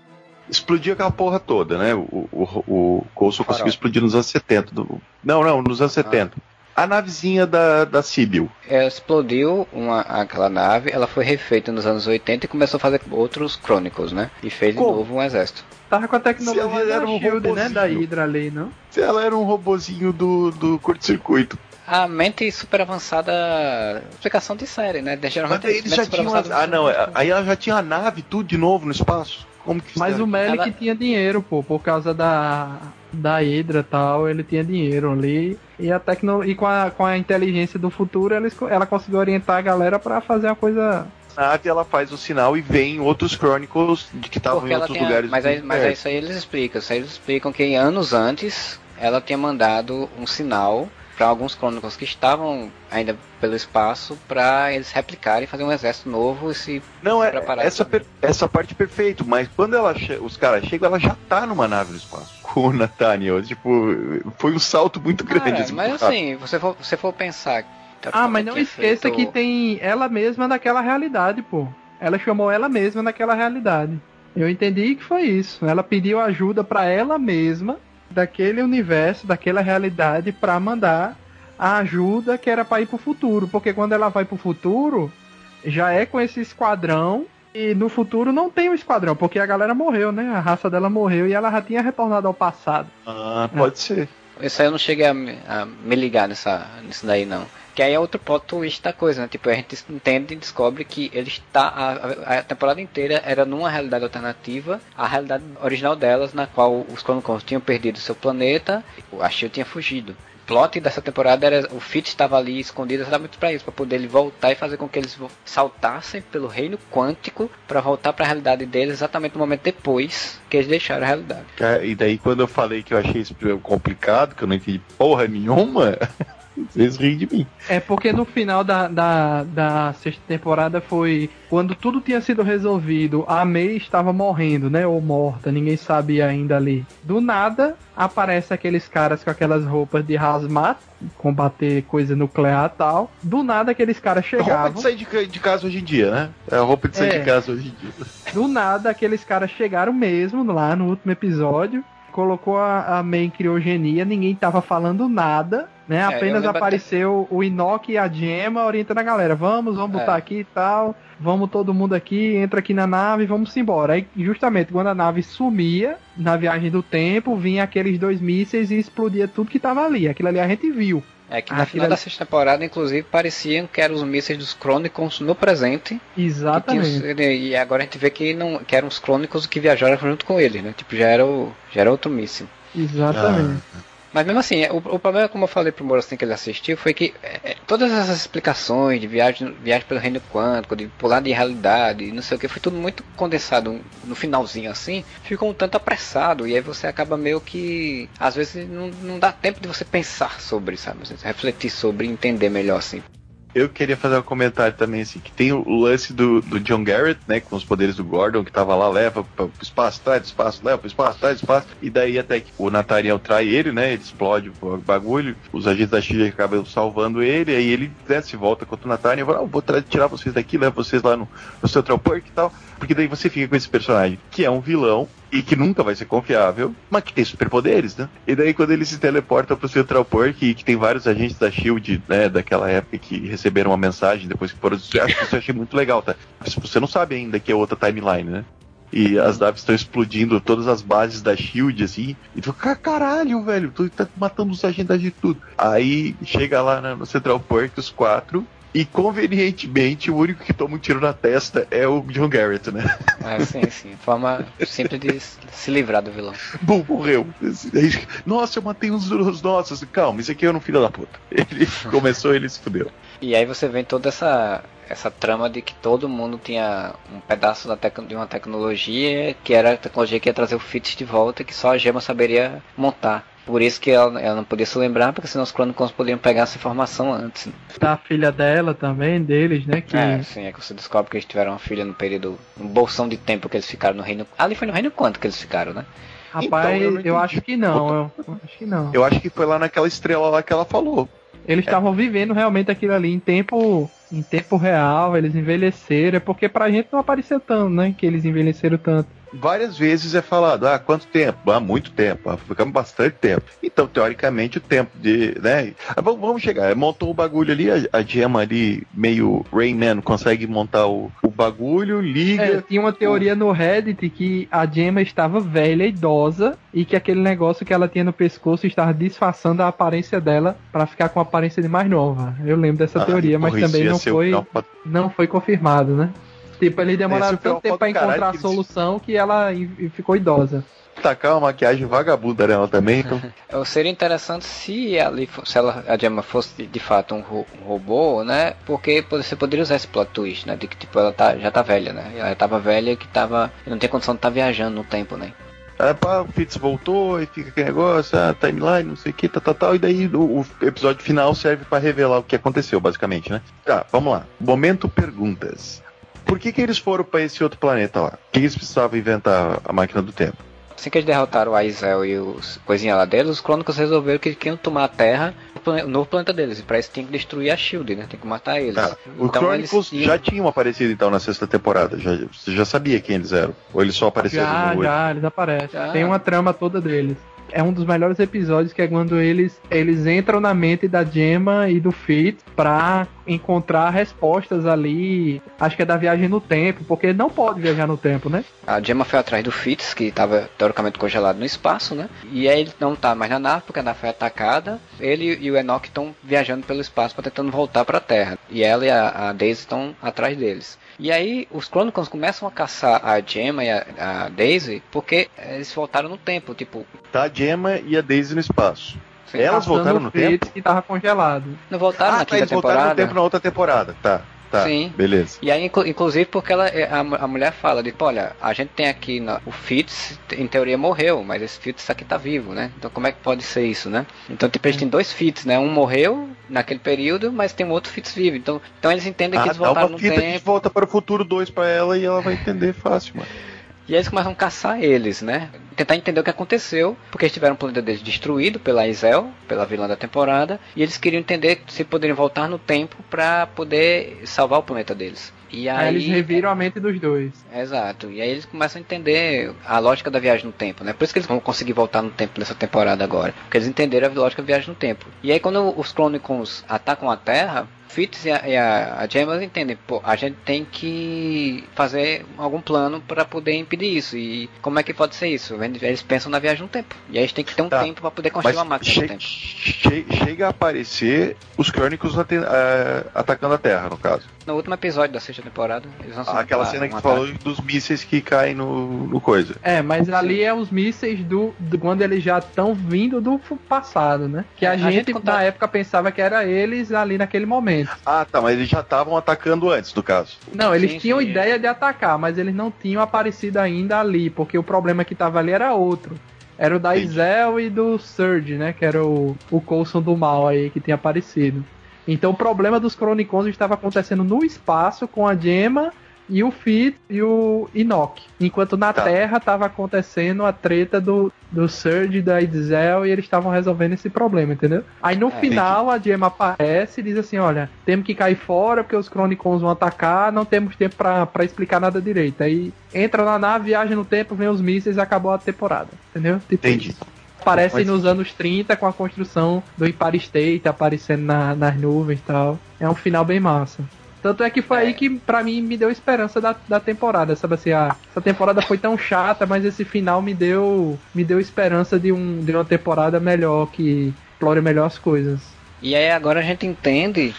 explodiu aquela porra toda, né? O, o, o Coulson conseguiu explodir nos anos 70. Do... Não, não, nos anos ah. 70 a navezinha da, da Sibyl. É, explodiu uma, aquela nave, ela foi refeita nos anos 80 e começou a fazer outros Chronicles, né? E fez Como? de novo um exército. Tava com a tecnologia da um Shield, né? Da Hydra ali, não? Se ela era um robozinho do, do curto-circuito. A mente super avançada. Explicação de série, né? Geralmente Mas eles já tinham. Ah, não. Aí ela já tinha a nave, tudo de novo no espaço. Como que Mas o Melick ela... tinha dinheiro, pô, por causa da da Hydra tal, ele tinha dinheiro ali. E, a tecno... e com, a, com a inteligência do futuro, ela, ela conseguiu orientar a galera para fazer uma coisa nave ela faz o sinal e vem outros Chronicles de que estavam em outros lugares. Mas, aí, mas é isso aí eles explicam. Isso aí eles explicam que anos antes ela tinha mandado um sinal para alguns crônicos que estavam ainda pelo espaço para eles replicarem, fazer um exército novo e se Não, é, essa, per, essa parte perfeito, mas quando ela os caras chegam, ela já tá numa nave no espaço. Com o Nathaniel, tipo, foi um salto muito grande. É, assim, mas assim, você for, você for pensar. Ah, mas não esqueça feito... que tem ela mesma naquela realidade, pô. Ela chamou ela mesma naquela realidade. Eu entendi que foi isso. Ela pediu ajuda para ela mesma daquele universo, daquela realidade para mandar a ajuda que era para ir pro futuro, porque quando ela vai pro futuro, já é com esse esquadrão e no futuro não tem o um esquadrão, porque a galera morreu, né? A raça dela morreu e ela já tinha retornado ao passado. Ah, pode é. ser. Isso aí eu não cheguei a me, a me ligar nessa, nisso daí não. Que aí é outro plot twist da coisa, né? Tipo, a gente entende e descobre que ele está. A, a, temporada inteira era numa realidade alternativa, a realidade original delas, na qual os Chronicles tinham perdido seu planeta, a Shield tinha fugido plot dessa temporada era o Fitz estava ali escondido exatamente para isso, para poder ele voltar e fazer com que eles saltassem pelo reino quântico para voltar para a realidade deles exatamente no momento depois que eles deixaram a realidade. É, e daí quando eu falei que eu achei isso complicado, que eu não entendi porra nenhuma, Vocês riem de mim. É porque no final da, da, da sexta temporada foi quando tudo tinha sido resolvido, a May estava morrendo, né? Ou morta, ninguém sabia ainda ali. Do nada, aparece aqueles caras com aquelas roupas de hazmat, combater coisa nuclear e tal. Do nada, aqueles caras chegavam. A roupa de sair de, de, casa hoje em dia, né? É a roupa de sair é. de casa hoje em dia. Do nada, aqueles caras chegaram mesmo lá no último episódio colocou a, a May em criogenia, ninguém tava falando nada, né? É, Apenas apareceu até... o Inoki e a Gemma orientando a galera. Vamos, vamos botar é. aqui e tal. Vamos todo mundo aqui, entra aqui na nave, vamos embora. Aí, justamente quando a nave sumia na viagem do tempo, vinha aqueles dois mísseis e explodia tudo que tava ali. Aquilo ali a gente viu. É que na final da sexta temporada, inclusive, pareciam que eram os mísseis dos Chronicles no presente. Exatamente. e agora a gente vê que não que eram os Chronicles que viajaram junto com ele, né? Tipo, já era, o, já era outro míssil. Exatamente. Ah. Mas mesmo assim, o, o problema, como eu falei pro Moro assim que ele assistiu, foi que é, todas essas explicações de viagem, viagem pelo reino quântico, de pular de realidade, não sei o que, foi tudo muito condensado no finalzinho assim, ficou um tanto apressado, e aí você acaba meio que. Às vezes não, não dá tempo de você pensar sobre, sabe? refletir sobre, entender melhor assim eu queria fazer um comentário também, assim, que tem o lance do, do John Garrett, né, com os poderes do Gordon, que tava lá, leva pro espaço, traz espaço, leva pro espaço, traz espaço, e daí até que o Nathaniel trai ele, né, ele explode o bagulho, os agentes da Chile acabam salvando ele, aí ele desce, volta contra o Nathaniel, fala, ah, vou tirar vocês daqui, leva vocês lá no, no Central Park e tal, porque daí você fica com esse personagem, que é um vilão, e que nunca vai ser confiável, mas que tem superpoderes, né? E daí quando ele se teleporta pro Central Park e que tem vários agentes da SHIELD, né, daquela época que receberam uma mensagem depois que foram... Acho que isso eu achei muito legal, tá? Você não sabe ainda que é outra timeline, né? E as naves estão explodindo todas as bases da Shield, assim. E tu fica, caralho, velho, tu tá matando os agentes de tudo. Aí chega lá no Central Park, os quatro, e convenientemente, o único que toma um tiro na testa é o John Garrett, né? Ah, sim, sim. Forma simples de se livrar do vilão. Bom, morreu. Nossa, eu matei uns dos nossos. Calma, isso aqui é um filho da puta. Ele começou, ele se fudeu. E aí você vê toda essa essa trama de que todo mundo tinha um pedaço da de uma tecnologia que era a tecnologia que ia trazer o Fitz de volta que só a Gema saberia montar. Por isso que ela, ela não podia se lembrar, porque senão os Chronicles poderiam pegar essa informação antes. Né? Da filha dela também, deles, né? Que... É, sim, é que você descobre que eles tiveram uma filha no período. um bolsão de tempo que eles ficaram no reino. Ali foi no reino quanto que eles ficaram, né? Rapaz, então, eu, eu acho que não, eu acho que não. Eu acho que foi lá naquela estrela lá que ela falou. Eles é. estavam é. vivendo realmente aquilo ali em tempo em tempo real, eles envelheceram, é porque pra gente não apareceu tanto, né? Que eles envelheceram tanto várias vezes é falado, ah, quanto tempo? Ah, muito tempo, ah, ficamos bastante tempo. Então, teoricamente, o tempo de, né? Ah, vamos chegar, montou o bagulho ali, a, a Gemma ali, meio Rayman, consegue montar o, o bagulho, liga. É, tinha uma teoria no Reddit que a Gemma estava velha, idosa, e que aquele negócio que ela tinha no pescoço estava disfarçando a aparência dela para ficar com a aparência de mais nova. Eu lembro dessa ah, teoria, mas também não foi, não foi confirmado, né? Tipo, eles demoraram tanto tempo pra encontrar a solução que ela ficou idosa tacar uma maquiagem vagabunda nela também. Então... Seria interessante se ali, se ela, a Gemma fosse de fato um, ro um, robô, né? Porque você poderia usar esse plot twist, né? De que tipo ela tá, já tá velha, né? Ela tava velha que tava não tem condição de estar tá viajando no tempo, né? Aí, pá, o Fitz voltou e fica aquele negócio, a timeline, não sei o que, tal, tal, tal, e daí o, o episódio final serve para revelar o que aconteceu, basicamente, né? Tá, vamos lá. Momento perguntas. Por que, que eles foram para esse outro planeta lá? Por que eles precisavam inventar a máquina do tempo? Assim que eles derrotaram o Aizel e os coisinha lá deles, os Crônicos resolveram que eles queriam tomar a Terra, o novo planeta deles. E pra isso tinha que destruir a Shield, né? Tem que matar eles. Ah, o então, Chronicles eles... já tinham aparecido então na sexta temporada. Já, você já sabia quem eles eram? Ou eles só apareceram já, no Já, eles aparecem. Já. Tem uma trama toda deles é um dos melhores episódios que é quando eles eles entram na mente da Gemma e do Fitz pra encontrar respostas ali, acho que é da viagem no tempo, porque não pode viajar no tempo, né? A Gemma foi atrás do Fitz, que estava teoricamente congelado no espaço, né? E aí ele não tá mais na nave, porque a nave foi atacada. Ele e o Enoch estão viajando pelo espaço para tentando voltar para a Terra. E ela e a, a Daisy estão atrás deles. E aí os Chronicles começam a caçar a Gemma e a, a Daisy porque eles voltaram no tempo, tipo. Tá a Gemma e a Daisy no espaço. Sim, Elas voltaram no tempo? que tava congelado. Não voltaram ah, na tá, quinta temporada? voltaram no tempo na outra temporada, tá. Tá, Sim. beleza. E aí, inclusive, porque ela, é, a, a mulher fala, tipo, olha, a gente tem aqui na, o Fitz, em teoria morreu, mas esse Fitz aqui tá vivo, né? Então como é que pode ser isso, né? Então, tipo, a gente tem dois Fitz, né? Um morreu naquele período, mas tem um outro Fitz vivo. Então, então eles entendem ah, que eles voltaram no tempo. Fita que volta para o futuro 2 para ela e ela vai entender fácil, mano. E aí eles começam a caçar eles, né? Tentar entender o que aconteceu, porque eles tiveram o planeta deles destruído pela Isel, pela vilã da temporada, e eles queriam entender se poderiam voltar no tempo para poder salvar o planeta deles. E aí, aí, eles reviram a mente dos dois. Exato. E aí eles começam a entender a lógica da viagem no tempo, né? Por isso que eles vão conseguir voltar no tempo nessa temporada agora. Porque eles entenderam a lógica da viagem no tempo. E aí quando os Chronicles atacam a Terra, Fitz e a, e a, a Gemma entendem, pô, a gente tem que fazer algum plano para poder impedir isso. E como é que pode ser isso? Eles pensam na viagem no tempo. E aí a gente tem que ter um tá. tempo para poder construir Mas uma máquina che no tempo. Che chega a aparecer os Chronicles uh, atacando a Terra, no caso. No último episódio da sexta temporada, eles vão ah, Aquela cena que um falou dos mísseis que caem no, no coisa. É, mas ali é os mísseis do, do quando eles já estão vindo do passado, né? Que a, é, gente, a gente na época pensava que era eles ali naquele momento. Ah, tá, mas eles já estavam atacando antes, do caso. Não, eles sim, tinham sim, ideia é. de atacar, mas eles não tinham aparecido ainda ali, porque o problema que tava ali era outro. Era o da Isel e do Surge, né? Que era o, o Coulson do mal aí que tinha aparecido. Então o problema dos Chronicons estava acontecendo no espaço com a Gemma e o Fit e o Enoch. Enquanto na tá. Terra estava acontecendo a treta do, do Surge da Idzel e eles estavam resolvendo esse problema, entendeu? Aí no é, final a Gemma aparece e diz assim: olha, temos que cair fora porque os Chronicons vão atacar, não temos tempo para explicar nada direito. Aí entra na nave, viaja no tempo, vem os mísseis e acabou a temporada, entendeu? Tipo, Entendi. Aparece nos anos 30 com a construção do Empire State aparecendo na, nas nuvens e tal. É um final bem massa. Tanto é que foi é. aí que, pra mim, me deu esperança da, da temporada. Sabe assim, ah, essa temporada foi tão chata, mas esse final me deu, me deu esperança de, um, de uma temporada melhor, que explore melhor as coisas. E aí agora a gente entende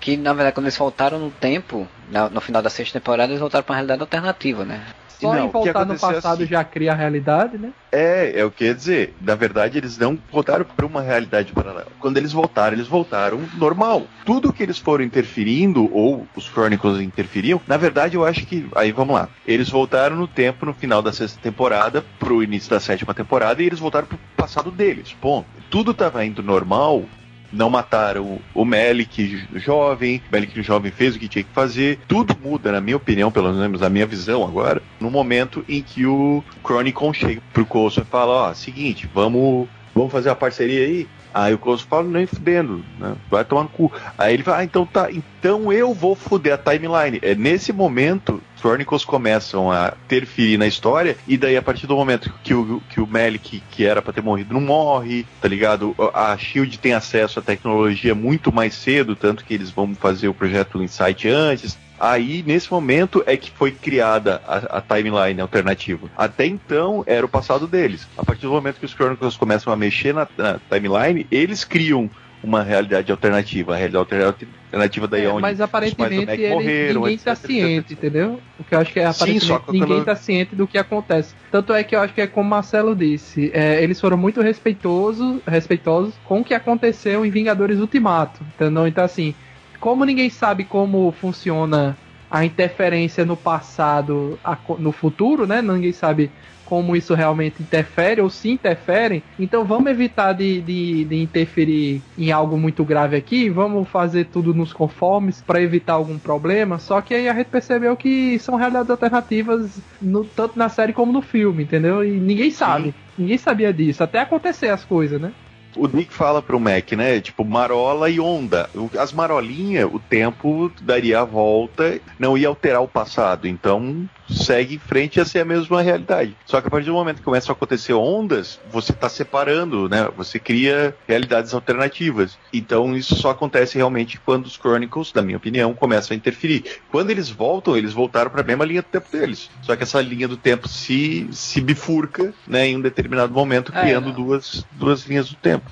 que, na verdade, quando eles voltaram no tempo, no final da sexta temporada, eles voltaram pra uma realidade alternativa, né? Só não, em voltar no passado assim, já cria a realidade, né? É, é o que ia dizer. Na verdade, eles não voltaram para uma realidade paralela. Quando eles voltaram, eles voltaram normal. Tudo que eles foram interferindo, ou os Chronicles interferiam, na verdade, eu acho que. Aí vamos lá. Eles voltaram no tempo no final da sexta temporada, pro início da sétima temporada, e eles voltaram pro passado deles. Ponto. Tudo estava indo normal não mataram o Melik jovem, o Melik jovem fez o que tinha que fazer. Tudo muda, na minha opinião, pelo menos na minha visão agora, no momento em que o Chronicon chega pro Coulson e fala, ó, seguinte, vamos, vamos fazer uma parceria aí? Aí o Coulson fala, nem fudendo, né? Vai tomar no cu. Aí ele fala, ah, então tá, então eu vou fuder a timeline. É nesse momento Chronicles começam a interferir na história, e daí a partir do momento que o, que o Melick, que era para ter morrido, não morre, tá ligado? A Shield tem acesso à tecnologia muito mais cedo, tanto que eles vão fazer o projeto Insight antes, Aí, nesse momento, é que foi criada a, a, timeline alternativa. Até então, era o passado deles. A partir do momento que os Chronicles começam a mexer na, na timeline, eles criam uma realidade alternativa. A realidade alternativa daí é, onde Mas aparentemente ele, morreram, ninguém está ciente, entendeu? O que eu acho que é aparentemente Sim, ninguém está ciente do que acontece. Tanto é que eu acho que é como Marcelo disse, é, eles foram muito respeitosos, respeitosos com o que aconteceu em Vingadores Ultimato. Entendeu? Então assim, como ninguém sabe como funciona a interferência no passado, no futuro, né? Ninguém sabe como isso realmente interfere ou se interferem. Então vamos evitar de, de, de interferir em algo muito grave aqui, vamos fazer tudo nos conformes para evitar algum problema. Só que aí a gente percebeu que são realidades alternativas no, tanto na série como no filme, entendeu? E ninguém sabe. Sim. Ninguém sabia disso, até acontecer as coisas, né? O Nick fala pro Mac, né? Tipo, marola e onda. As marolinhas, o tempo daria a volta, não ia alterar o passado. Então, segue em frente a ser a mesma realidade. Só que a partir do momento que começam a acontecer ondas, você está separando, né? Você cria realidades alternativas. Então isso só acontece realmente quando os Chronicles, na minha opinião, começam a interferir. Quando eles voltam, eles voltaram para a mesma linha do tempo deles. Só que essa linha do tempo se, se bifurca, né, em um determinado momento, é, criando é, duas, duas linhas do tempo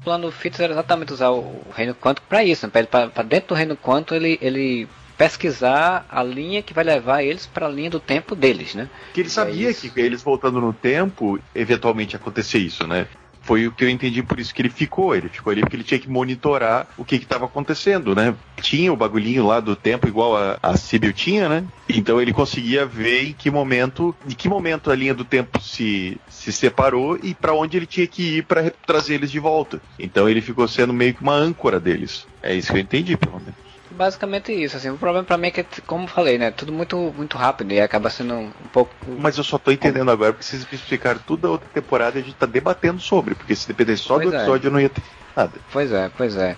o plano Fitz era exatamente usar o reino quântico para isso, né? para dentro do reino quântico ele, ele pesquisar a linha que vai levar eles para a linha do tempo deles, né? Que ele sabia é que eles voltando no tempo, eventualmente acontecer isso, né? Foi o que eu entendi por isso que ele ficou. Ele ficou ali porque ele tinha que monitorar o que estava acontecendo, né? Tinha o bagulhinho lá do tempo igual a, a Sibyl tinha, né? Então ele conseguia ver em que momento, em que momento a linha do tempo se, se separou e para onde ele tinha que ir para trazer eles de volta. Então ele ficou sendo meio que uma âncora deles. É isso que eu entendi, pelo menos basicamente isso, assim. O problema pra mim é que, como falei, né? Tudo muito, muito rápido e acaba sendo um pouco. Mas eu só tô entendendo agora porque vocês me explicaram toda a outra temporada e a gente tá debatendo sobre, porque se dependesse só pois do é. episódio é. eu não ia ter nada. Pois é, pois é.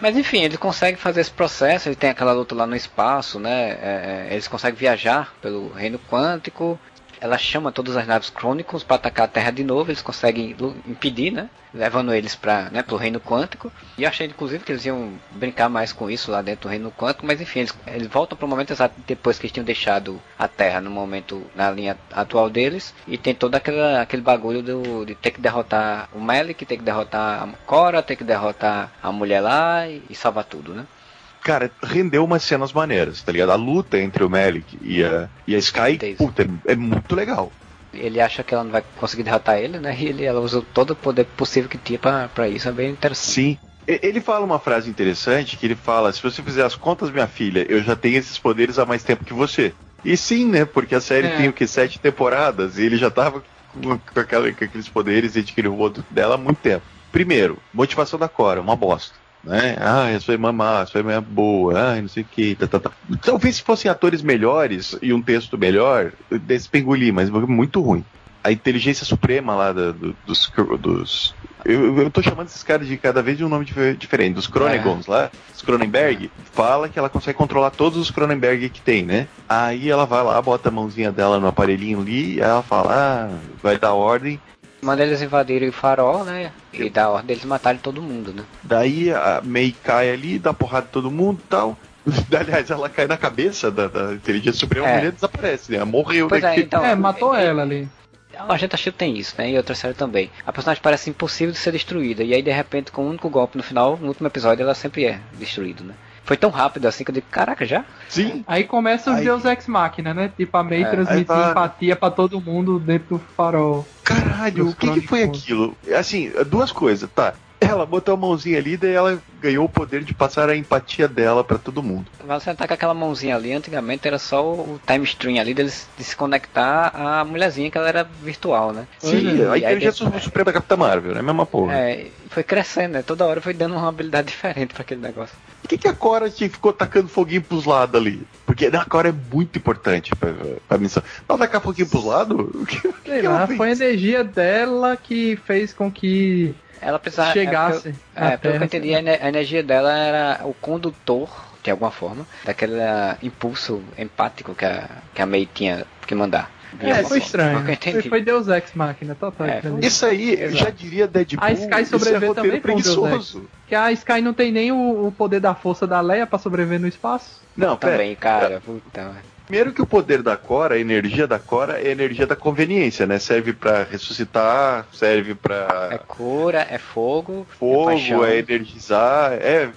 Mas enfim, ele consegue fazer esse processo, ele tem aquela luta lá no espaço, né? É, é, eles conseguem viajar pelo reino quântico. Ela chama todas as naves Chronicles para atacar a Terra de novo, eles conseguem impedir, né? Levando eles para né, pro reino quântico. E achei, inclusive, que eles iam brincar mais com isso lá dentro do reino quântico, mas enfim, eles, eles voltam para o momento exato depois que eles tinham deixado a Terra no momento, na linha atual deles, e tem todo aquele, aquele bagulho do, de ter que derrotar o Melik, ter que derrotar a Cora, ter que derrotar a mulher lá e, e salvar tudo, né? Cara, rendeu umas cenas maneiras, tá ligado? A luta entre o Melik e a, e a Sky, puta, é, é, muito legal. Ele acha que ela não vai conseguir derrotar ele, né? E ele, ela usou todo o poder possível que tinha pra, pra isso, é bem interessante. Sim. Ele fala uma frase interessante que ele fala: se você fizer as contas, minha filha, eu já tenho esses poderes há mais tempo que você. E sim, né? Porque a série é. tem o que? Sete temporadas e ele já tava com, com, aquela, com aqueles poderes e adquiriu o outro dela há muito tempo. Primeiro, motivação da Cora, uma bosta né? Ah, eu sou mamá, sua irmã é boa, ah, não sei o que. Tá, tá, tá. Talvez se fossem atores melhores e um texto melhor, desse pengulim, mas muito ruim. A inteligência suprema lá do, do, dos. dos eu, eu tô chamando esses caras de cada vez de um nome diferente. Dos Cronegons é. lá, os Cronenberg, fala que ela consegue controlar todos os Cronenberg que tem, né? Aí ela vai lá, bota a mãozinha dela no aparelhinho ali, e ela fala, ah, vai dar ordem, Manda eles invadirem o farol, né? E dá ordem deles matarem todo mundo, né? Daí a May cai ali, dá porrada em todo mundo e tal. Aliás, ela cai na cabeça da, da inteligência suprema e a mulher desaparece, né? Ela morreu pois daqui. É, então, é, matou é, ela ali. A gente achou que tem isso, né? E outra série também. A personagem parece impossível de ser destruída. E aí, de repente, com um único golpe no final, no último episódio, ela sempre é destruída, né? Foi tão rápido assim que eu digo, caraca, já? Sim. Aí começa os aí... Deus Ex Machina, né? Tipo, a May é, transmitir tá... empatia para todo mundo dentro do farol. Caralho, o que, que foi aquilo? Assim, duas coisas, tá? Ela botou a mãozinha ali, daí ela ganhou o poder de passar a empatia dela para todo mundo. Mas você tá com aquela mãozinha ali, antigamente era só o time stream ali deles de se conectar à mulherzinha que ela era virtual, né? Sim, a inteligência suprema da Capitã Marvel, né? Mesma porra. É, foi crescendo, né? Toda hora foi dando uma habilidade diferente para aquele negócio. Por que, que a Cora ficou tacando foguinho pros lados ali? Porque a Cora é muito importante pra, pra missão. Ela tacar foguinho pros lados? Sei lá, foi a energia dela que fez com que ela precisava. Chegasse. É, pelo que eu entendi, a energia dela era o condutor, de alguma forma, daquele impulso empático que a, que a May tinha que mandar. É, foi estranho. Foi, foi, Deus Ex Machina, total. É, isso aí, eu já diria Deadpool. A Sky sobreviver é também foi um Deus Ex. Que a Sky não tem nem o, o poder da força da Leia para sobreviver no espaço. Não, também, cara. Puta, Primeiro que o poder da Cora, a energia da Cora é a energia da conveniência, né? Serve para ressuscitar, serve para É cura, é fogo, é fogo, é, é energizar, é,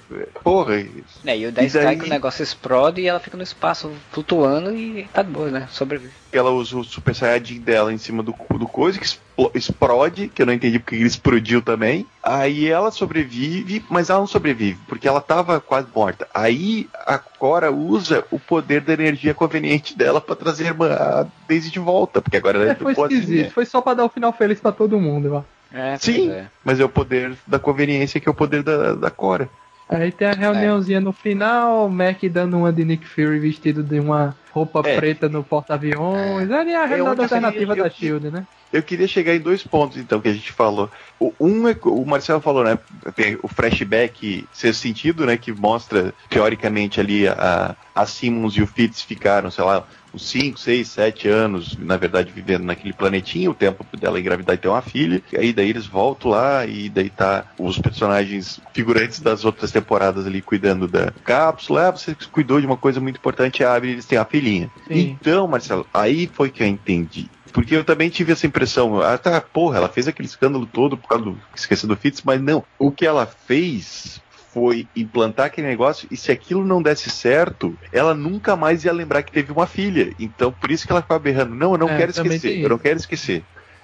porra. É, e o da Sky que o negócio explode e ela fica no espaço flutuando e tá de boa, né? Sobrevive. Ela usa o Super Saiyajin dela em cima do, do coisa, que explode, que eu não entendi porque ele explodiu também. Aí ela sobrevive, mas ela não sobrevive, porque ela tava quase morta. Aí a Cora usa o poder da energia conveniente dela para trazer a Daisy de volta, porque agora ela é, foi esquisito, foi só para dar o um final feliz para todo mundo, ó. É, Sim, é. mas é o poder da conveniência que é o poder da, da Cora. Aí tem a reuniãozinha é. no final, o Mac dando uma de Nick Fury vestido de uma roupa é. preta no porta-aviões. É. a realidade alternativa da Shield, né? Eu queria chegar em dois pontos, então, que a gente falou. O, um é o Marcelo falou, né? Tem o flashback seu sentido, né? Que mostra, teoricamente, ali a, a Simmons e o Fitz ficaram, sei lá, uns 5, 6, 7 anos, na verdade, vivendo naquele planetinho, o tempo dela engravidar e ter uma filha. E aí daí eles voltam lá e daí tá os personagens figurantes das outras temporadas ali cuidando da cápsula. Ah, você cuidou de uma coisa muito importante, abre e eles têm a filhinha. Sim. Então, Marcelo, aí foi que eu entendi. Porque eu também tive essa impressão, ah tá, porra, ela fez aquele escândalo todo por causa do esquecer do Fitz, mas não. O que ela fez foi implantar aquele negócio e se aquilo não desse certo, ela nunca mais ia lembrar que teve uma filha. Então por isso que ela ficava berrando, não, eu não é, quero esquecer, eu não quero esquecer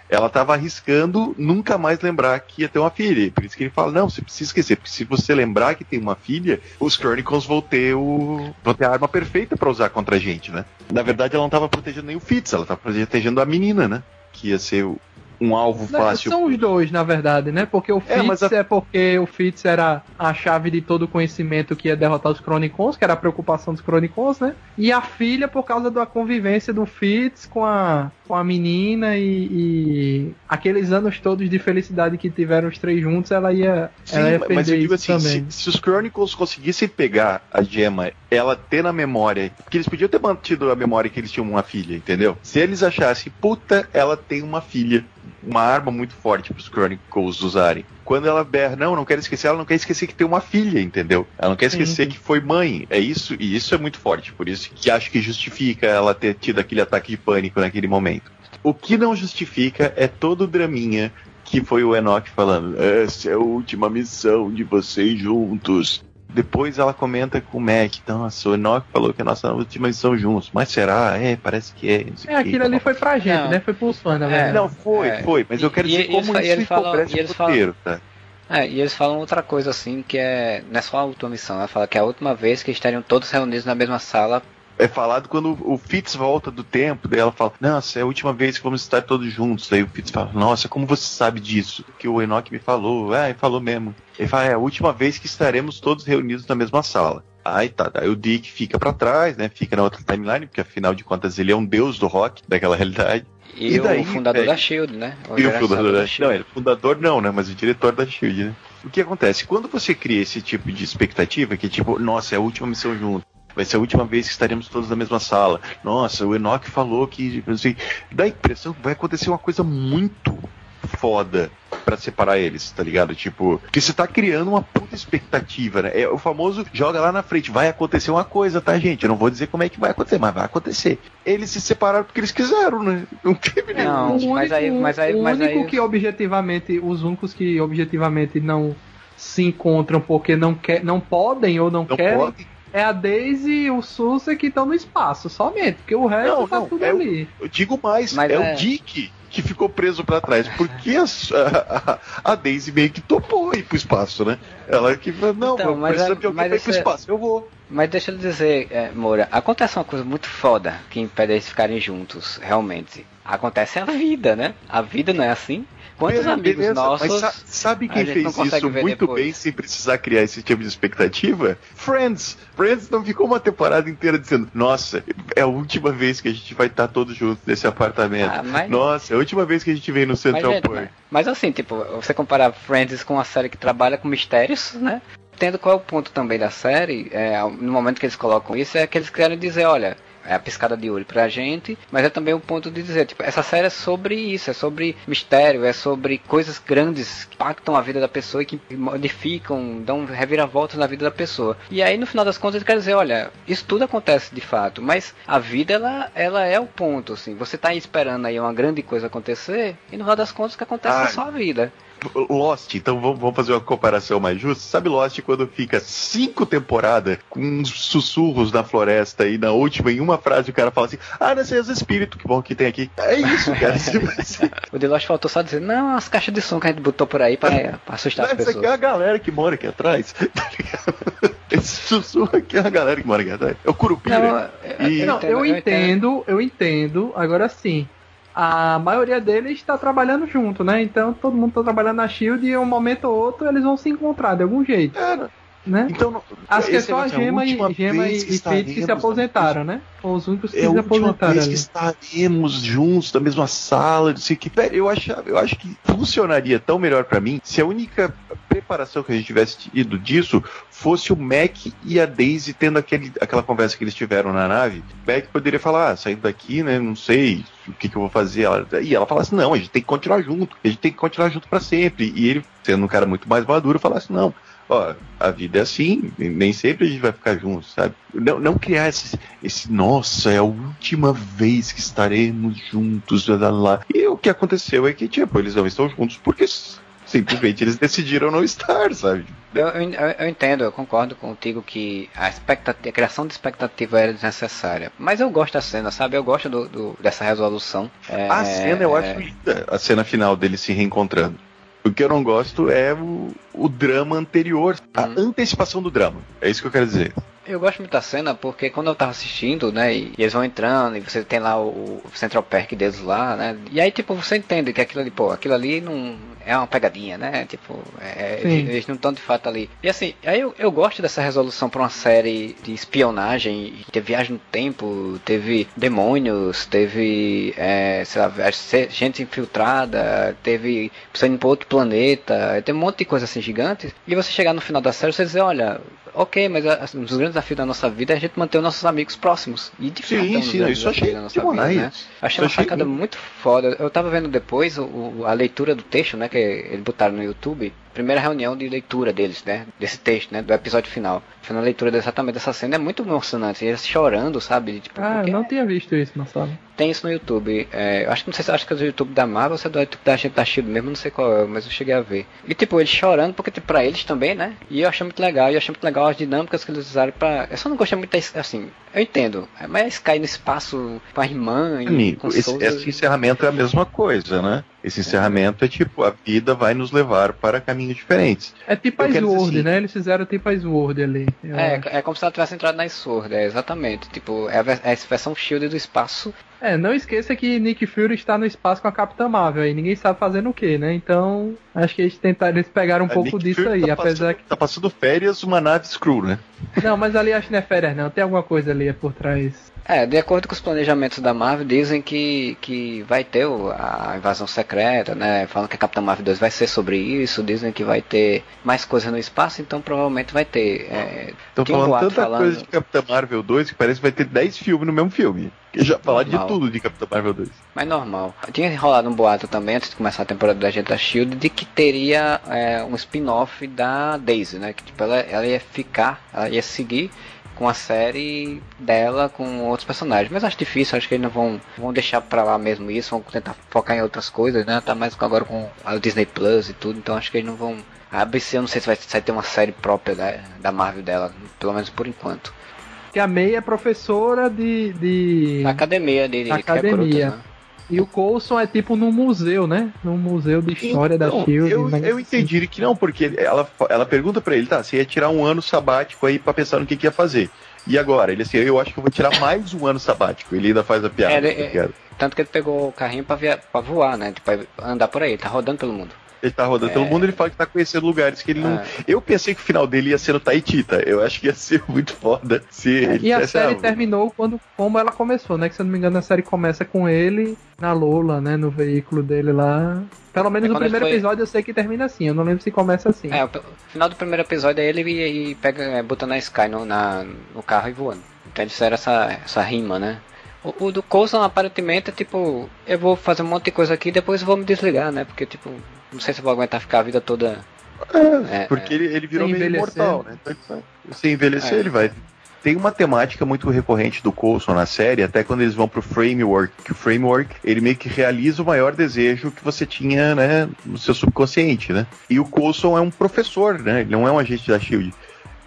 ela estava arriscando nunca mais lembrar que ia ter uma filha. Por isso que ele fala: não, você precisa esquecer, porque se você lembrar que tem uma filha, os Chronicles vão ter, o... vão ter a arma perfeita para usar contra a gente, né? Na verdade, ela não estava protegendo nem o Fitz, ela estava protegendo a menina, né? Que ia ser o, um alvo Não, fácil. São os dois, na verdade, né? Porque o É, mas Fitz a- é porque o Fitz era a chave de todo o conhecimento que ia derrotar os Chronicons, que era a preocupação dos Chronicons, né? E a filha por causa da convivência do Fitz com a, com a menina e, e aqueles anos todos de felicidade que tiveram os três juntos, ela ia, Sim, ela ia mas perder eu digo assim, se, também. se os Chronicles conseguissem pegar a gema, ela ter na memória, porque eles podiam ter mantido a memória que eles tinham uma filha, entendeu? Se eles achassem, puta, ela tem uma filha, uma arma muito forte pros Chronicles usarem. Quando ela berra, não, não quero esquecer, ela não quer esquecer que tem uma filha, entendeu? Ela não quer esquecer sim. que foi mãe. É isso, e isso é muito forte, por isso que acho que justifica ela ter tido aquele ataque de pânico naquele momento. O que não justifica é todo o draminha que foi o Enoch falando: essa é a última missão de vocês juntos. Depois ela comenta com o Mac, nossa, o Enoch falou que é a nossa última missão juntos. Mas será? É, parece que é. não sei É, aquilo ali foi pra gente, Não. né? Foi pros fãs, na É. verdade. Não, foi, É. foi, mas eu E- quero e- dizer e como isso eles falam- e eles falam- roteiro, tá? É, e eles falam outra coisa assim, que é. Não é só a última missão, ela fala que é a última vez que estariam todos reunidos na mesma sala. É falado quando o Fitz volta do tempo, daí ela fala, nossa, é a última vez que vamos estar todos juntos. Daí o Fitz fala, nossa, como você sabe disso? Que o Enoch me falou. Ah, ele falou mesmo. Ele fala, é a última vez que estaremos todos reunidos na mesma sala. Aí tá, daí o Dick fica pra trás, né? Fica na outra timeline, porque afinal de contas ele é um deus do rock, daquela realidade. E, E daí, o fundador velho? da Shield, né? E o fundador da Shield. Não, ele é fundador não, né? Mas o diretor da Shield, né? O que acontece? Quando você cria esse tipo de expectativa, que é tipo, nossa, é a última missão junto. Vai ser a última vez que estaremos todos na mesma sala. Nossa, o Enoch falou que. Sei, dá a impressão que vai acontecer uma coisa muito foda pra separar eles, tá ligado? Tipo, que você tá criando uma puta expectativa, né? É o famoso joga lá na frente, vai acontecer uma coisa, tá, gente? Eu não vou dizer como é que vai acontecer, mas vai acontecer. Eles se separaram porque eles quiseram, né? Não teve nenhum. Não, o mas único, aí- mas aí- o mas único aí- que objetivamente, os únicos que objetivamente não se encontram porque não, quer, não podem ou não, Não querem pode. É a Daisy e o Susa que estão no espaço, somente, porque o resto Não, tá não, tudo é o- ali. Eu digo mais, Mas é, é- o Dick que ficou preso pra trás, porque a, a, a Daisy meio que topou ir pro espaço, né? Ela que falou, não, Então, eu mas preciso é- de alguém pra ir pro é- espaço, eu vou. Mas deixa eu dizer, é, Moura, acontece uma coisa muito foda que impede eles ficarem juntos, realmente. Acontece a vida, né? A vida não é assim. Quantos Beleza, amigos beleza, nossos. Mas sa- sabe quem fez isso muito depois? bem sem precisar criar esse tipo de expectativa? Friends. Friends não ficou uma temporada inteira dizendo, nossa, é a última vez que a gente vai estar todos juntos nesse apartamento. Ah, mas- Nossa, é a última vez que a gente vem no Mas, Central gente, Park. mas, mas assim, tipo, você comparar Friends com uma série que trabalha com mistérios, né? Tendo qual é o ponto também da série, é, no momento que eles colocam isso, é que eles querem dizer, olha, é a piscada de olho pra gente, mas é também o ponto de dizer, tipo, essa série é sobre isso, é sobre mistério, é sobre coisas grandes que impactam a vida da pessoa e que modificam, dão reviravoltas na vida da pessoa. E aí, no final das contas, ele quer dizer, olha, isso tudo acontece de fato, mas a vida, ela, ela é o ponto, assim. Você tá esperando aí uma grande coisa acontecer, e no final das contas, o que acontece Ah, é só a vida. Lost, então vamos, fazer uma comparação mais justa. Sabe Lost quando fica cinco temporadas com uns sussurros na floresta e na última, em uma frase, o cara fala assim: Ah, não sei os espíritos, que bom que tem aqui. É isso, cara. O The Lost faltou só dizer, não, as caixas de som que a gente botou por aí pra, pra assustar as Essa aqui é pessoas. a galera que mora aqui atrás. Tá ligado? Esse sussurro aqui é a galera que mora aqui atrás. É o Curupira. Não, eu, E- Não, eu entendo, eu entendo, agora sim. A maioria deles está trabalhando junto, né? Então todo mundo está trabalhando na Shield e um momento ou outro eles vão se encontrar de algum jeito, Cara, né? então, Acho que é só a Gema e, Gema e, vez que se aposentaram, né? Foram os únicos que É se aposentaram vez ali. que estaremos juntos na mesma sala, não sei que. Eu acho, eu acho que funcionaria tão melhor pra mim se a única preparação que a gente tivesse tido disso fosse o Mac e a Daisy tendo aquele, aquela conversa que eles tiveram na nave. O Mac poderia falar, ah, saindo daqui, né, não sei o que, que eu vou fazer. Ela, e ela falasse, não, a gente tem que continuar junto, a gente tem que continuar junto pra sempre. E ele, sendo um cara muito mais maduro, falasse, não, ó, a vida é assim, nem sempre a gente vai ficar junto, sabe? Não, não criar esse, esse, nossa, é a última vez que estaremos juntos, lá, lá. E o que aconteceu é que, tipo, eles não estão juntos porque simplesmente eles decidiram não estar, sabe? Eu, eu, eu entendo, eu concordo contigo que a, expectativa, a criação de expectativa era desnecessária. Mas eu gosto da cena, sabe? Eu gosto do, do- dessa resolução. É, A cena eu acho linda, a cena final deles se reencontrando. O que eu não gosto é o, o drama anterior, a Hum. antecipação do drama. É isso que eu quero dizer. Eu gosto muito da cena porque quando eu tava assistindo, né, e, eles vão entrando, e você tem lá o, o Central Perk deles lá, né, e aí, tipo, você entende que aquilo ali, pô, aquilo ali não é uma pegadinha, né, tipo, é, eles não estão de fato ali. E assim, aí eu, eu gosto dessa resolução pra uma série de espionagem, teve viagem no tempo, teve demônios, teve, é, sei lá, gente infiltrada, teve pessoa indo pra outro planeta, tem um monte de coisa assim gigante, e você chegar no final da série, você dizer, olha, ok, mas um dos grandes desafios da nossa vida é a gente manter os nossos amigos próximos. E de fato, sim, sim, isso achei da nossa vida, né? Achei uma sacada muito foda. Eu tava vendo depois o, a leitura do texto, né, que eles botaram no YouTube primeira reunião de leitura deles, né? Desse texto, né? Do episódio final. Foi a leitura exatamente dessa cena. É muito emocionante. Eles chorando, sabe? Tipo, ah, eu não tinha visto isso na sala. Tem isso no YouTube. É, eu acho que não sei se acho que é do YouTube da Marvel ou se é do YouTube da gente da Shield mesmo, não sei qual é, mas eu cheguei a ver. E tipo, eles chorando, porque tipo, pra eles também, né? E eu achei muito legal. E eu achei muito legal as dinâmicas que eles usaram pra. Eu só não gostei muito da, assim. Eu entendo. Mas a Sky no espaço com a irmã e Amigo, com esse, esse encerramento é a mesma coisa, né? Esse encerramento é tipo, a vida vai nos levar para caminhos diferentes. É tipo a Sword, assim, né? Eles fizeram tipo a Sword ali. É, é como se ela tivesse entrado na Sword, é exatamente. Tipo, é a, é a versão Shield do espaço. É, não esqueça que Nick Fury está no espaço com a Capitã Marvel aí, ninguém sabe fazendo o que, né? Então, acho que eles tentaram, eles pegaram um a pouco Nick disso Fury aí, tá apesar passando, que. Tá passando férias uma nave Screw, né? Não, mas ali acho que não é férias não, tem alguma coisa ali por trás. É, de acordo com os planejamentos da Marvel, dizem que, que vai ter a invasão secreta, né? Falam que a Capitã Marvel 2 vai ser sobre isso, dizem que vai ter mais coisa no espaço, então provavelmente vai ter. Estão é, falando um tanta falando... coisa de Capitã Marvel 2 que parece que vai ter 10 filmes no mesmo filme. Que já falar de tudo de Capitã Marvel 2. Mas normal. Tinha rolado um boato também, antes de começar a temporada da gente da Shield, de que teria é, um spin-off da Daisy, né? Que tipo, ela, ela ia ficar, ela ia seguir com a série dela com outros personagens. Mas acho difícil, acho que eles não vão, vão deixar pra lá mesmo isso, vão tentar focar em outras coisas, né? Tá mais agora com a Disney Plus e tudo, então acho que eles não vão. A ABC eu não sei se vai, se vai ter uma série própria da, da Marvel dela, pelo menos por enquanto. Que a May é professora de. de... Da academia de, de academia. né? E o Coulson é tipo num museu, né? Num museu de história então, da Shield. Eu, eu entendi que não, porque ela, ela pergunta para ele, tá, você ia tirar um ano sabático aí para pensar no que, que ia fazer. E agora? Ele assim, eu acho que eu vou tirar mais um ano sabático. Ele ainda faz a piada. É, é, tanto que ele pegou o carrinho pra, via, pra voar, né? Tipo, andar por aí, tá rodando pelo mundo. Ele tá rodando é... pelo mundo, ele fala que tá conhecendo lugares que ele não. É. Eu pensei que o final dele ia ser no Taitita. Eu acho que ia ser muito foda se é, E a série terminou quando como ela começou, né? Que se eu não me engano, a série começa com ele na Lola, né? No veículo dele lá. Pelo menos é no primeiro foi... episódio eu sei que termina assim, eu não lembro se começa assim. É, o final do primeiro episódio é ele e, e pega, é, botando a Sky no, na, no carro e voando. Então eles fizeram essa, essa rima, né? O, o do Coulson aparentemente é tipo, eu vou fazer um monte de coisa aqui e depois vou me desligar, né? Porque tipo, não sei se eu vou aguentar ficar a vida toda. É, é porque é. Ele, ele virou meio imortal, né? Então, se envelhecer, é. ele vai. Tem uma temática muito recorrente do Coulson na série, até quando eles vão pro framework, que o framework ele meio que realiza o maior desejo que você tinha, né, no seu subconsciente, né? E o Coulson é um professor, né? Ele não é um agente da Shield.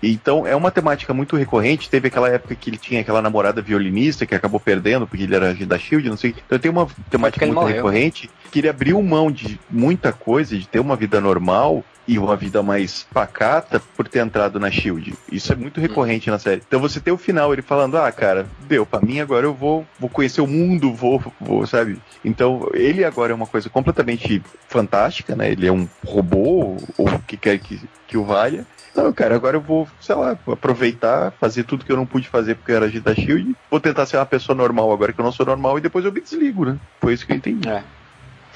Então é uma temática muito recorrente. Teve aquela época que ele tinha aquela namorada violinista que acabou perdendo porque ele era da Shield, não sei. Então tem uma temática muito morreu. recorrente que ele abriu mão de muita coisa, de ter uma vida normal e uma vida mais pacata por ter entrado na Shield. Isso é muito recorrente na série. Então você tem o final ele falando: "Ah, cara, deu para mim agora eu vou vou conhecer o mundo, vou, vou, sabe?". Então, ele agora é uma coisa completamente fantástica, né? Ele é um robô ou o que quer que que o valha. Não, cara, agora eu vou, sei lá, aproveitar, fazer tudo que eu não pude fazer porque eu era agente da Shield. Vou tentar ser uma pessoa normal agora que eu não sou normal e depois eu me desligo, né? Foi isso que eu entendi. É.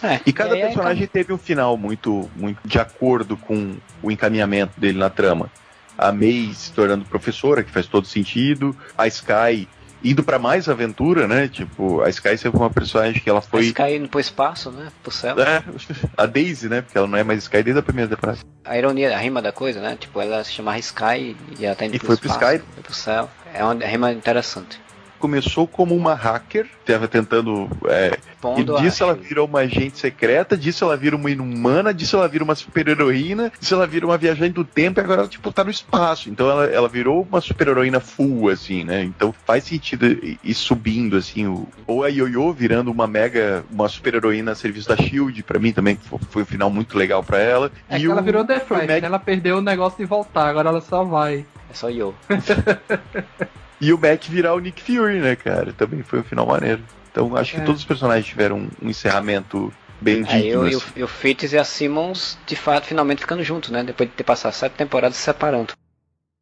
É, e cada e personagem teve um final muito, muito de acordo com o encaminhamento dele na trama. A May se tornando professora, que faz todo sentido. A Sky indo para mais aventura, né? Tipo, a Sky sempre uma personagem que ela foi. A Sky indo pro espaço, né? Pro céu. É, a Daisy, né? Porque ela não é mais Sky desde a primeira temporada. A ironia, a rima da coisa, né? Tipo, ela se chamava Sky e ela tá indo e pro foi espaço, pro Sky. Foi pro céu. É uma rima interessante começou como uma hacker, estava tentando. É, e disso ela virou uma agente secreta, disso ela vira uma inumana, disso ela vira uma super-heroína, disso ela vira uma viajante do tempo e agora ela, tipo, tá no espaço. Então ela, ela virou uma super-heroína full, assim, né? Então faz sentido ir subindo, assim, o, ou a Yoyo virando uma mega, uma super-heroína a serviço da Shield, para mim também foi, foi um final muito legal para ela. É e que o, ela virou The Flash, né? Ela perdeu o negócio de voltar, agora ela só vai. É só Yo. e o Mac virar o Nick Fury, né, cara? Também foi um final maneiro. Então acho que é. todos os personagens tiveram um, um encerramento bem é, digno. E o, e o Fitz e a Simmons, de fato, finalmente ficando juntos, né? Depois de ter passado sete temporadas se separando.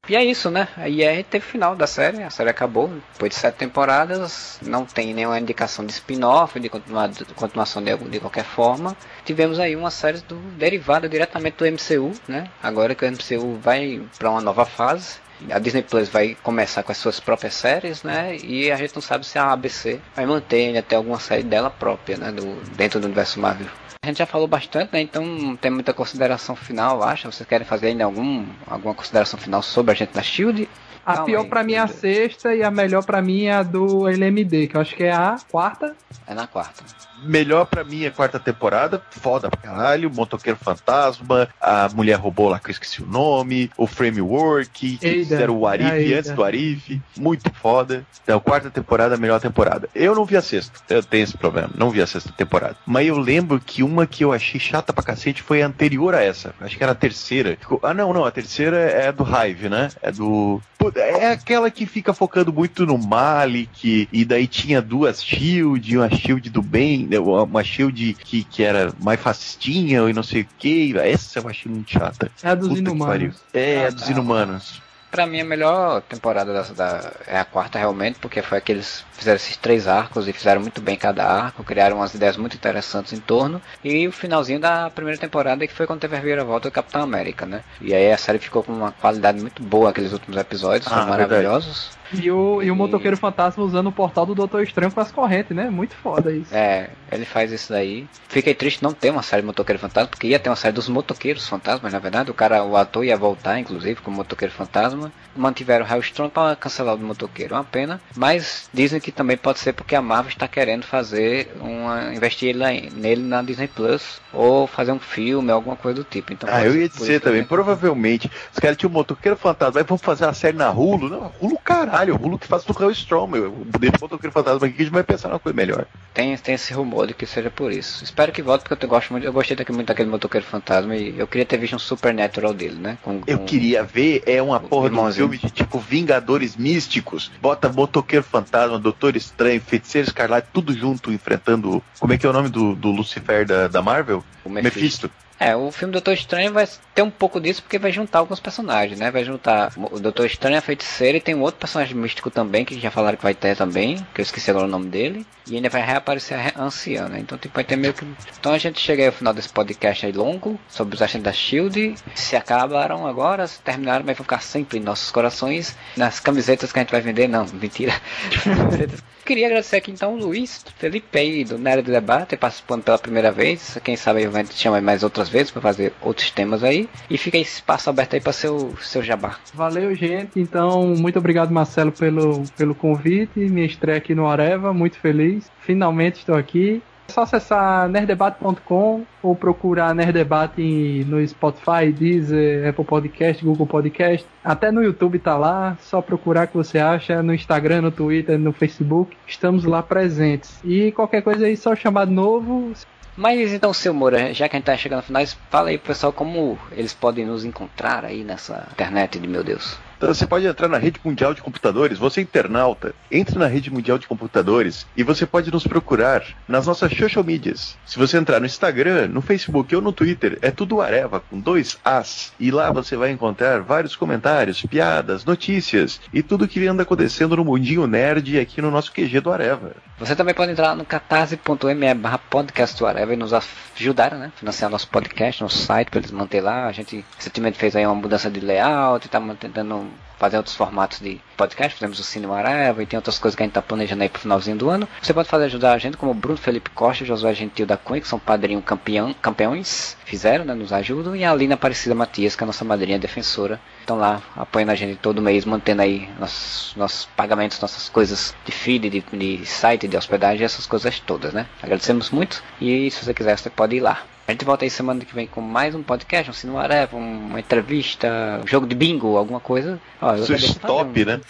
E é isso, né? A IR teve final da série, a série acabou. Depois de sete temporadas, não tem nenhuma indicação de spin-off, de, de continuação de, de, qualquer forma. Tivemos aí uma série do, derivada diretamente do MCU, né? Agora que o MCU vai para uma nova fase. A Disney Plus vai começar com as suas próprias séries, né? E a gente não sabe se a ABC vai manter até alguma série dela própria, né? Do, dentro do universo Marvel. A gente já falou bastante, né? Então não tem muita consideração final, acho. Vocês querem fazer ainda algum, alguma consideração final sobre a gente da Shield? A Calma pior para mim é a sexta e a melhor para mim é a do LMD, que eu acho que é a quarta. É na quarta melhor para mim é a quarta temporada, foda pra caralho, Motoqueiro Fantasma, a Mulher Robô lá que eu esqueci o nome, o Framework, que fizeram o Arif antes do Arif, muito foda. Então, quarta temporada, melhor temporada. Eu não vi a sexta, eu tenho esse problema, não vi a sexta temporada. Mas eu lembro que uma que eu achei chata pra cacete foi a anterior a essa, acho que era a terceira. Ah, não, não, a terceira é do Hive, né? É do. É aquela que fica focando muito no Malik, e daí tinha duas Shield, uma Shield do bem, uma Shield que, que era mais fascistinha e não sei o que. Essa eu achei muito chata. É a dos Puta inumanos. É, ah, a dos tá. inumanos. Pra mim, a melhor temporada da, da, é a quarta, realmente, porque foi que eles fizeram esses três arcos e fizeram muito bem cada arco, criaram umas ideias muito interessantes em torno. E o finalzinho da primeira temporada, que foi quando teve a reviravolta do Capitão América, né? E aí a série ficou com uma qualidade muito boa, aqueles últimos episódios, ah, maravilhosos. Verdade. E o, e o motoqueiro fantasma usando o portal do Doutor Estranho com as correntes, né? Muito foda isso. É, ele faz isso daí. Fiquei triste não ter uma série de motoqueiro fantasma, porque ia ter uma série dos motoqueiros fantasmas, na verdade. O cara, o ator ia voltar, inclusive, como motoqueiro fantasma. Mantiveram o Hellstrom para cancelar o motoqueiro. Uma pena. Mas dizem que também pode ser porque a Marvel está querendo fazer uma. investir nele na Disney Plus. Ou fazer um filme, alguma coisa do tipo. Então, ah, eu ia dizer também, provavelmente. Os caras tinham um motoqueiro fantasma, mas vão fazer uma série na Hulu. Não, Hulu caralho caralho, o que faz do Hellstrom, meu. Deixa o motoqueiro fantasma aqui que a gente vai pensar numa coisa melhor. Tem, tem esse rumor de que seja por isso. Espero que volte, porque eu gosto muito. Eu gostei daqui, muito daquele motoqueiro fantasma e eu queria ter visto um Supernatural dele, né? Com, com eu queria ver, é uma porra de um filme de tipo Vingadores Místicos. Bota motoqueiro fantasma, Doutor Estranho, Feiticeiro Escarlate, tudo junto enfrentando. Como é que é o nome do, do Lucifer da, da Marvel? O Mephisto. Mephisto. É, o filme Doutor Estranho vai ter um pouco disso porque vai juntar alguns personagens, né? Vai juntar o Doutor Estranho, a feiticeira e tem um outro personagem místico também que já falaram que vai ter também, que eu esqueci agora o nome dele. E ainda vai reaparecer a anciã, né? Então tipo, vai ter meio que. Então a gente chega ao final desse podcast aí longo sobre os agentes da Shield. Se acabaram agora, se terminaram, mas vão ficar sempre em nossos corações. Nas camisetas que a gente vai vender, não, mentira. Queria agradecer aqui então o Luiz Felipe aí do Nerd do Debate participando pela primeira vez. Quem sabe a gente chama mais outras vezes para fazer outros temas aí. E fica esse espaço aberto aí para seu, seu jabá. Valeu, gente. Então, muito obrigado, Marcelo, pelo, pelo convite. Minha estreia aqui no Areva, muito feliz. Finalmente estou aqui. Só acessar nerddebate.com ou procurar Nerddebate no Spotify, Deezer, Apple Podcast, Google Podcast. Até no YouTube tá lá, só procurar que você acha, no Instagram, no Twitter, no Facebook. Estamos lá presentes. E qualquer coisa aí, só chamar de novo. Mas então, seu Moura, já que a gente tá chegando no final, fala aí pro pessoal como eles podem nos encontrar aí nessa internet de meu Deus. Então você pode entrar na rede mundial de computadores, você internauta, entre na rede mundial de computadores e você pode nos procurar nas nossas social medias. Se você entrar no Instagram, no Facebook ou no Twitter, é tudo Areva, com dois As. E lá você vai encontrar vários comentários, piadas, notícias e tudo que anda acontecendo no mundinho nerd aqui no nosso QG do Areva. Você também pode entrar no catarse.me barra podcast e nos ajudar, né? Financiar nosso podcast, nosso site, para eles manter lá. A gente recentemente fez aí uma mudança de layout, está tentando fazer outros formatos de podcast, fizemos o Cine Areva e tem outras coisas que a gente está planejando aí pro finalzinho do ano. Você pode fazer ajudar a gente, como o Bruno Felipe Costa Josué Gentil da Cunha, que são padrinho campeão, campeões, fizeram, né, nos ajudam, e a Alina Aparecida Matias, que é a nossa madrinha defensora, estão lá apoiando a gente todo mês, mantendo aí nossos, nossos pagamentos, nossas coisas de feed, de, de site, de hospedagem, essas coisas todas, né? Agradecemos muito e se você quiser, você pode ir lá. A gente volta aí semana que vem com mais um podcast, um Sino Areva, uma entrevista, um jogo de bingo, alguma coisa. Ó, Isso é stop, né?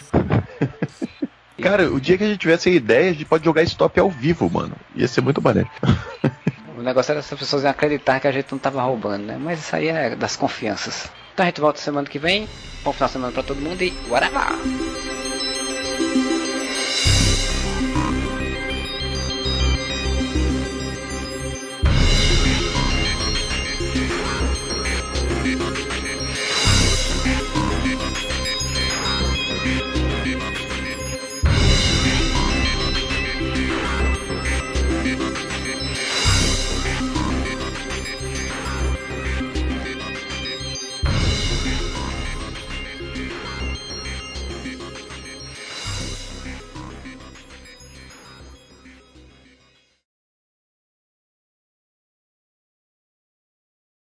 Cara, o dia que a gente tiver essa ideia, a gente pode jogar stop ao vivo, mano. Ia ser muito maneiro. negócio era as pessoas acreditar que a gente não tava roubando, né? Mas isso aí é das confianças. Então a gente volta semana que vem. Bom final de semana pra todo mundo e whatever!